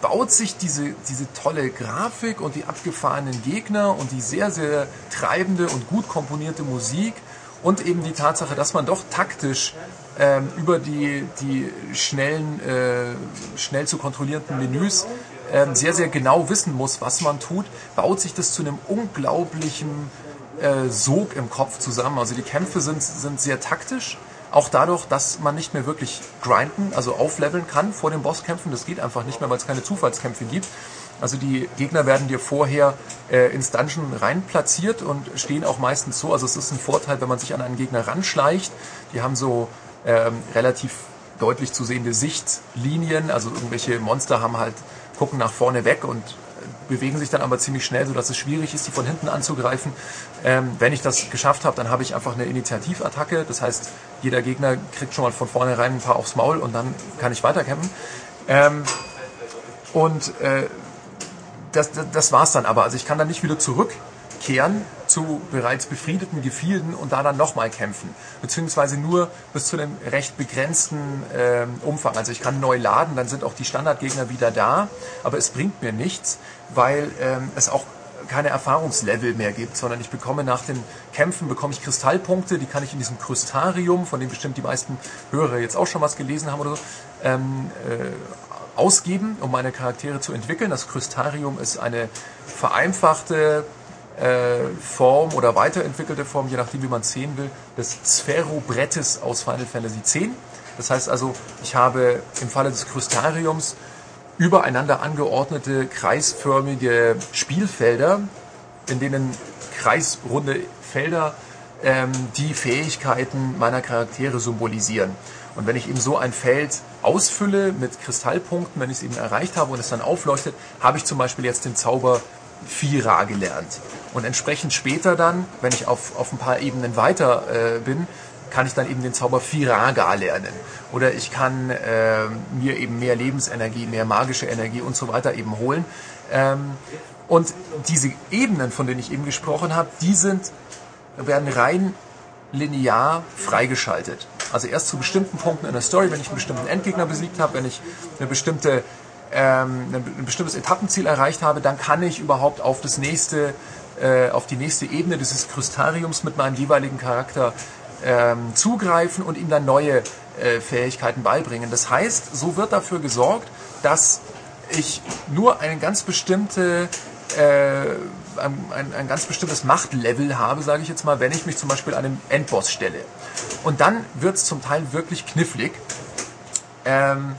baut sich diese, diese tolle Grafik und die abgefahrenen Gegner und die sehr, sehr treibende und gut komponierte Musik und eben die Tatsache, dass man doch taktisch ähm, über die, die schnellen, äh, schnell zu kontrollierenden Menüs ähm, sehr, sehr genau wissen muss, was man tut, baut sich das zu einem unglaublichen äh, Sog im Kopf zusammen. Also die Kämpfe sind, sind sehr taktisch. Auch dadurch, dass man nicht mehr wirklich grinden, also aufleveln kann vor den Bosskämpfen. Das geht einfach nicht mehr, weil es keine Zufallskämpfe gibt. Also die Gegner werden dir vorher äh, ins Dungeon rein platziert und stehen auch meistens so. Also es ist ein Vorteil, wenn man sich an einen Gegner ranschleicht. Die haben so ähm, relativ deutlich zu sehende Sichtlinien. Also irgendwelche Monster haben halt gucken nach vorne weg und bewegen sich dann aber ziemlich schnell, sodass es schwierig ist, die von hinten anzugreifen. Ähm, wenn ich das geschafft habe, dann habe ich einfach eine Initiativattacke. Das heißt, jeder Gegner kriegt schon mal von vornherein ein paar aufs Maul und dann kann ich weiterkämpfen. Ähm, und äh, das, das, das war's dann aber. Also ich kann dann nicht wieder zurückkehren zu bereits befriedeten Gefilden und da dann nochmal kämpfen. Beziehungsweise nur bis zu einem recht begrenzten ähm, Umfang. Also ich kann neu laden, dann sind auch die Standardgegner wieder da, aber es bringt mir nichts, weil ähm, es auch keine Erfahrungslevel mehr gibt, sondern ich bekomme nach den Kämpfen bekomme ich Kristallpunkte, die kann ich in diesem Krystarium, von dem bestimmt die meisten Hörer jetzt auch schon was gelesen haben oder so, ähm, äh, ausgeben, um meine Charaktere zu entwickeln. Das Krystarium ist eine vereinfachte äh, Form oder weiterentwickelte Form, je nachdem wie man es sehen will, des Sphärobrettes aus Final Fantasy X. Das heißt also, ich habe im Falle des Krystariums übereinander angeordnete kreisförmige Spielfelder, in denen kreisrunde Felder ähm, die Fähigkeiten meiner Charaktere symbolisieren. Und wenn ich eben so ein Feld ausfülle mit Kristallpunkten, wenn ich es eben erreicht habe und es dann aufleuchtet, habe ich zum Beispiel jetzt den Zauber Fira gelernt. Und entsprechend später dann, wenn ich auf, auf ein paar Ebenen weiter äh, bin, kann ich dann eben den Zauber Firaga lernen. Oder ich kann äh, mir eben mehr Lebensenergie, mehr magische Energie und so weiter eben holen. Ähm, und diese Ebenen, von denen ich eben gesprochen habe, die sind, werden rein linear freigeschaltet. Also erst zu bestimmten Punkten in der Story, wenn ich einen bestimmten Endgegner besiegt habe, wenn ich eine bestimmte ähm, ein bestimmtes Etappenziel erreicht habe, dann kann ich überhaupt auf das nächste, äh, auf die nächste Ebene dieses Krystariums mit meinem jeweiligen Charakter ähm, zugreifen und ihm dann neue äh, Fähigkeiten beibringen. Das heißt, so wird dafür gesorgt, dass ich nur eine ganz bestimmte äh, ein, ein, ein, ganz bestimmtes Machtlevel habe, sage ich jetzt mal, wenn ich mich zum Beispiel einem Endboss stelle. Und dann wird es zum Teil wirklich knifflig. Ähm,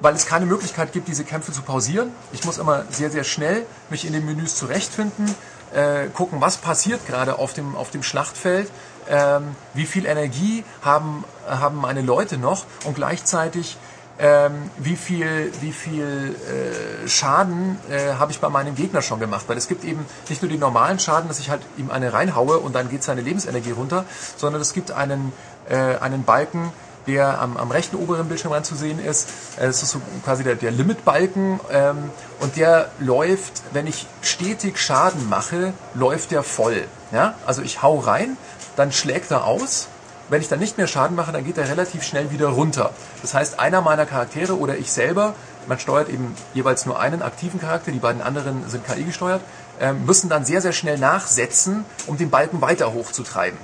weil es keine Möglichkeit gibt, diese Kämpfe zu pausieren. Ich muss immer sehr, sehr schnell mich in den Menüs zurechtfinden, äh, gucken, was passiert gerade auf dem, auf dem Schlachtfeld, ähm, wie viel Energie haben, haben meine Leute noch und gleichzeitig ähm, wie viel, wie viel äh, Schaden äh, habe ich bei meinem Gegner schon gemacht. Weil es gibt eben nicht nur den normalen Schaden, dass ich halt ihm eine reinhaue und dann geht seine Lebensenergie runter, sondern es gibt einen, äh, einen Balken, der am, am rechten oberen Bildschirmrand zu sehen ist. Äh, das ist so quasi der, der Limitbalken ähm, und der läuft, wenn ich stetig Schaden mache, läuft der voll. Ja? Also ich hau rein, dann schlägt er aus. Wenn ich dann nicht mehr Schaden mache, dann geht er relativ schnell wieder runter. Das heißt, einer meiner Charaktere oder ich selber, man steuert eben jeweils nur einen aktiven Charakter, die beiden anderen sind KI gesteuert, ähm, müssen dann sehr, sehr schnell nachsetzen, um den Balken weiter hochzutreiben.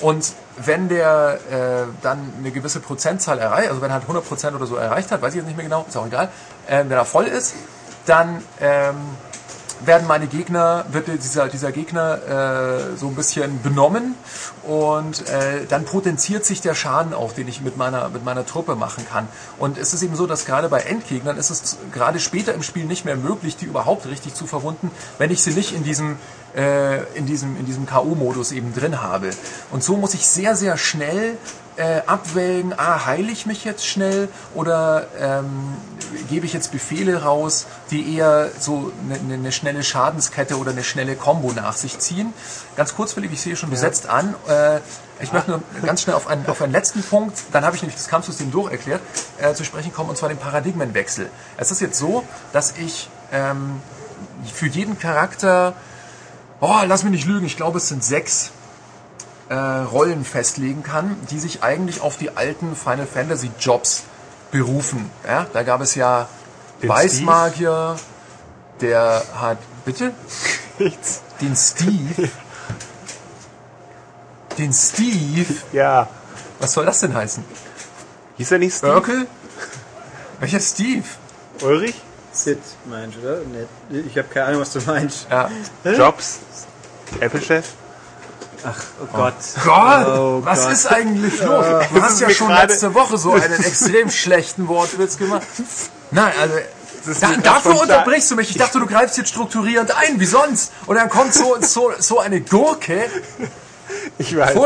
Und wenn der äh, dann eine gewisse Prozentzahl erreicht, also wenn er halt 100% oder so erreicht hat, weiß ich jetzt nicht mehr genau, ist auch egal, äh, wenn er voll ist, dann ähm, werden meine Gegner, wird dieser, dieser Gegner äh, so ein bisschen benommen und äh, dann potenziert sich der Schaden auch, den ich mit meiner, mit meiner Truppe machen kann. Und es ist eben so, dass gerade bei Endgegnern ist es gerade später im Spiel nicht mehr möglich, die überhaupt richtig zu verwunden, wenn ich sie nicht in diesem äh, in diesem, in diesem K.O.-Modus eben drin habe. Und so muss ich sehr, sehr schnell äh, abwägen, ah, heile ich mich jetzt schnell oder ähm, gebe ich jetzt Befehle raus, die eher so eine, eine schnelle Schadenskette oder eine schnelle Combo nach sich ziehen. Ganz kurzwillig, ich sehe schon besetzt an. Äh, ich möchte nur ganz schnell auf einen, auf einen letzten Punkt, dann habe ich nämlich das Kampfsystem durcherklärt, äh, zu sprechen kommen, und zwar den Paradigmenwechsel. Es ist jetzt so, dass ich ähm, für jeden Charakter oh, lass mich nicht lügen, ich glaube es sind sechs äh, Rollen festlegen kann, die sich eigentlich auf die alten Final Fantasy Jobs berufen. Ja, da gab es ja den Weißmagier, Steve? der hat, bitte? Nichts. Den Steve. Den Steve? Ja. Was soll das denn heißen? Hieß er nicht Steve? Urkel? Welcher Steve? Ulrich? Sid meinst oder? Ich habe keine Ahnung, was du meinst. Ja. Jobs? Apple-Chef? Ach, oh Gott. Gott, oh was Gott. ist eigentlich los? Du hast ja schon letzte Woche so einen extrem schlechten Wortwitz gemacht. Nein, also da, dafür unterbrichst du mich. Ich dachte, du greifst jetzt strukturierend ein, wie sonst. Und dann kommt so, so, so eine Gurke. Ich weiß.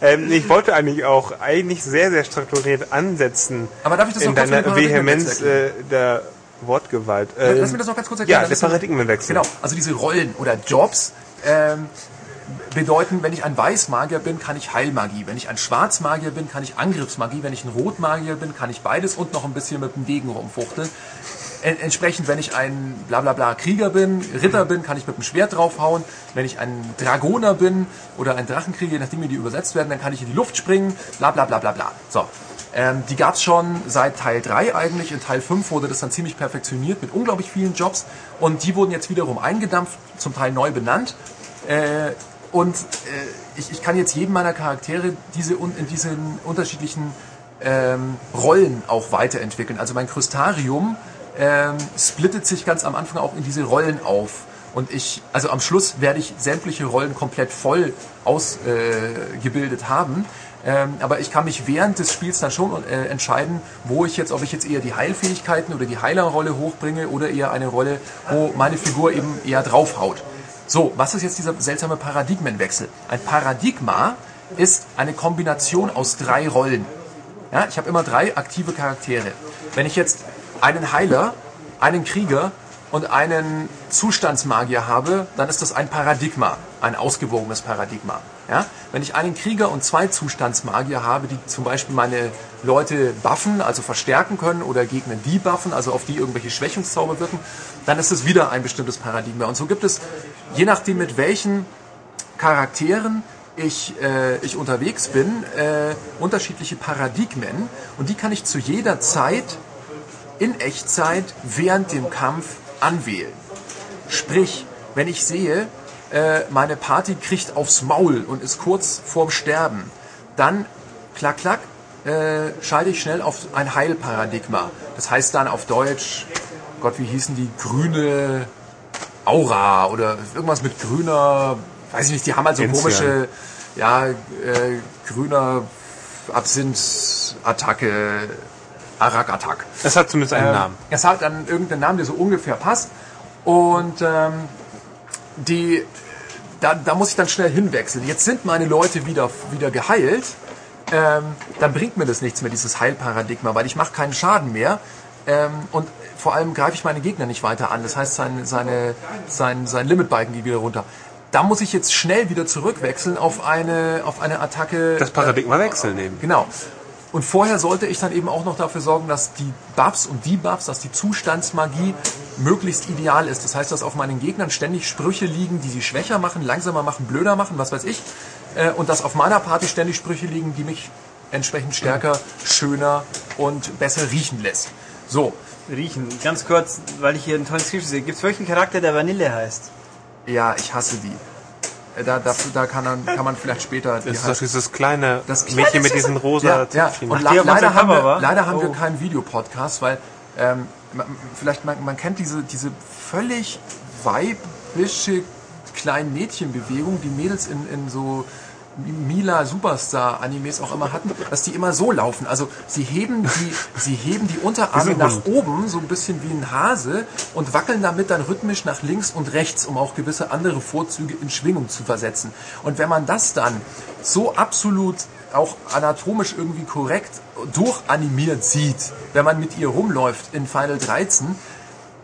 Ähm, ich wollte eigentlich auch eigentlich sehr, sehr strukturiert ansetzen. Aber darf ich das in deiner Vehemenz äh, der Wortgewalt. Lass Ähm, mir das noch ganz kurz erklären. ja, der Paradigmenwechsel. Genau, also diese Rollen oder Jobs ähm, bedeuten, wenn ich ein Weißmagier bin, kann ich Heilmagie. Wenn ich ein Schwarzmagier bin, kann ich Angriffsmagie. Wenn ich ein Rotmagier bin, kann ich beides und noch ein bisschen mit dem Degen rumfuchteln. En entsprechend, wenn ich ein bla bla bla Krieger bin, Ritter bin, kann ich mit dem Schwert draufhauen. Wenn ich ein Dragoner bin oder ein Drachenkrieger, je nachdem wie die übersetzt werden, dann kann ich in die Luft springen, bla bla bla bla. So. Ähm, die gab's schon seit Teil 3 eigentlich. In Teil 5 wurde das dann ziemlich perfektioniert mit unglaublich vielen Jobs. Und die wurden jetzt wiederum eingedampft, zum Teil neu benannt. Äh, und äh, ich, ich kann jetzt jedem meiner Charaktere diese in diesen unterschiedlichen ähm, Rollen auch weiterentwickeln. Also mein Krystarium ähm, splittet sich ganz am Anfang auch in diese Rollen auf. Und ich, also am Schluss werde ich sämtliche Rollen komplett voll ausgebildet äh, haben. Ähm, aber ich kann mich während des Spiels dann schon äh, entscheiden, wo ich jetzt, ob ich jetzt eher die Heilfähigkeiten oder die Heilerrolle hochbringe oder eher eine Rolle, wo meine Figur eben eher draufhaut. So, was ist jetzt dieser seltsame Paradigmenwechsel? Ein Paradigma ist eine Kombination aus drei Rollen. Ja, ich habe immer drei aktive Charaktere. Wenn ich jetzt einen Heiler, einen Krieger und einen Zustandsmagier habe, dann ist das ein Paradigma, ein ausgewogenes Paradigma. Ja? Wenn ich einen Krieger und zwei Zustandsmagier habe, die zum Beispiel meine Leute buffen, also verstärken können oder Gegner debuffen, also auf die irgendwelche Schwächungszauber wirken, dann ist es wieder ein bestimmtes Paradigma. Und so gibt es, je nachdem mit welchen Charakteren ich, äh, ich unterwegs bin, äh, unterschiedliche Paradigmen und die kann ich zu jeder Zeit in Echtzeit während dem Kampf anwählen. Sprich, wenn ich sehe, äh, meine Party kriegt aufs Maul und ist kurz vorm Sterben, dann klack, klack, äh, schalte ich schnell auf ein Heilparadigma. Das heißt dann auf Deutsch, Gott, wie hießen die, grüne Aura oder irgendwas mit grüner, weiß ich nicht, die haben halt so Enzian. komische, ja, äh, grüner Absinth-Attacke, Arak-Attack. Es hat zumindest einen Ähm, Namen. Es hat dann irgendeinen Namen, der so ungefähr passt. Und ähm, die, da, da muss ich dann schnell hinwechseln. Jetzt sind meine Leute wieder, wieder geheilt. Ähm, dann bringt mir das nichts mehr, dieses Heilparadigma, weil ich mache keinen Schaden mehr. Ähm, und vor allem greife ich meine Gegner nicht weiter an. Das heißt, sein, seine, sein, sein Limitbalken geht wieder runter. Da muss ich jetzt schnell wieder zurückwechseln auf eine, auf eine Attacke. Das Paradigma wechseln eben. Genau. Und vorher sollte ich dann eben auch noch dafür sorgen, dass die Buffs und Debuffs, dass die Zustandsmagie möglichst ideal ist. Das heißt, dass auf meinen Gegnern ständig Sprüche liegen, die sie schwächer machen, langsamer machen, blöder machen, was weiß ich. Äh, Und dass auf meiner Party ständig Sprüche liegen, die mich entsprechend stärker, schöner und besser riechen lässt. So, Riechen. Ganz kurz, weil ich hier ein tolles Skript sehe. Gibt es wirklich einen Charakter, der Vanille heißt? ja, ich hasse die. Äh, Da, da, da kann, man, kann man vielleicht später... die Das ist halt- doch dieses kleine Das- Mädchen mit diesen rosa ja, ja. Und la leider, haben wir, leider haben wir Oh. keinen Videopodcast, weil ähm, man, vielleicht man, man kennt diese, diese völlig weibische kleinen Mädchenbewegung, die Mädels in, in so Mila Superstar Animes auch immer hatten, dass die immer so laufen. Also sie heben die, sie heben die Unterarme nach oben, so ein bisschen wie ein Hase und wackeln damit dann rhythmisch nach links und rechts, um auch gewisse andere Vorzüge in Schwingung zu versetzen. Und wenn man das dann so absolut auch anatomisch irgendwie korrekt durchanimiert sieht, wenn man mit ihr rumläuft in Final 13,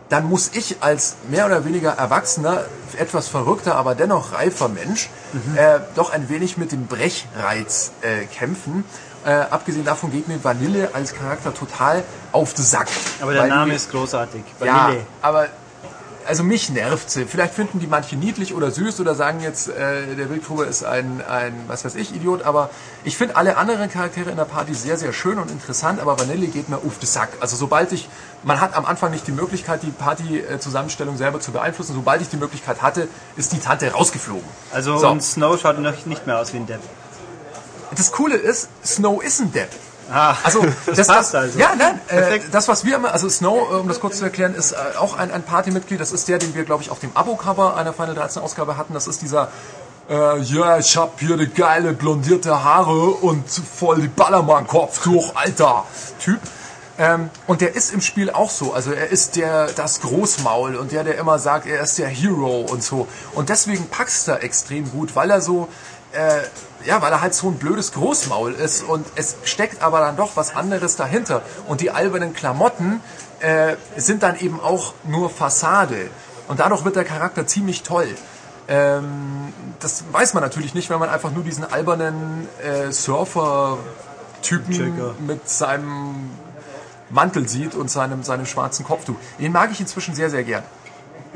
dann muss ich als mehr oder weniger erwachsener, etwas verrückter, aber dennoch reifer Mensch äh, doch ein wenig mit dem Brechreiz äh, kämpfen. Äh, abgesehen davon geht mir Vanille als Charakter total auf den Sack. Aber der Name ist großartig. ja, Vanille. aber also mich nervt sie. Vielleicht finden die manche niedlich oder süß oder sagen jetzt, äh, der Wildgruber ist ein, ein, was weiß ich, Idiot. Aber ich finde alle anderen Charaktere in der Party sehr, sehr schön und interessant. Aber Vanille geht mir auf den Sack. Also sobald ich, man hat am Anfang nicht die Möglichkeit, die Party-Zusammenstellung selber zu beeinflussen. Sobald ich die Möglichkeit hatte, ist die Tante rausgeflogen. Also So. und Snow schaut nicht mehr aus wie ein Depp. Das Coole ist, Snow ist ein Depp. Ah, Also das, passt das, also. Ja, nein, äh, das was wir immer, also Snow, äh, um das kurz zu erklären, ist äh, auch ein, ein Partymitglied. Das ist der, den wir, glaube ich, auf dem Abo-Cover einer Final 13 Ausgabe hatten. Das ist dieser, äh, ja, ich hab hier eine geile blondierte Haare und voll die Ballermann-Kopf durch, Alter, Typ. Ähm, und der ist im Spiel auch so. Also er ist der das Großmaul und der, der immer sagt, er ist der Hero und so. Und deswegen packst er extrem gut, weil er so äh, ja, weil er halt so ein blödes Großmaul ist und es steckt aber dann doch was anderes dahinter. Und die albernen Klamotten äh, sind dann eben auch nur Fassade. Und dadurch wird der Charakter ziemlich toll. Ähm, das weiß man natürlich nicht, wenn man einfach nur diesen albernen äh, Surfer-Typen Checker. mit seinem Mantel sieht und seinem, seinem schwarzen Kopftuch. Den mag ich inzwischen sehr, sehr gern.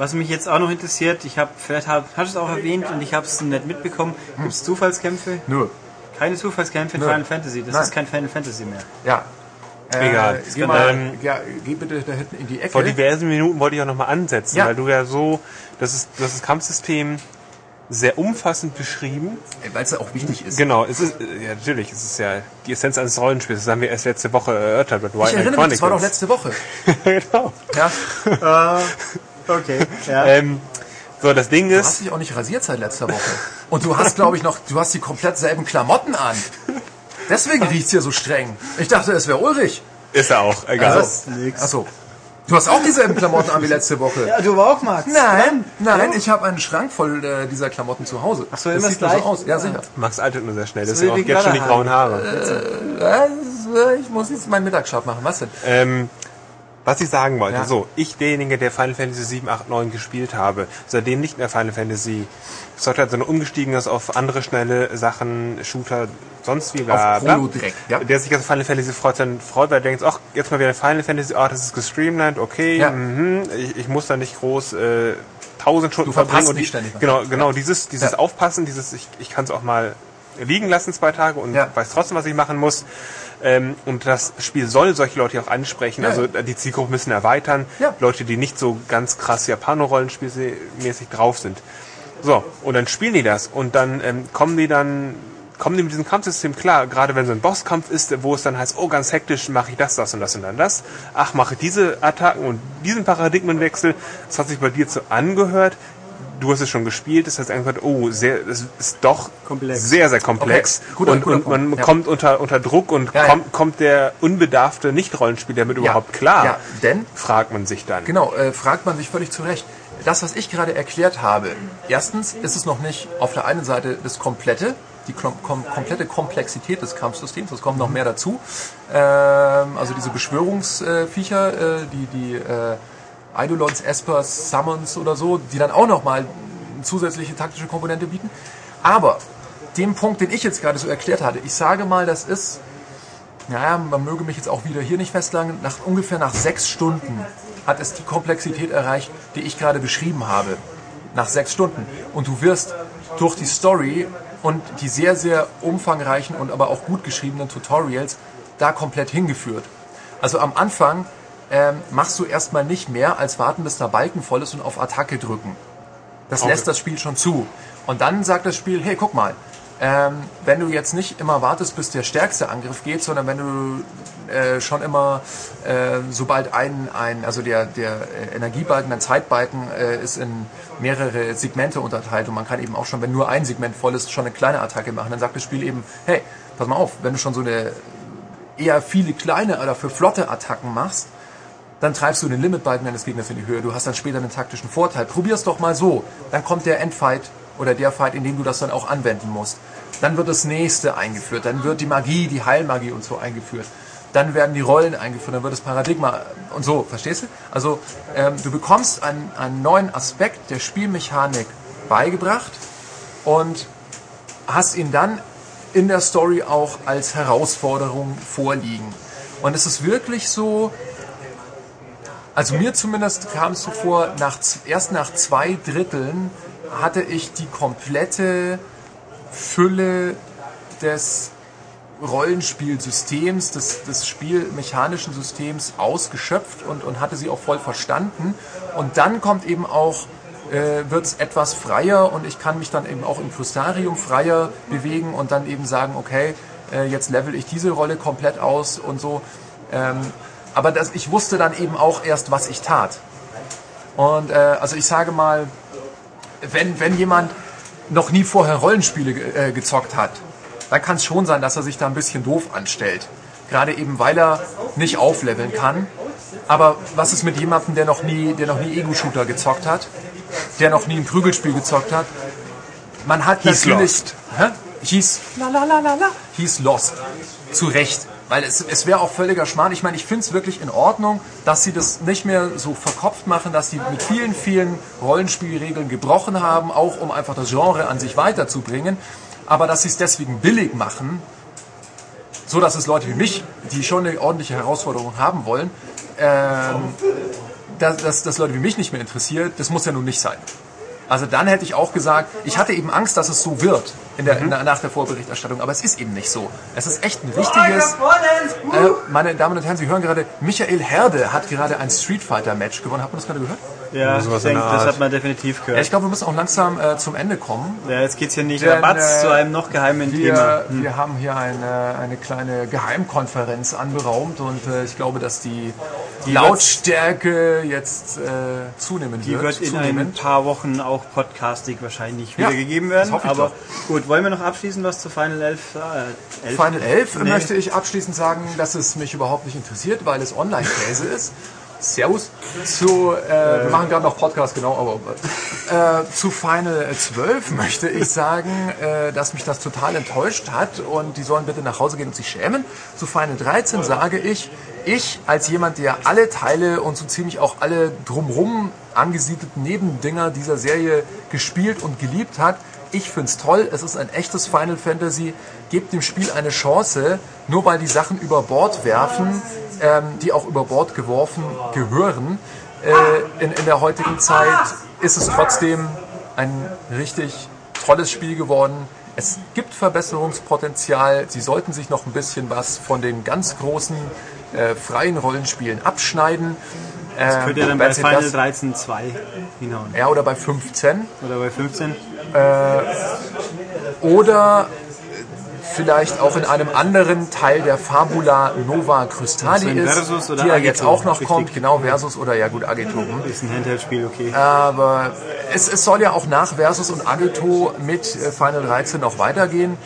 Was mich jetzt auch noch interessiert, ich habe, vielleicht hab, hast du es auch erwähnt und ich habe es nicht mitbekommen, gibt es Zufallskämpfe? Nö. Keine Zufallskämpfe in Nö. Final Fantasy, das Nein. ist kein Final Fantasy mehr. Ja. Äh, Egal. Geh, mal, Ähm, ja, geh bitte da hinten in die Ecke. Vor diversen Minuten wollte ich auch nochmal ansetzen, Ja. weil du ja so, das ist das ist Kampfsystem sehr umfassend beschrieben. Weil es ja auch wichtig ist. Genau, es ist, äh, ja, natürlich, es ist ja die Essenz eines Rollenspiels. Das haben wir erst letzte Woche erörtert mit Ich erinnere mich, das war doch letzte Woche. genau. Ja. Okay. Ja. Ähm, so, das Ding Du hast ist, dich auch nicht rasiert seit letzter Woche. Und du hast, glaube ich, noch, du hast die komplett selben Klamotten an. Deswegen riecht's hier so streng. Ich dachte, es wäre Ulrich. ist er auch, egal. das ist nix. Achso. Du hast auch dieselben Klamotten an wie letzte Woche. Ja, du aber auch Max. Nein, nein, ich habe einen Schrank voll äh, dieser Klamotten zu Hause. Ach so, das immer sieht das nur so gleich? aus. Ja, sicher. Max altert nur sehr schnell, So deswegen auch jetzt schon die grauen Haare. Was? Äh, Ich muss jetzt meinen Mittagsschlaf machen. Was denn? Ähm, was ich sagen wollte, Ja. so, ich derjenige, der Final Fantasy 7, 8, 9 gespielt habe, seitdem nicht mehr Final Fantasy Sorte sondern umgestiegen ist auf andere schnelle Sachen, Shooter, sonst wie bla Auf bla. Prolo-Dreck, ja. Der sich auf Final Fantasy freut, dann freut, weil er denkt, ach, jetzt mal wieder Final Fantasy, ah, das ist gestreamlined, okay, Ja. mhm, ich, ich muss da nicht groß äh, tausend Stunden verbringen. und die, ständig. Genau, genau, dieses, dieses Ja. Aufpassen, dieses, ich, ich kann es auch mal liegen lassen zwei Tage und Ja. weiß trotzdem, was ich machen muss. Ähm, und das Spiel soll solche Leute auch ansprechen. Ja. Also die Zielgruppe müssen erweitern. Ja. Leute, die nicht so ganz krass Japano-Rollenspielmäßig drauf sind. So, und dann spielen die das und dann ähm, kommen die dann kommen die mit diesem Kampfsystem klar, gerade wenn so ein Bosskampf ist, wo es dann heißt, oh, ganz hektisch mache ich das, das und das und dann das. Ach, mache diese Attacken und diesen Paradigmenwechsel. Das hat sich bei dir so angehört. Du hast es schon gespielt, das heißt einfach, oh, sehr, das ist doch Komplex. sehr, sehr komplex. Okay, guter- und, guter und man ja. kommt unter, unter Druck und Ja, ja. kommt, kommt der unbedarfte Nicht-Rollenspieler damit überhaupt klar? Ja, denn Fragt man sich dann. Genau, äh, fragt man sich völlig zu Recht. Das, was ich gerade erklärt habe, erstens ist es noch nicht auf der einen Seite das komplette, die kom kom komplette Komplexität des Kampfsystems, es kommt noch mehr dazu. Ähm, also diese Beschwörungsviecher, äh, die, die äh, Eidolons, Espers, Summons oder so, die dann auch nochmal eine zusätzliche taktische Komponente bieten. Aber dem Punkt, den ich jetzt gerade so erklärt hatte, ich sage mal, das ist naja, man möge mich jetzt auch wieder hier nicht festlegen, nach ungefähr nach sechs Stunden hat es die Komplexität erreicht, die ich gerade beschrieben habe. Nach sechs Stunden. Und du wirst durch die Story und die sehr, sehr umfangreichen und aber auch gut geschriebenen Tutorials da komplett hingeführt. Also am Anfang ähm, machst du erstmal nicht mehr als warten, bis der Balken voll ist und auf Attacke drücken. Das Okay. lässt das Spiel schon zu. Und dann sagt das Spiel, hey, guck mal, ähm, wenn du jetzt nicht immer wartest, bis der stärkste Angriff geht, sondern wenn du äh, schon immer, äh, sobald ein, ein also der, der äh, Energiebalken, ein Zeitbalken äh, ist in mehrere Segmente unterteilt und man kann eben auch schon, wenn nur ein Segment voll ist, schon eine kleine Attacke machen. Dann sagt das Spiel eben, hey, pass mal auf, wenn du schon so eine eher viele kleine oder für flotte Attacken machst, dann treibst du den Limitbalken deines Gegners in die Höhe. Du hast dann später einen taktischen Vorteil. Probier's doch mal so. Dann kommt der Endfight oder der Fight, in dem du das dann auch anwenden musst. Dann wird das nächste eingeführt. Dann wird die Magie, die Heilmagie und so eingeführt. Dann werden die Rollen eingeführt. Dann wird das Paradigma und so. Verstehst du? Also ähm, du bekommst einen, einen neuen Aspekt der Spielmechanik beigebracht und hast ihn dann in der Story auch als Herausforderung vorliegen. Und es ist wirklich so, also mir zumindest kam es so vor, nach, erst nach zwei Dritteln hatte ich die komplette Fülle des Rollenspielsystems, des, des spielmechanischen Systems ausgeschöpft und, und hatte sie auch voll verstanden. Und dann kommt eben auch, äh, wird es etwas freier und ich kann mich dann eben auch im Crystarium freier bewegen und dann eben sagen, okay, äh, jetzt level ich diese Rolle komplett aus und so. Ähm, aber das, ich wusste dann eben auch erst, was ich tat. Und äh, also ich sage mal, wenn, wenn jemand noch nie vorher Rollenspiele ge äh, gezockt hat, dann kann es schon sein, dass er sich da ein bisschen doof anstellt. Gerade eben, weil er nicht aufleveln kann. Aber was ist mit jemandem, der noch nie, der noch nie Ego-Shooter gezockt hat, der noch nie ein Prügelspiel gezockt hat? Man hat He's natürlich, lost. Hä? hieß, la la la la la, hieß Lost. Zu Recht. Weil es, es wäre auch völliger Schmarrn. Ich meine, ich finde es wirklich in Ordnung, dass sie das nicht mehr so verkopft machen, dass sie mit vielen, vielen Rollenspielregeln gebrochen haben, auch um einfach das Genre an sich weiterzubringen. Aber dass sie es deswegen billig machen, so dass es Leute wie mich, die schon eine ordentliche Herausforderung haben wollen, ähm, dass, dass das Leute wie mich nicht mehr interessiert, das muss ja nun nicht sein. Also dann hätte ich auch gesagt, ich hatte eben Angst, dass es so wird in der, in der, nach der Vorberichterstattung, aber es ist eben nicht so. Es ist echt ein richtiges. Äh, meine Damen und Herren, Sie hören gerade, Michael Herde hat gerade ein Street Fighter Match gewonnen. Hat man das gerade gehört? Ja, ich sowas in denke, das hat man definitiv Ja, gehört. ich glaube, wir müssen auch langsam äh, zum Ende kommen. Ja, jetzt geht's hier nicht Denn, rabatz äh, zu einem noch geheimen Thema. Wir, wir haben hier eine, eine kleine Geheimkonferenz anberaumt und äh, ich glaube, dass die, Die Lautstärke jetzt äh, zunehmen Die wird. wird in ein zunehmend. paar Wochen auch podcastig wahrscheinlich Ja, wiedergegeben werden. das hoffe ich Aber doch. gut, wollen wir noch abschließend was zu Final 11 sagen? Äh, 11? Final 11 Nee. möchte ich abschließend sagen, dass es mich überhaupt nicht interessiert, weil es Online-Käse ist. Servus. Zu, äh, wir machen gerade noch Podcast, genau, aber äh, zu Final 12 möchte ich sagen, äh, dass mich das total enttäuscht hat und die sollen bitte nach Hause gehen und sich schämen. Zu Final 13 sage ich, ich als jemand, der alle Teile und so ziemlich auch alle drumrum angesiedelten Nebendinger dieser Serie gespielt und geliebt hat, ich find's toll, es ist ein echtes Final Fantasy. Gebt dem Spiel eine Chance, nur weil die Sachen über Bord werfen, ähm, die auch über Bord geworfen gehören. Äh, in, in der heutigen Zeit ist es trotzdem ein richtig tolles Spiel geworden. Es gibt Verbesserungspotenzial. Sie sollten sich noch ein bisschen was von den ganz großen äh, freien Rollenspielen abschneiden. Ähm, Könnt ihr dann bei Final das- 13 2 hinhauen? ja, oder bei 15. Oder bei 15? Oder vielleicht auch in einem anderen Teil der Fabula Nova Crystali ist, Versus oder die ja jetzt auch noch richtig. kommt, genau, Versus oder ja gut, Agito. hm. Ist ein Handheld-Spiel, okay. Aber es, es soll ja auch nach Versus und Agito mit äh, Final 13 noch weitergehen.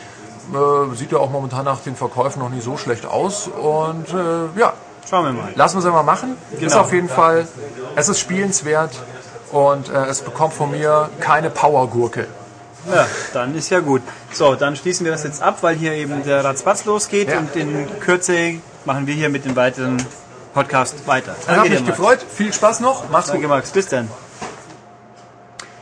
Äh, sieht ja auch momentan nach den Verkäufen noch nicht so schlecht aus. Und äh, ja, Schauen wir mal. lassen wir es einmal machen. Ist Genau. auf jeden Fall, es ist spielenswert und äh, es bekommt von mir keine Powergurke. Ja, dann ist ja gut. So, dann schließen wir das jetzt ab, weil hier eben der Ratzbatz losgeht Ja. und in Kürze machen wir hier mit dem weiteren Podcast weiter. Habe dir, mich Max. gefreut. Viel Spaß noch. Mach's gut. Danke, Max. Bis dann.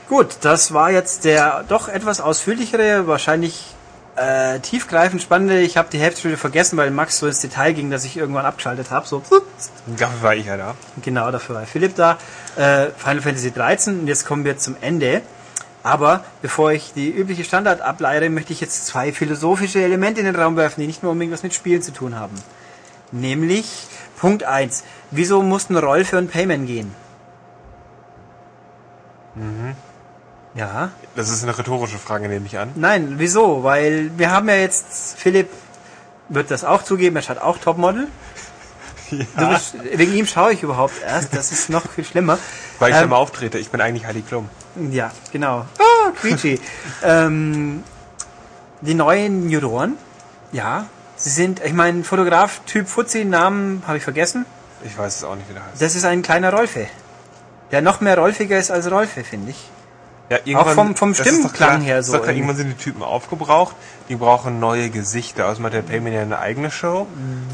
Gut, das war jetzt der doch etwas ausführlichere, wahrscheinlich äh, tiefgreifend spannende. Ich habe die Hälfte wieder vergessen, weil Max so ins Detail ging, dass ich irgendwann abgeschaltet habe. So, Dafür war ich ja da. Genau, dafür war Philipp da. Äh, Final Fantasy 13 und jetzt kommen wir zum Ende. Aber bevor ich die übliche Standard ableite, möchte ich jetzt zwei philosophische Elemente in den Raum werfen, die nicht mehr unbedingt was mit Spielen zu tun haben. Nämlich Punkt 1. Wieso mussten Rolfe und Payment gehen? Ja, Das ist eine rhetorische Frage, nehme ich an. nein, wieso? Weil wir haben ja jetzt, Philipp wird das auch zugeben, er schaut auch Topmodel. Du bist, wegen ihm schaue ich überhaupt erst, das ist noch viel schlimmer. Weil ich Ähm, mal auftrete. Ich bin eigentlich Heidi Klum. Ja, genau. Ah, Quietschi. ähm, die neuen Juroren, ja, sie sind, ich meine, Fotograf Typ Fuzzi, Namen habe ich vergessen. Ich weiß es auch nicht, wie der heißt. Das ist ein kleiner Rolfe. Der noch mehr rolfiger ist als Rolfe, finde ich. Ja, irgendwann- vom- vom Stimmklang klar, her so klar. Irgendwann sind die Typen aufgebraucht. Die brauchen neue Gesichter. Außerdem hat der Payman ja eine eigene Show.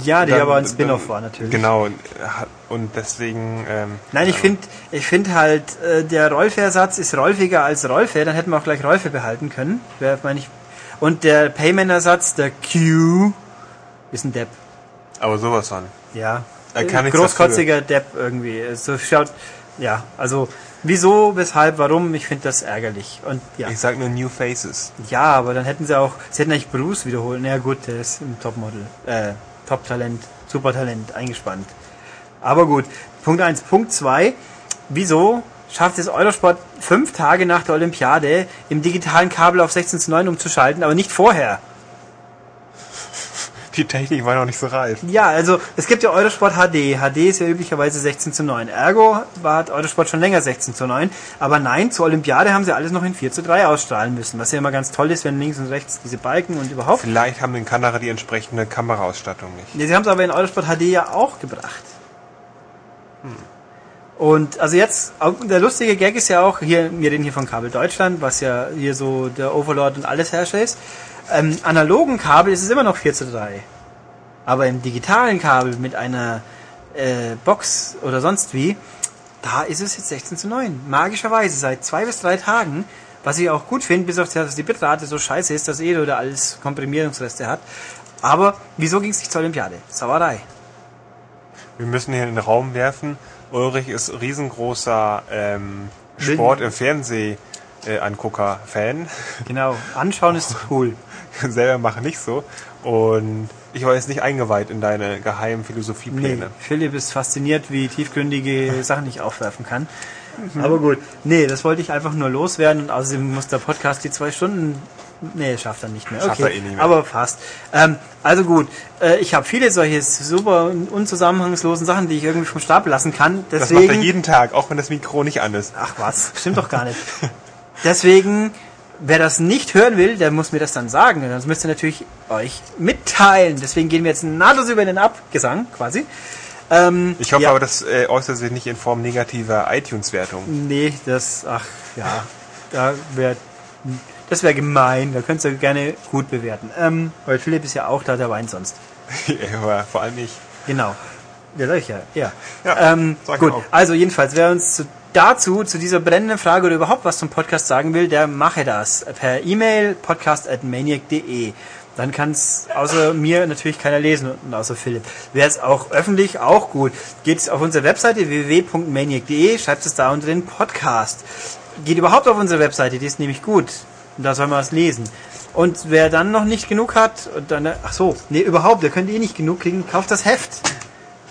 Ja, die Dann- aber ein Spin-off war natürlich. Genau. und- Und deswegen... Ähm, Nein, ich finde ich find halt, äh, der Rolfe-Ersatz ist rolfiger als Rolfe, dann hätten wir auch gleich Rolfe behalten können. Wär, mein ich, und der Payment-Ersatz, der Q, ist ein Depp. aber sowas von. Ja. Er kann Großkotziger Depp irgendwie. So schaut, ja, also wieso, weshalb, warum, ich finde das ärgerlich. Und ja. Ich sag nur New Faces. Ja, aber dann hätten sie auch, sie hätten eigentlich Bruce wiederholen. Ja gut, der ist im Topmodel, äh, Top-Talent, Supertalent eingespannt. Aber gut, Punkt eins, Punkt zwei. Wieso schafft es Eurosport fünf Tage nach der Olympiade im digitalen Kabel auf 16 zu 9 umzuschalten, aber nicht vorher? Die Technik war noch nicht so reif. Ja, also es gibt ja Eurosport HD. HD ist ja üblicherweise 16 zu 9. Ergo war hat Eurosport schon länger 16 zu 9. Aber nein, zur Olympiade haben sie alles noch in 4 zu 3 ausstrahlen müssen. Was ja immer ganz toll ist, wenn links und rechts diese Balken und überhaupt. Vielleicht haben in Kanada die entsprechende Kameraausstattung nicht. Ja, sie haben es aber in Eurosport HD ja auch gebracht. Und also jetzt, der lustige Gag ist ja auch, hier, wir reden hier von Kabel Deutschland, was ja hier so der Overlord und alles Herrscher ist. Ähm, analogen Kabel ist es immer noch 4 zu 3. Aber im digitalen Kabel mit einer äh, Box oder sonst wie, da ist es jetzt 16 zu 9. Magischerweise seit zwei bis drei Tagen, was ich auch gut finde, bis auf das, dass die Bitrate so scheiße ist, dass Edo da alles Komprimierungsreste hat. Aber wieso ging es nicht zur Olympiade? Sauerei. Wir müssen hier in den Raum werfen. Ulrich ist riesengroßer ähm, Sport im Fernseh äh, Angucker-Fan. Genau, anschauen ist cool. Selber machen nicht so. Und ich war jetzt nicht eingeweiht in deine geheimen Nee, Philosophiepläne. Philipp ist fasziniert, wie tiefgründige Sachen ich aufwerfen kann. Aber gut, nee, das wollte ich einfach nur loswerden und außerdem muss der Podcast die zwei Stunden. Nee, schafft er nicht mehr. Schafft Okay, er eh nicht mehr. aber fast. Ähm, also gut, äh, ich habe viele solche super un- unzusammenhangslosen Sachen, die ich irgendwie vom Stapel lassen kann. Das Deswegen, macht er jeden Tag, auch wenn das Mikro nicht an ist. Ach was, stimmt doch gar nicht. Deswegen, wer das nicht hören will, der muss mir das dann sagen. Das müsst ihr natürlich euch mitteilen. Deswegen gehen wir jetzt nahtlos über in den Abgesang quasi. Ähm, Ich hoffe ja. aber, das äh, äußert sich nicht in Form negativer iTunes-Wertung. Nee, das, ach ja, da wär, das wäre gemein. Da könnt ihr gerne gut bewerten. Ähm, weil Philipp ist ja auch da, der weint sonst. aber vor allem ich. Genau. Ja, sag ich ja. ja. Ja, ähm, gut, also jedenfalls, wer uns zu, dazu, zu dieser brennenden Frage oder überhaupt was zum Podcast sagen will, der mache das per E-Mail podcast.maniac.de. Dann kann es außer mir natürlich keiner lesen und außer Philipp. Wäre es auch öffentlich, auch gut. Geht auf unsere Webseite www.maniac.de, schreibt es da unter den Podcast. Geht überhaupt auf unsere Webseite, die ist nämlich gut. Und da soll man was lesen. Und wer dann noch nicht genug hat, und dann, ach so, nee, überhaupt, ihr könnt eh nicht genug kriegen, kauft das Heft.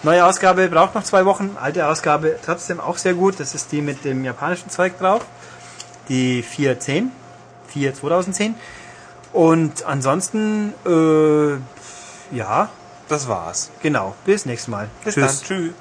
Neue Ausgabe braucht noch zwei Wochen, alte Ausgabe trotzdem auch sehr gut. Das ist die mit dem japanischen Zeug drauf. Die 410, 4 2010. Und ansonsten, äh, ja, Das war's. genau, bis nächstes Mal. Bis Tschüss. dann. Tschüss.